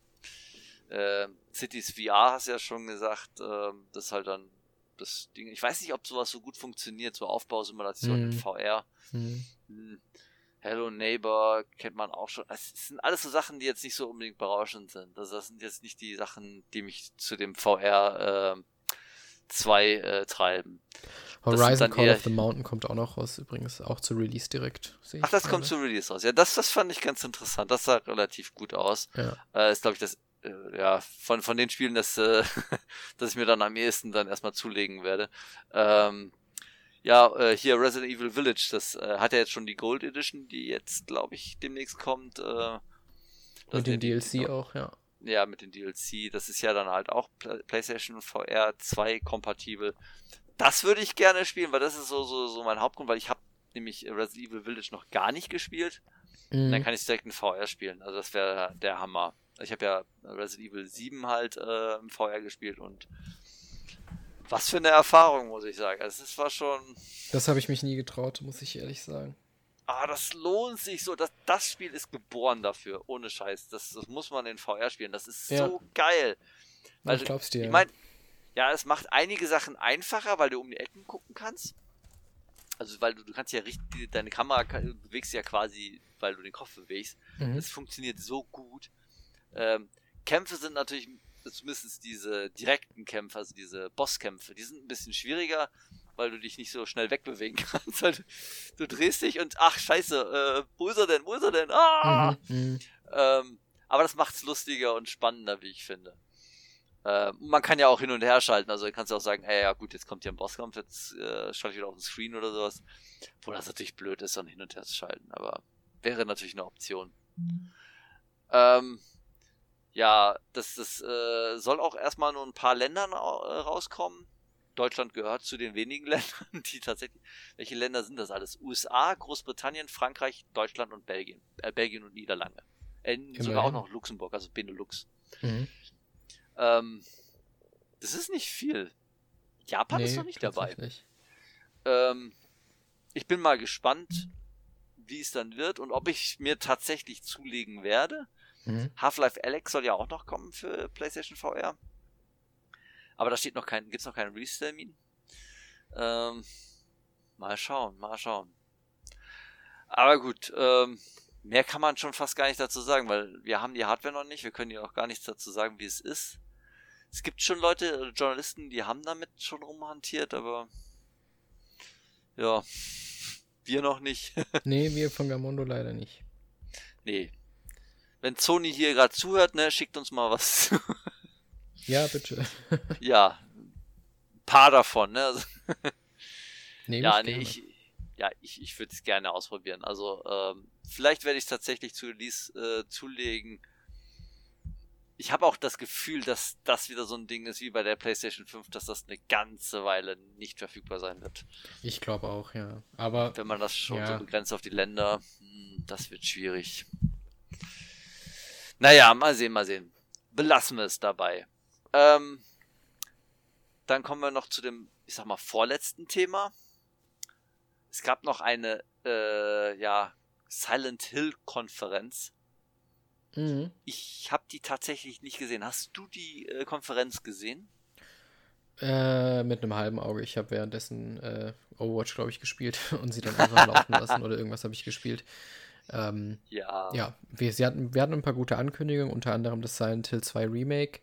äh, Cities VR hast du ja schon gesagt, äh, das ist halt dann das Ding. Ich weiß nicht, ob sowas so gut funktioniert, so Aufbausimulation mhm. in VR. Mhm. Hm. Hello Neighbor kennt man auch schon. Es sind alles so Sachen, die jetzt nicht so unbedingt berauschend sind. Also das sind jetzt nicht die Sachen, die mich zu dem VR äh, 2 äh, treiben.
Horizon Call of the Mountain kommt auch noch raus, übrigens auch zu Release direkt.
Ach, das kommt zu Release raus. Ja, das, das fand ich ganz interessant. Das sah relativ gut aus. Ja. Äh, ist, glaube ich, das äh, ja, von, von den Spielen, das, äh, dass ich mir dann am ehesten dann erstmal zulegen werde. Ähm, Ja, äh, hier Resident Evil Village, das äh, hat ja jetzt schon die Gold Edition, die jetzt, glaube ich, demnächst kommt. Äh,
mit dem DLC auch, ja.
Ja, mit dem DLC. Das ist ja dann halt auch PlayStation VR 2 kompatibel. Das würde ich gerne spielen, weil das ist so, so, so mein Hauptgrund, weil ich habe nämlich Resident Evil Village noch gar nicht gespielt. Mhm. dann kann ich direkt in VR spielen. Also das wäre der Hammer. Ich habe ja Resident Evil 7 halt äh, im VR gespielt und was für eine Erfahrung, muss ich sagen. Also es war schon.
Das habe ich mich nie getraut, muss ich ehrlich sagen.
Ah, das lohnt sich so. Das, das Spiel ist geboren dafür, ohne Scheiß. Das, das muss man in VR spielen. Das ist ja. so geil.
Weil ich glaub's dir.
Ich meine, ja, es macht einige Sachen einfacher, weil du um die Ecken gucken kannst. Also, weil du, du kannst ja richtig, deine Kamera bewegst ja quasi, weil du den Kopf bewegst. Mhm. Das funktioniert so gut. Ähm, Kämpfe sind natürlich zumindest diese direkten Kämpfe, also diese Bosskämpfe, die sind ein bisschen schwieriger, weil du dich nicht so schnell wegbewegen kannst. Weil du, du drehst dich und ach scheiße, äh, wo ist er denn? Wo ist er denn? Ah! Mhm, mhm. ähm, aber das macht es lustiger und spannender, wie ich finde. Äh, man kann ja auch hin und her schalten, also du kannst ja auch sagen, ey, ja gut, jetzt kommt hier ein Bosskampf, jetzt äh, schalte ich wieder auf den Screen oder sowas. Wo das natürlich blöd ist, dann hin und her zu schalten, aber wäre natürlich eine Option. Mhm. Ähm, ja, das, das äh, soll auch erstmal nur ein paar Ländern äh, rauskommen. Deutschland gehört zu den wenigen Ländern, die tatsächlich. Welche Länder sind das alles? USA, Großbritannien, Frankreich, Deutschland und Belgien. Äh, Belgien und Niederlande. Äh, sogar auch noch Luxemburg, also Benelux. Mhm. Ähm, das ist nicht viel. Japan nee, ist noch nicht dabei. Ähm, ich bin mal gespannt, wie es dann wird und ob ich mir tatsächlich zulegen werde. Mhm. Half-Life Alex soll ja auch noch kommen für PlayStation VR. Aber da steht noch kein, gibt's noch keinen Release-Termin. Ähm, mal schauen, mal schauen. Aber gut, ähm, mehr kann man schon fast gar nicht dazu sagen, weil wir haben die Hardware noch nicht, wir können ja auch gar nichts dazu sagen, wie es ist. Es gibt schon Leute, Journalisten, die haben damit schon rumhantiert, aber ja, wir noch nicht.
nee, wir von Gamondo leider nicht.
Nee, wenn Sony hier gerade zuhört, ne, schickt uns mal was.
ja, bitte.
ja, ein paar davon, ne? Also nee, ja, nee, ich, ja, ich, ich würde es gerne ausprobieren. Also, ähm, vielleicht werde ich es tatsächlich zu Release äh, zulegen. Ich habe auch das Gefühl, dass das wieder so ein Ding ist wie bei der PlayStation 5, dass das eine ganze Weile nicht verfügbar sein wird.
Ich glaube auch, ja. Aber
wenn man das schon ja. so begrenzt auf die Länder, hm, das wird schwierig. Naja, mal sehen, mal sehen. Belassen wir es dabei. Ähm, dann kommen wir noch zu dem, ich sag mal, vorletzten Thema. Es gab noch eine, äh, ja, Silent Hill Konferenz. Mhm. Ich habe die tatsächlich nicht gesehen. Hast du die äh, Konferenz gesehen?
Äh, mit einem halben Auge. Ich habe währenddessen äh, Overwatch, glaube ich, gespielt und sie dann einfach laufen lassen oder irgendwas habe ich gespielt. Ähm,
ja.
Ja, wir, sie hatten, wir hatten ein paar gute Ankündigungen, unter anderem das Silent Hill 2 Remake.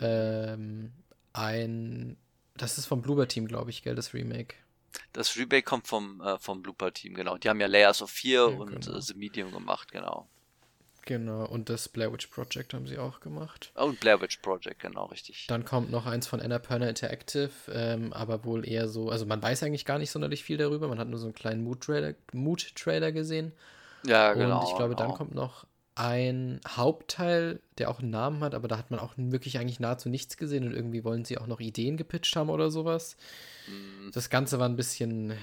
Ähm, ein, das ist vom Bloober Team, glaube ich, gell, das Remake.
Das Remake kommt vom, äh, vom Blooper Team, genau. Die haben ja Layers of Fear ja, und genau. äh, The Medium gemacht, genau.
Genau, und das Blair Witch Project haben sie auch gemacht.
Oh, und Blair Witch Project, genau, richtig.
Dann kommt noch eins von Annapurna Interactive, ähm, aber wohl eher so, also man weiß eigentlich gar nicht sonderlich viel darüber, man hat nur so einen kleinen Mood-Trailer Mood -Trailer gesehen.
Ja, genau.
Und ich glaube,
genau.
dann kommt noch ein Hauptteil, der auch einen Namen hat, aber da hat man auch wirklich eigentlich nahezu nichts gesehen und irgendwie wollen sie auch noch Ideen gepitcht haben oder sowas. Mhm. Das Ganze war ein bisschen äh,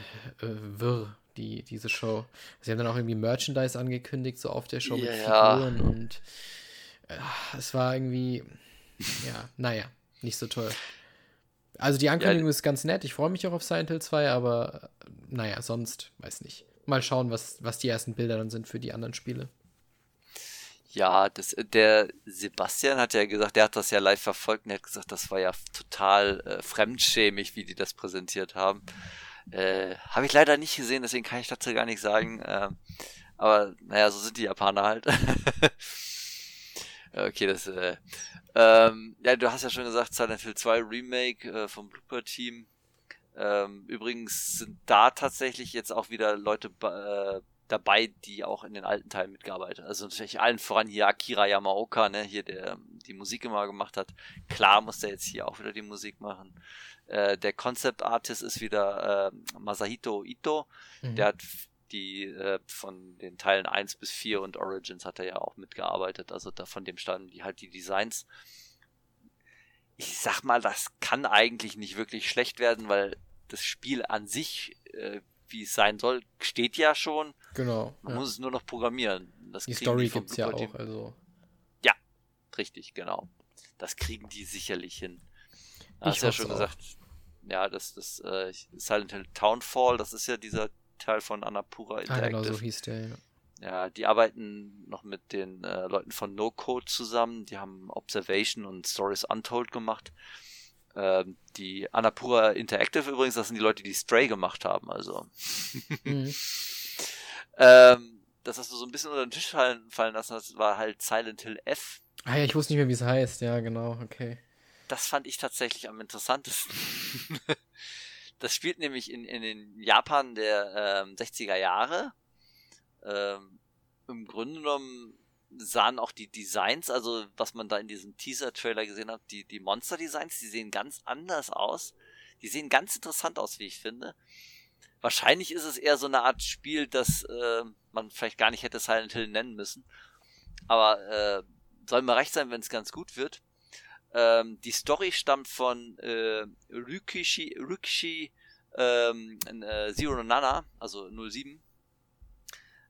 wirr, die, diese Show. Sie haben dann auch irgendwie Merchandise angekündigt, so auf der Show
mit ja. Figuren
und äh, es war irgendwie, ja, naja, nicht so toll. Also die Ankündigung ja, ist ganz nett, ich freue mich auch auf Silent Hill 2, aber naja, sonst, weiß nicht. Mal schauen, was, was die ersten Bilder dann sind für die anderen Spiele.
Ja, das, der Sebastian hat ja gesagt, der hat das ja live verfolgt und er hat gesagt, das war ja total äh, fremdschämig, wie die das präsentiert haben. Äh, Habe ich leider nicht gesehen, deswegen kann ich dazu gar nichts sagen. Äh, aber naja, so sind die Japaner halt. okay, das. Äh, ähm, ja, du hast ja schon gesagt, Silent Hill 2 Remake äh, vom Blooper Team. Ähm, übrigens sind da tatsächlich jetzt auch wieder Leute äh, dabei, die auch in den alten Teilen mitgearbeitet. Also natürlich allen voran hier Akira Yamaoka, ne, hier der die Musik immer gemacht hat. Klar muss der jetzt hier auch wieder die Musik machen. Äh, der Concept Artist ist wieder äh, Masahito Ito. Mhm. Der hat die äh, von den Teilen 1 bis 4 und Origins hat er ja auch mitgearbeitet. Also da von dem standen die halt die Designs. Ich sag mal, das kann eigentlich nicht wirklich schlecht werden, weil das Spiel an sich, äh, wie es sein soll, steht ja schon.
Genau.
Man ja. muss es nur noch programmieren.
Das die Story die gibt's ja auch, also.
Ja, richtig, genau. Das kriegen die sicherlich hin. Hast ich ja schon auch. gesagt, ja, das, das äh, Silent Hill Townfall, das ist ja dieser Teil von Annapura
Interactive. Ah, genau, so hieß der, ja.
Ja, die arbeiten noch mit den äh, Leuten von No Code zusammen. Die haben Observation und Stories Untold gemacht. Ähm, die Annapura Interactive übrigens, das sind die Leute, die Stray gemacht haben. Also. mhm. ähm, das hast du so ein bisschen unter den Tisch fallen, fallen lassen, das war halt Silent Hill F.
Ah ja, ich wusste nicht mehr, wie es heißt. Ja, genau, okay.
Das fand ich tatsächlich am interessantesten. Das spielt nämlich in, in den Japan der ähm, 60er Jahre. Ähm, Im Grunde genommen sahen auch die Designs, also was man da in diesem Teaser-Trailer gesehen hat, die, die Monster-Designs, die sehen ganz anders aus. Die sehen ganz interessant aus, wie ich finde. Wahrscheinlich ist es eher so eine Art Spiel, das äh, man vielleicht gar nicht hätte Silent Hill nennen müssen. Aber äh, soll mir recht sein, wenn es ganz gut wird. Ähm, die Story stammt von äh, Ryukishi, Ryukishi ähm, äh, Zero Nana, also 07.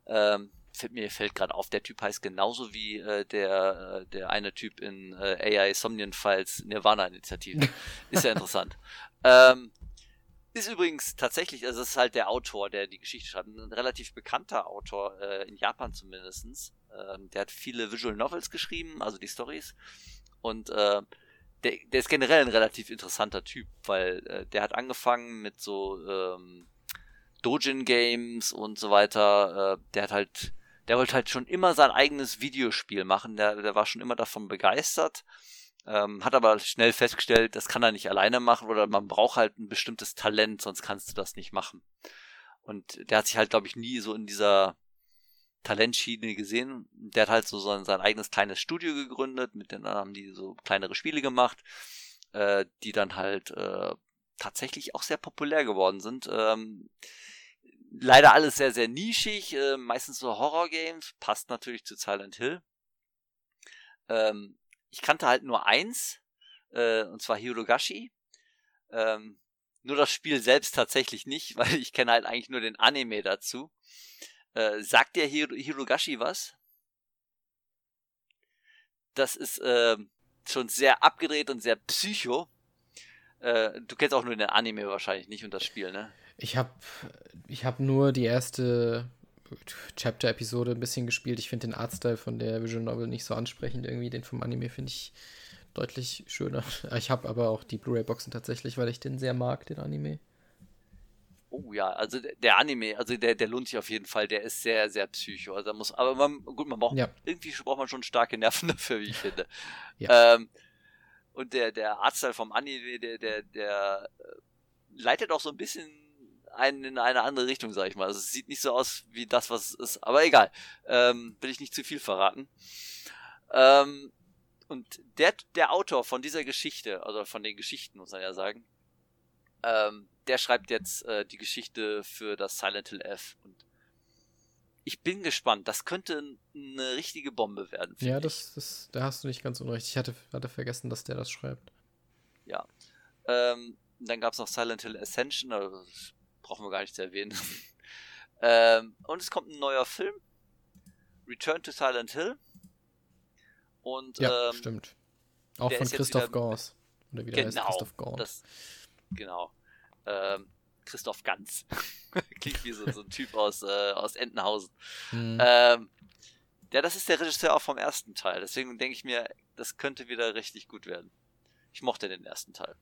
Ähm, fällt, mir fällt gerade auf, der Typ heißt genauso wie äh, der, äh, der eine Typ in äh, AI Somnian Files Nirvana Initiative. Ist ja interessant. ähm, ist übrigens tatsächlich, also es ist halt der Autor, der die Geschichte schreibt, ein relativ bekannter Autor, äh, in Japan zumindestens. Ähm, der hat viele Visual Novels geschrieben, also die Stories. Und äh, der, der ist generell ein relativ interessanter Typ, weil äh, der hat angefangen mit so ähm, Dojin Games und so weiter. Äh, der hat halt, der wollte halt schon immer sein eigenes Videospiel machen. Der, der war schon immer davon begeistert. Ähm, hat aber schnell festgestellt, das kann er nicht alleine machen oder man braucht halt ein bestimmtes Talent, sonst kannst du das nicht machen. Und der hat sich halt, glaube ich, nie so in dieser Talentschiene gesehen. Der hat halt so sein, sein eigenes kleines Studio gegründet, mit denen haben die so kleinere Spiele gemacht, äh, die dann halt äh, tatsächlich auch sehr populär geworden sind. Ähm, leider alles sehr, sehr nischig, äh, meistens so Horror-Games, passt natürlich zu Silent Hill. Ähm, ich kannte halt nur eins, äh, und zwar Hirogashi. Ähm, nur das Spiel selbst tatsächlich nicht, weil ich kenne halt eigentlich nur den Anime dazu. Äh, sagt der Hiro Hirogashi was? Das ist äh, schon sehr abgedreht und sehr psycho. Äh, du kennst auch nur den Anime wahrscheinlich nicht und das Spiel, ne?
Ich habe ich hab nur die erste Chapter-Episode ein bisschen gespielt. Ich finde den Artstyle von der Visual Novel nicht so ansprechend irgendwie. Den vom Anime finde ich deutlich schöner. Ich habe aber auch die Blu-ray-Boxen tatsächlich, weil ich den sehr mag, den Anime.
Oh ja, also der Anime, also der, der lohnt sich auf jeden Fall, der ist sehr, sehr psycho. Also muss, aber man, gut, man braucht, ja. irgendwie braucht man schon starke Nerven dafür, wie ich finde. Ja. Ähm, und der, der Artstyle vom Anime, der, der, der äh, leitet auch so ein bisschen einen in eine andere Richtung, sag ich mal. Also es sieht nicht so aus wie das, was es ist. Aber egal. Ähm, will ich nicht zu viel verraten. Ähm, und der, der Autor von dieser Geschichte, also von den Geschichten, muss man ja sagen, ähm, der schreibt jetzt äh, die Geschichte für das Silent Hill F. Und ich bin gespannt. Das könnte eine richtige Bombe werden.
Ja, das, das, da hast du nicht ganz unrecht. Ich hatte, hatte vergessen, dass der das schreibt.
Ja. Ähm, dann gab es noch Silent Hill Ascension, also brauchen wir gar nicht zu erwähnen. ähm, und es kommt ein neuer Film. Return to Silent Hill. Und,
ja, ähm, stimmt. Auch von Christoph Gans.
Oder wie der genau, heißt, Christoph. Das, genau ähm, Christoph Ganz. Klingt wie so, so, ein Typ aus, äh, aus Entenhausen. Mhm. Ähm, ja, das ist der Regisseur auch vom ersten Teil. Deswegen denke ich mir, das könnte wieder richtig gut werden. Ich mochte den ersten Teil.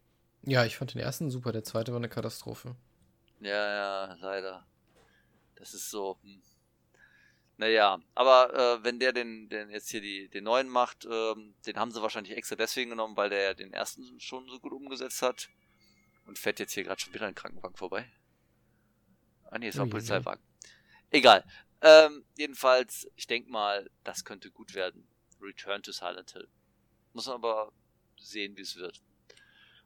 Ja, ich fand den ersten super. Der zweite war eine Katastrophe.
Ja, ja, leider. Das ist so. Hm. Naja, aber äh, wenn der den, den jetzt hier die, den neuen macht, ähm, den haben sie wahrscheinlich extra deswegen genommen, weil der ja den ersten schon so gut umgesetzt hat. Und fährt jetzt hier gerade schon wieder ein Krankenwagen vorbei. Ah nee, es war ein Polizeiwagen. Egal. Ähm, jedenfalls, ich denke mal, das könnte gut werden. Return to Silent Hill. Muss man aber sehen, wie es wird.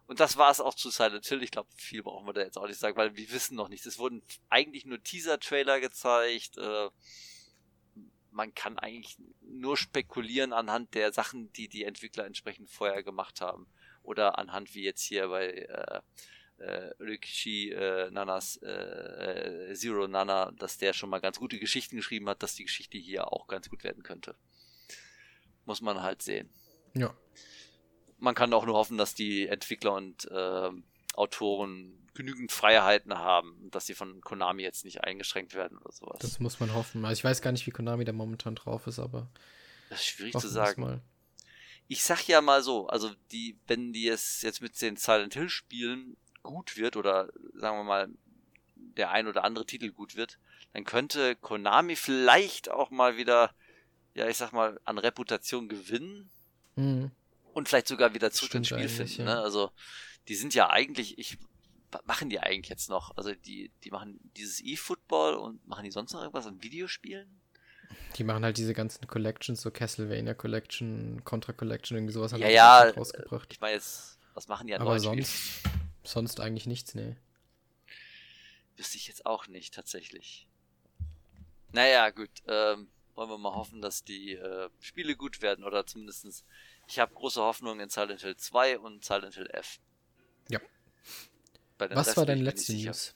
Und das war es auch zu Silent Hill. Ich glaube, viel brauchen wir da jetzt auch nicht sagen, weil wir wissen noch nichts. Es wurden eigentlich nur Teaser-Trailer gezeigt. Äh, man kann eigentlich nur spekulieren anhand der Sachen, die die Entwickler entsprechend vorher gemacht haben. Oder anhand wie jetzt hier bei äh, äh, Rikishi äh, Nanas äh, Zero Nana, dass der schon mal ganz gute Geschichten geschrieben hat, dass die Geschichte hier auch ganz gut werden könnte. Muss man halt sehen.
Ja.
Man kann auch nur hoffen, dass die Entwickler und äh, Autoren genügend Freiheiten haben, dass sie von Konami jetzt nicht eingeschränkt werden oder sowas.
Das muss man hoffen. Also ich weiß gar nicht, wie Konami da momentan drauf ist, aber.
Das ist schwierig zu sagen. Ich sag ja mal so, also die, wenn die es jetzt mit den Silent Hill Spielen gut wird oder sagen wir mal der ein oder andere Titel gut wird, dann könnte Konami vielleicht auch mal wieder, ja ich sag mal, an Reputation gewinnen mhm. und vielleicht sogar wieder zurück ins Spiel finden. Ja. Ne? Also die sind ja eigentlich, ich was machen die eigentlich jetzt noch? Also die, die machen dieses E-Football und machen die sonst noch irgendwas an Videospielen?
Die machen halt diese ganzen Collections, so Castlevania Collection, Contra Collection, irgendwie sowas
haben ja, ja, rausgebracht. Ich meine jetzt, was machen die an
Aber sonst, sonst eigentlich nichts, nee.
Wüsste ich jetzt auch nicht, tatsächlich. Naja, gut, ähm, wollen wir mal hoffen, dass die äh, Spiele gut werden oder zumindestens ich habe große Hoffnung in Silent Hill 2 und Silent Hill F.
Ja. Was Rest war deine letzte News?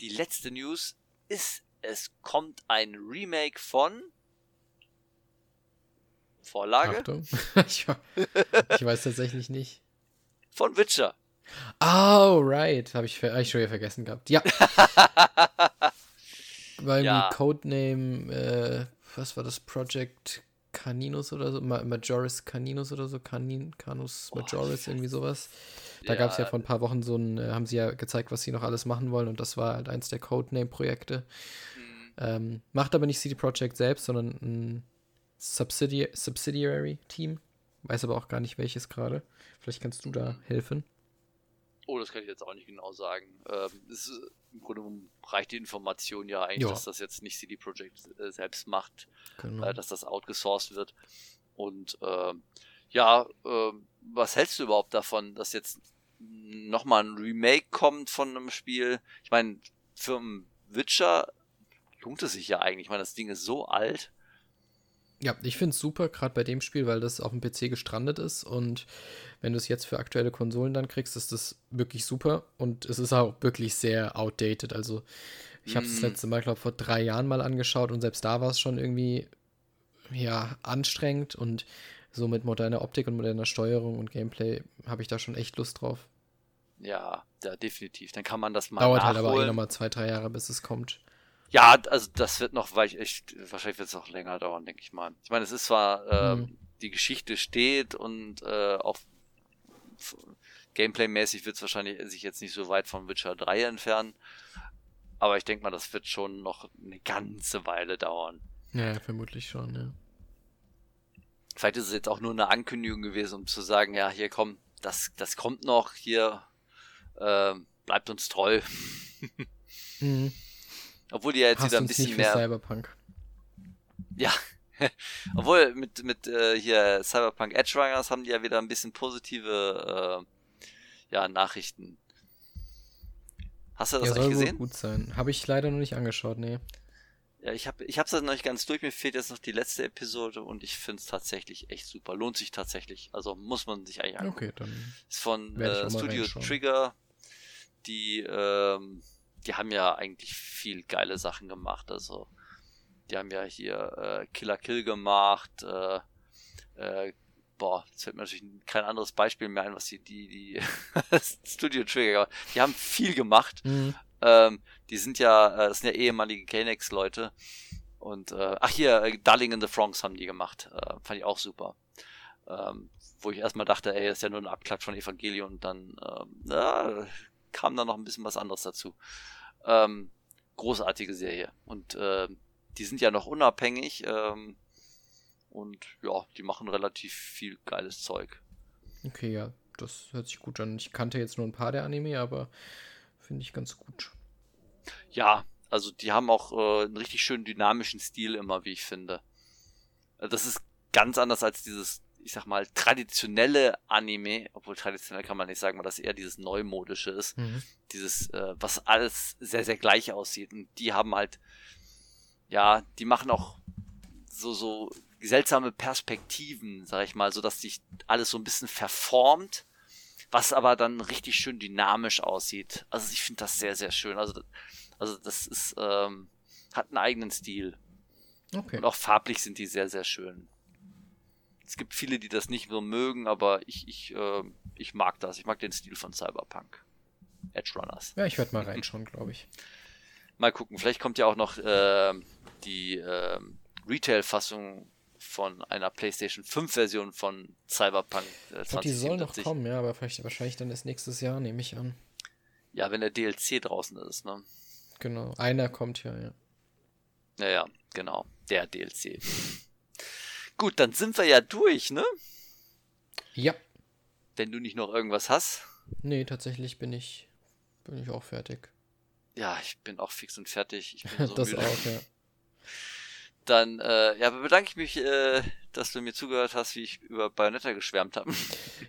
Die letzte News ist, es kommt ein Remake von Vorlage.
Achtung. ich, ich weiß tatsächlich nicht.
Von Witcher.
Oh, right. Habe ich, hab ich schon wieder vergessen gehabt. Ja. Weil ja. Codename, äh, was war das? Project Caninus oder so? Majoris Caninus oder so? Canin, Canus Majoris, oh, irgendwie sowas. Da ja. gab es ja vor ein paar Wochen so ein, äh, haben sie ja gezeigt, was sie noch alles machen wollen und das war halt eins der Codename-Projekte. Ähm, macht aber nicht CD Projekt selbst, sondern ein Subsidi Subsidiary-Team. Weiß aber auch gar nicht welches gerade. Vielleicht kannst du da helfen.
Oh, das kann ich jetzt auch nicht genau sagen. Ähm, ist, Im Grunde reicht die Information ja eigentlich, ja. dass das jetzt nicht CD Projekt äh, selbst macht, genau. äh, dass das outgesourced wird. Und äh, ja, ähm, was hältst du überhaupt davon, dass jetzt nochmal ein Remake kommt von einem Spiel? Ich meine, für einen Witcher lohnt es sich ja eigentlich. Ich meine, das Ding ist so alt.
Ja, ich finde es super, gerade bei dem Spiel, weil das auf dem PC gestrandet ist und wenn du es jetzt für aktuelle Konsolen dann kriegst, ist das wirklich super und es ist auch wirklich sehr outdated. Also ich habe es mm. das letzte Mal, glaube vor drei Jahren mal angeschaut und selbst da war es schon irgendwie ja anstrengend und so mit moderner Optik und moderner Steuerung und Gameplay habe ich da schon echt Lust drauf.
Ja, ja, definitiv. Dann kann man das mal
Dauert nachholen. halt aber eh nochmal zwei, drei Jahre, bis es kommt.
Ja, also das wird noch, weil ich echt, wahrscheinlich wird es auch länger dauern, denke ich mal. Ich meine, es ist zwar, äh, mhm. die Geschichte steht und äh, auch Gameplay-mäßig wird es wahrscheinlich sich jetzt nicht so weit von Witcher 3 entfernen. Aber ich denke mal, das wird schon noch eine ganze Weile dauern.
Ja, vermutlich schon, ja.
Vielleicht ist es jetzt auch nur eine Ankündigung gewesen, um zu sagen, ja, hier komm, das, das kommt noch, hier äh, bleibt uns treu. mhm. Obwohl die ja jetzt Hast wieder ein bisschen mehr.
Cyberpunk.
Ja. Obwohl mit, mit äh, hier Cyberpunk Edge Runners haben die ja wieder ein bisschen positive äh, ja, Nachrichten. Hast du das ja,
soll
gesehen?
Gut sein. Habe ich leider noch nicht angeschaut, nee.
Ja, ich habe ich hab's noch nicht ganz durch. Mir fehlt jetzt noch die letzte Episode und ich finde es tatsächlich echt super. Lohnt sich tatsächlich. Also muss man sich eigentlich
angucken. Okay, dann.
Ist von äh, Studio Trigger. Die ähm, die haben ja eigentlich viel geile Sachen gemacht. Also, die haben ja hier äh, Killer Kill gemacht. Äh, äh, boah, jetzt fällt mir natürlich kein anderes Beispiel mehr ein, was die, die, die Studio Trigger, die haben viel gemacht. Mhm. Ähm, die sind ja, äh, das sind ja ehemalige Gainax-Leute. Und, äh, ach hier, äh, Darling in the Franks haben die gemacht. Äh, fand ich auch super. Ähm, wo ich erstmal dachte, ey, das ist ja nur ein Abklatsch von Evangelion und dann, ähm, äh, kam da noch ein bisschen was anderes dazu. Ähm, großartige Serie. Und äh, die sind ja noch unabhängig. Ähm, und ja, die machen relativ viel geiles Zeug.
Okay, ja, das hört sich gut an. Ich kannte jetzt nur ein paar der Anime, aber finde ich ganz gut.
Ja, Also die haben auch äh, einen richtig schönen dynamischen Stil immer, wie ich finde. Äh, das ist ganz anders als dieses, ich sag mal, traditionelle Anime, obwohl traditionell kann man nicht sagen, weil das eher dieses neumodische ist. Mhm. Dieses, äh, was alles sehr, sehr gleich aussieht. Und die haben halt, ja, die machen auch so, so seltsame Perspektiven, sag ich mal, so dass sich alles so ein bisschen verformt, was aber dann richtig schön dynamisch aussieht. Also ich finde das sehr, sehr schön. Also, also das ist, ähm, hat einen eigenen Stil. Okay. Und auch farblich sind die sehr, sehr schön. Es gibt viele, die das nicht so mögen, aber ich, ich, äh, ich mag das. Ich mag den Stil von Cyberpunk. Edge Runners.
Ja, ich werde mal reinschauen, glaube ich.
Mal gucken. Vielleicht kommt ja auch noch äh, die äh, Retail-Fassung von einer PlayStation 5-Version von Cyberpunk
äh, 2077. Die soll noch kommen, ja, aber vielleicht, wahrscheinlich dann erst nächstes Jahr, nehme ich an.
Ja, wenn der DLC draußen ist, ne?
Genau, einer kommt ja, ja.
Naja, genau, der DLC. Gut, dann sind wir ja durch, ne?
Ja.
Wenn du nicht noch irgendwas hast.
Nee, tatsächlich bin ich, bin ich auch fertig.
Ja, ich bin auch fix und fertig. Ich bin
so das müde. auch, ja.
Dann äh, ja, bedanke ich mich, äh, dass du mir zugehört hast, wie ich über Bayonetta geschwärmt habe.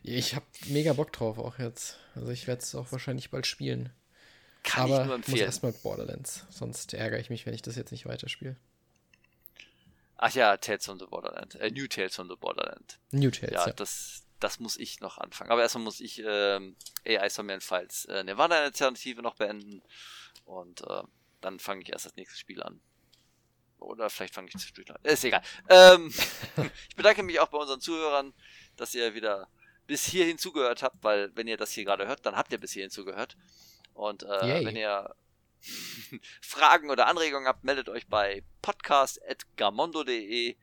Ich habe mega Bock drauf auch jetzt. Also ich werde es auch wahrscheinlich bald spielen.
Kann
Aber
ich nur empfehlen.
muss erstmal Borderlands, sonst ärgere ich mich, wenn ich das jetzt nicht weiterspiele.
Ach ja, Tales from the Borderland. Äh, New Tales from the Borderland.
New Tales, ja.
ja. Das, das muss ich noch anfangen. Aber erstmal muss ich ähm, AI Summon Files äh, Nirvana-Initiative noch beenden. Und äh, dann fange ich erst das nächste Spiel an. Oder vielleicht fange ich zwischendurch an. Ist egal. Ähm, ich bedanke mich auch bei unseren Zuhörern, dass ihr wieder bis hierhin zugehört habt, weil wenn ihr das hier gerade hört, dann habt ihr bis hierhin zugehört. Und äh, wenn ihr Fragen oder Anregungen habt, meldet euch bei podcast.gamondo.de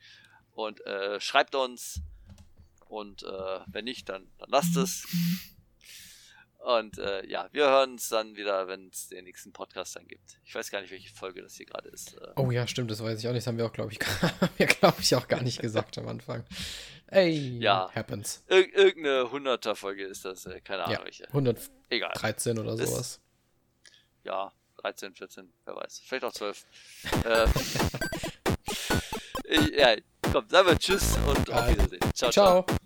und äh, schreibt uns. Und äh, wenn nicht, dann, dann lasst es. Und äh, ja, wir hören uns dann wieder, wenn es den nächsten Podcast dann gibt. Ich weiß gar nicht, welche Folge das hier gerade ist. Äh.
Oh ja, stimmt, das weiß ich auch nicht. Das haben wir auch, glaube ich, mir glaube ich auch gar nicht gesagt am Anfang. Ey,
ja.
happens.
Ir irgendeine 100er Folge ist das, äh, keine Ahnung
ja, welche. 113
Egal.
oder sowas.
Ist, ja, 13, 14, wer weiß. Vielleicht auch 12. äh, ja, komm, sagen wir Tschüss und auf Wiedersehen.
Ciao, ciao. ciao.